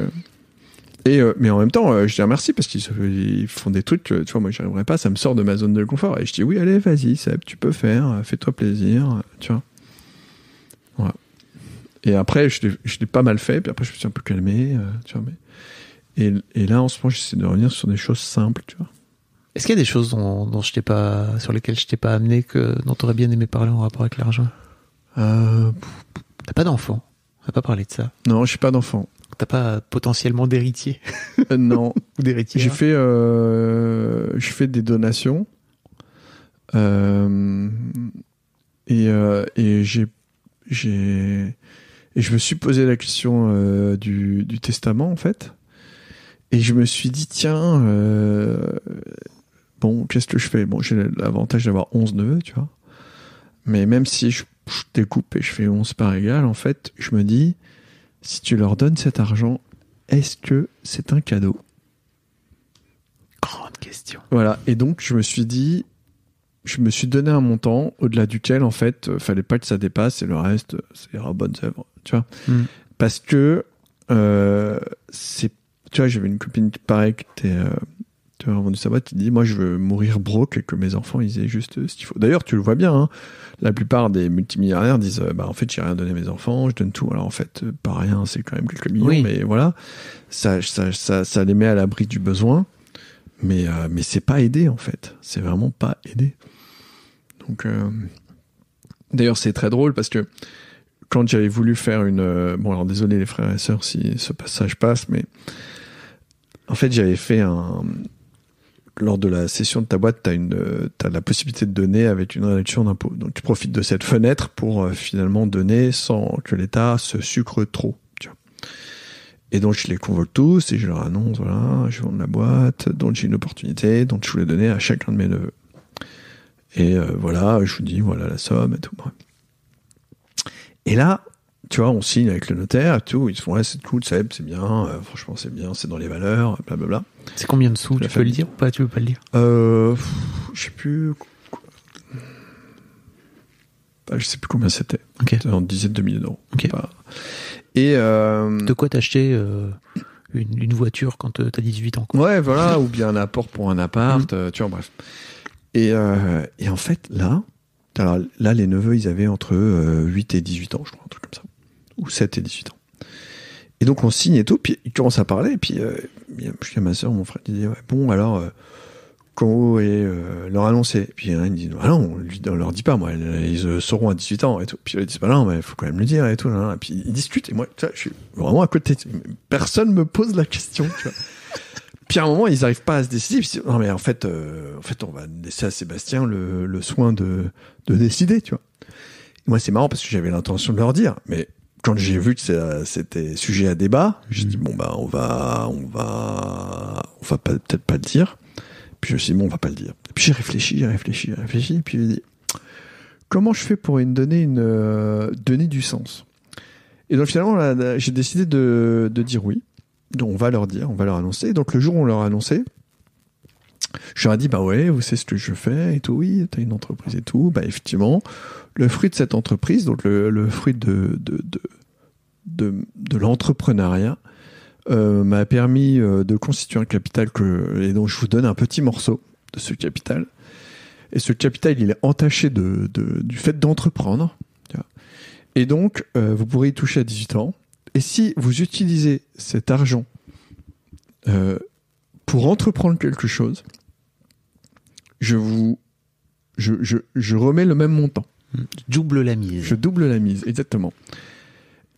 et mais en même temps, je dis merci parce qu'ils font des trucs, euh, tu vois, moi pas, ça me sort de ma zone de confort. Et je dis oui, allez, vas-y, Seb, tu peux faire, fais-toi plaisir, tu vois. Et après, je l'ai- je pas mal fait, puis après je me suis un peu calmé, euh, tu vois. Mais... Et, et là, en ce moment, j'essaie de revenir sur des choses simples, tu vois. Est-ce qu'il y a des choses dont, dont je t'ai pas, sur lesquelles je t'ai pas amené que dont t'aurais bien aimé parler en rapport avec l'argent? Euh, T'as pas d'enfant. On va pas parler de ça. non, je suis pas d'enfant. T'as pas potentiellement d'héritier Euh, non, ou d'héritier. J'ai fait, euh, j'ai fait des donations. Euh, et et j'ai, j'ai, et je me suis posé la question euh, du, du testament, en fait. Et je me suis dit, tiens, euh, bon, qu'est-ce que je fais? Bon, j'ai l'avantage d'avoir 11 neveux, tu vois. Mais même si je, je découpe et je fais 11 par égal, en fait, je me dis, si tu leur donnes cet argent, est-ce que c'est un cadeau? Grande question. Voilà, et donc je me suis dit, je me suis donné un montant au-delà duquel, en fait, euh, fallait pas que ça dépasse et le reste, c'est à bonnes œuvres, tu vois. Mm. Parce que, euh, c'est, tu vois, j'avais une copine qui pareil, qui était, euh, tu vois, vendu sa boîte, qui dit, moi, je veux mourir broke et que mes enfants, ils aient juste euh, ce qu'il faut. D'ailleurs, tu le vois bien, hein, la plupart des multimilliardaires disent, euh, bah, en fait, j'ai rien donné à mes enfants, je donne tout. Alors, en fait, pas rien, c'est quand même quelques millions, Oui. mais voilà. Ça, ça, ça, ça les met à l'abri du besoin. Mais, euh, mais c'est pas aidé, en fait. C'est vraiment pas aidé. Donc, d'ailleurs, c'est très drôle parce que quand j'avais voulu faire une. euh, bon, alors désolé les frères et sœurs si ce passage passe, mais en fait, j'avais fait un. Lors de la session de ta boîte, tu as, la possibilité de donner avec une réduction d'impôt. Donc, tu profites de cette fenêtre pour euh, finalement donner sans que l'État se sucre trop. Tu vois. Et donc, je les convoque tous et je leur annonce voilà, je vends de la boîte, donc j'ai une opportunité, donc je voulais donner à chacun de mes neveux. Et euh, voilà, je vous dis voilà la somme et tout. bref. Et là, tu vois, on signe avec le notaire et tout. Ils se font, ouais, c'est cool, c'est bien, euh, franchement, c'est bien, c'est dans les valeurs, blablabla. C'est combien de sous Tu peux le dire ou pas Tu veux pas le dire? Euh, pff, je sais plus. Ah, je sais plus combien c'était. Ok. C'était en dizaines de milliers d'euros. Ok. Pas- Et euh, De quoi t'acheter euh, une, une voiture quand t'as 18 ans quoi? Ouais, voilà, ou bien un apport pour un appart, euh, tu vois, bref. Et, et en fait, là, alors là, les neveux, ils avaient entre euh, 8 et 18 ans, je crois, un truc comme ça. Ou 7 et 18 ans. Et donc, on signe et tout, puis ils commencent à parler, et puis euh, y a- je dis à ma soeur, mon frère, il dit, ouais, bon, alors, euh, comment est euh, leur annoncer Puis il dit, ah non, on, lui, on leur dit pas, moi, ils euh, sauront à 18 ans et tout. Puis ils disent, bah non, mais il faut quand même le dire et tout. Et puis ils discutent, et moi, tu vois, je suis vraiment à côté. Personne me pose la question, tu vois. Puis à un moment, ils n'arrivent pas à se décider. Puis, non mais en fait, euh, en fait, on va laisser à Sébastien le, le soin de, de décider, tu vois. Et moi, c'est marrant parce que j'avais l'intention de leur dire, mais quand j'ai vu que c'était sujet à débat, j'ai dit bon bah on va, on va, on va peut-être pas le dire. Puis je me suis dit bon on va pas le dire. Et puis j'ai réfléchi, j'ai réfléchi, j'ai réfléchi. Et puis j'ai dit comment je fais pour une donner une euh, donner du sens? Et donc finalement j'ai décidé de, de dire oui. Donc on va leur dire, on va leur annoncer. Donc le jour où on leur a annoncé, je leur ai dit bah ouais, vous savez ce que je fais et tout. Oui, t'as une entreprise et tout. Bah effectivement, le fruit de cette entreprise, donc le, fruit de de de de, l'entrepreneuriat, euh, m'a permis euh, de constituer un capital que et donc je vous donne un petit morceau de ce capital. Et ce capital, il est entaché de, du fait d'entreprendre. Et donc, euh, vous pourrez y toucher à 18 ans. Et si vous utilisez cet argent euh, pour entreprendre quelque chose, je vous, je, je, je remets le même montant. Double la mise. Je double la mise, exactement.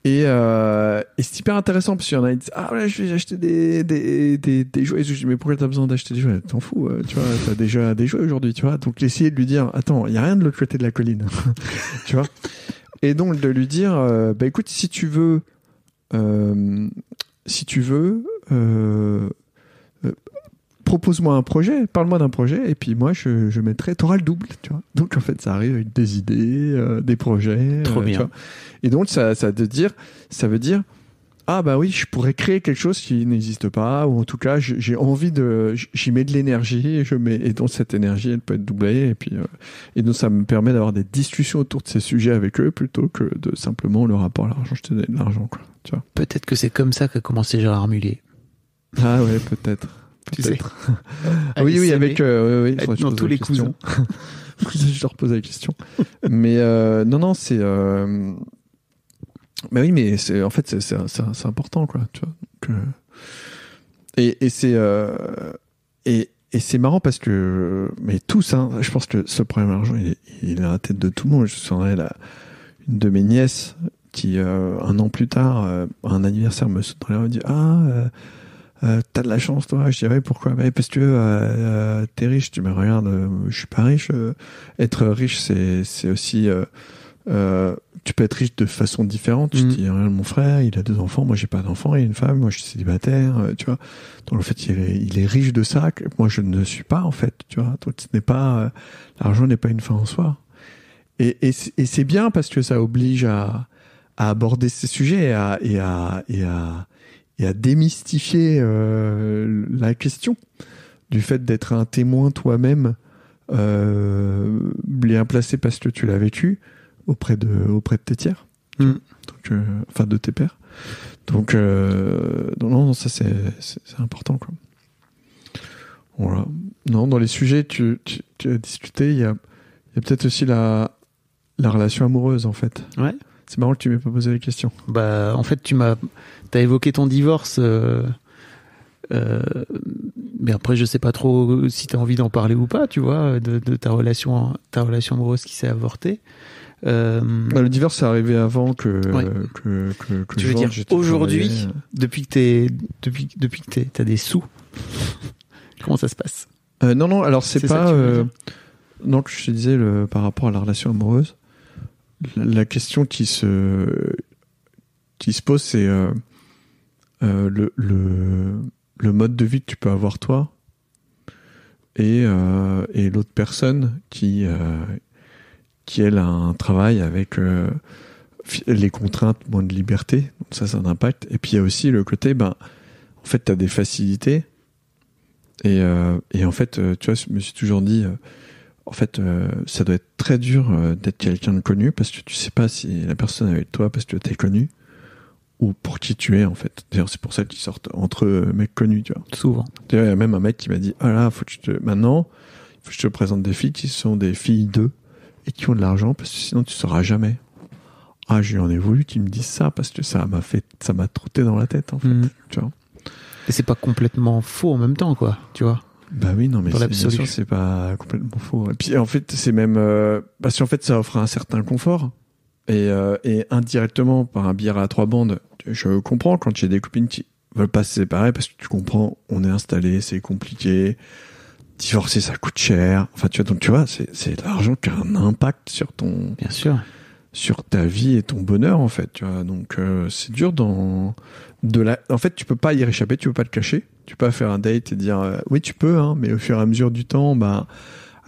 Et, euh, et c'est hyper intéressant parce qu'il y en a qui disent Ah ouais, je vais acheter des, des, des, des jouets. Et je dis Mais pourquoi t'as besoin d'acheter des jouets? T'en fous, euh, tu vois, t'as déjà des jouets aujourd'hui, tu vois. Donc essayer de lui dire Attends, il y a rien de l'autre côté de la colline, tu vois? Et donc de lui dire Bah écoute, si tu veux, si tu veux, euh, euh, propose-moi un projet, parle-moi d'un projet, et puis moi je, je mettrai, t'auras le double, tu vois. Donc en fait, ça arrive avec des idées, euh, des projets. Trop euh, tu bien. vois. Et donc ça, ça veut dire, ça veut dire, ah bah oui, je pourrais créer quelque chose qui n'existe pas, ou en tout cas, j'ai envie de, j'y mets de l'énergie, et je mets, et donc cette énergie, elle peut être doublée, et puis, euh, et donc ça me permet d'avoir des discussions autour de ces sujets avec eux, plutôt que de simplement le rapport à l'argent, je te donne de l'argent, quoi, tu vois. Peut-être que c'est comme ça qu'a commencé Gérard Mullier. Ah ouais, peut-être. Tu sais. Ah oui, oui, avec. Euh, oui, oui, pose tous la les question. je leur pose la question. mais euh, non, non, c'est. Bah oui, mais c'est en fait c'est c'est important quoi, tu vois. Euh, Et, et c'est euh, et et c'est marrant parce que mais tous, hein, je pense que ce problème d'argent, il est, il est à la tête de tout le monde. Je souviendrai la une de mes nièces qui euh, un an plus tard, euh, un anniversaire, me saute dans les dit ah euh, euh, t'as de la chance toi je dirais pourquoi mais parce que euh, euh, t'es riche tu me regardes euh, je suis pas riche être riche c'est c'est aussi euh, tu peux être riche de façon différente. Tu Mhm. dis regarde mon frère il a deux enfants. Moi j'ai pas d'enfants. Il a une femme. Moi je suis célibataire. Euh, tu vois. Donc en fait il est, il est riche de ça que moi je ne suis pas en fait. Tu vois. Donc ce n'est pas euh, l'argent n'est pas une fin en soi. Et, et, c'est- et c'est bien parce que ça oblige à, à aborder ces sujets et à, et à, et à, et à démystifier euh, la question du fait d'être un témoin toi-même euh, bien placé parce que tu l'as vécu auprès de, auprès de tes tiers, Mm. donc, euh, enfin de tes pères. Donc, euh, non, non, ça c'est c'est c'est important quoi. Voilà. Non, dans les sujets, tu, tu, tu as discuté, il y a, il y a peut-être aussi la, la relation amoureuse en fait. Ouais. C'est marrant que tu m'aies pas posé la question. Bah, en fait, tu m'as, t'as évoqué ton divorce. euh, euh, mais après, je sais pas trop si t'as envie d'en parler ou pas, tu vois, de, de ta relation, ta relation amoureuse qui s'est avortée. Euh, Bah, le divorce est arrivé avant que Ouais. que, que, que tu veux dire aujourd'hui, depuis que t'es, depuis, depuis que t'es, t'as des sous, comment ça se passe Euh, non non alors c'est pas euh, donc je te disais le, par rapport à la relation amoureuse la, la question qui se qui se pose c'est euh, euh, le, le le mode de vie que tu peux avoir toi et euh, et l'autre personne qui qui elle a un travail avec euh, les contraintes moins de liberté donc ça c'est un impact et puis il y a aussi le côté ben en fait tu as des facilités et, euh, et en fait, euh, tu vois, je me suis toujours dit, en fait, ça doit être très dur d'être quelqu'un de connu parce que tu sais pas si la personne est avec toi parce que t'es connu ou pour qui tu es en fait. D'ailleurs, c'est pour ça qu'ils sortent entre eux, mecs connus, tu vois. Souvent. D'ailleurs, il y a même un mec qui m'a dit, ah là, faut que je te, maintenant, faut que je te présente des filles qui sont des filles d'eux et qui ont de l'argent parce que sinon tu sauras jamais. Ah, je lui en ai voulu qu'il me dise ça parce que ça m'a fait, ça m'a trotté dans la tête en fait, Mhm. tu vois. Et c'est pas complètement faux en même temps, quoi, tu vois. Bah oui, non, mais c'est- c'est pas complètement faux. Et puis en fait, c'est même euh, parce qu'en fait, ça offre un certain confort et, euh, et indirectement par un billard à trois bandes. Je comprends quand j'ai des copines qui veulent pas se séparer parce que tu comprends, on est installé, c'est compliqué. Divorcer, ça coûte cher. Enfin, tu vois, donc tu vois, c'est, c'est l'argent qui a un impact sur ton, Bien sûr. sur ta vie et ton bonheur, en fait, tu vois. Donc, euh, c'est dur dans, de la, en fait, tu peux pas y réchapper, tu peux pas le cacher. Tu peux pas faire un date et dire, euh, oui, tu peux, hein, mais au fur et à mesure du temps, bah,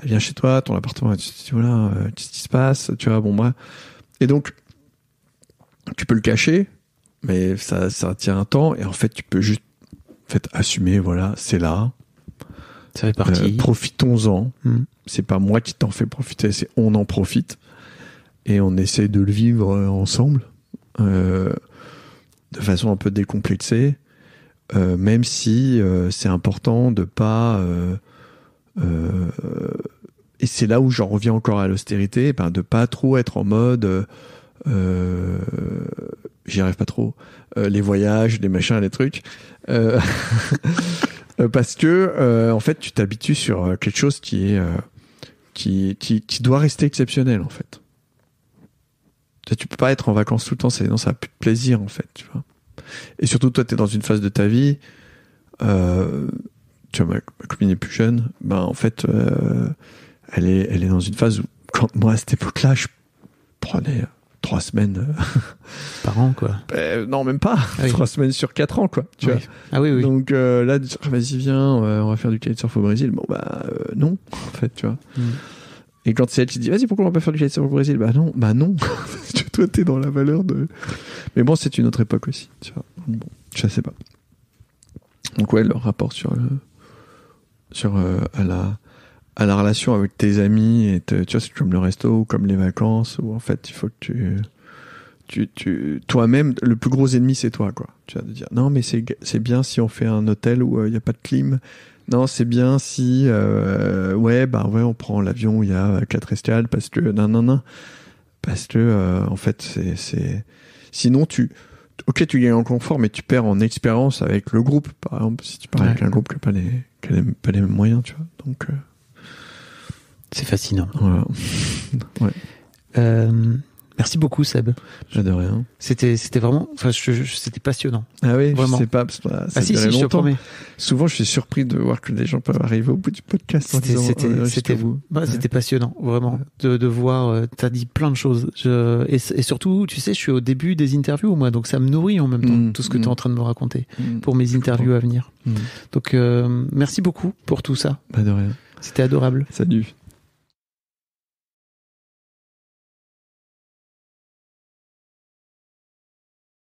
elle vient chez toi, ton appartement, tu dis, voilà, euh, qu'est-ce qui se passe, tu vois, bon, bref. Et donc, tu peux le cacher, mais ça, ça tient un temps, et en fait, tu peux juste, en fait, assumer, voilà, c'est là, Ça fait partie. euh, profitons-en. Mm. C'est pas moi qui t'en fais profiter, c'est on en profite. Et on essaie de le vivre euh, ensemble, euh, de façon un peu décomplexée, euh, même si euh, c'est important de pas. euh, euh, et c'est là où j'en reviens encore à l'austérité, ben de pas trop être en mode. J'y arrive pas trop. Euh, les voyages, les machins, les trucs. Euh, parce que euh, en fait tu t'habitues sur euh, quelque chose qui est qui, qui qui doit rester exceptionnel en fait. Tu peux pas être en vacances tout le temps, sinon ça a plus de plaisir en fait, tu vois. Et surtout toi tu es dans une phase de ta vie euh, tu vois ma, copine est plus jeune, ben en fait euh, elle est elle est dans une phase où quand moi à cette époque-là, je prenais trois semaines euh, Par an, quoi. euh, non même pas, oui. trois semaines sur quatre ans quoi, tu Oui. vois. Ah oui, oui. Donc euh, là, dire, vas-y, viens, on va faire du kitesurf au Brésil. Bon, bah euh, non, en fait, tu vois. Mm. Et quand c'est elle qui dit, vas-y, pourquoi on va pas faire du kitesurf au Brésil? Bah non, bah non. Toi, t'es dans la valeur de. Mais bon, c'est une autre époque aussi, tu vois. Bon, je sais pas. Donc ouais, le rapport sur le, sur à la à la relation avec tes amis et te- tu vois c'est comme le resto ou comme les vacances où en fait il faut que tu tu, tu toi-même le plus gros ennemi c'est toi quoi. Tu vas te dire non mais c'est c'est bien si on fait un hôtel où il n'y a pas de clim. Non c'est bien si euh, ouais bah ouais on prend l'avion où il y a euh, quatre escales parce que non non non parce que euh, en fait c'est c'est sinon tu ok tu gagnes en confort mais tu perds en expérience avec le groupe. Par exemple si tu Ouais. avec un groupe qui n'a pas les qui a les- pas les mêmes moyens tu vois. Donc euh, C'est fascinant. voilà Euh, merci beaucoup, Seb. j'adore rien C'était, c'était vraiment, enfin, je- je- c'était passionnant. ah oui Vraiment. je sais pas parce que ça Ah si, si, je te longtemps. promets. souvent je suis surpris de voir que les gens peuvent arriver au bout du podcast C'était, c'était, euh, c'était, bah, passionnant, vraiment, de, de voir. euh, T'as dit plein de choses. Je, et, et surtout, tu sais, je suis au début des interviews, moi, donc ça me nourrit en même temps Mm, tout ce que mm. tu es en train de me raconter Mm. pour mes interviews à venir. Mm. Donc, euh, merci beaucoup pour tout ça. Bah, de rien C'était adorable. salut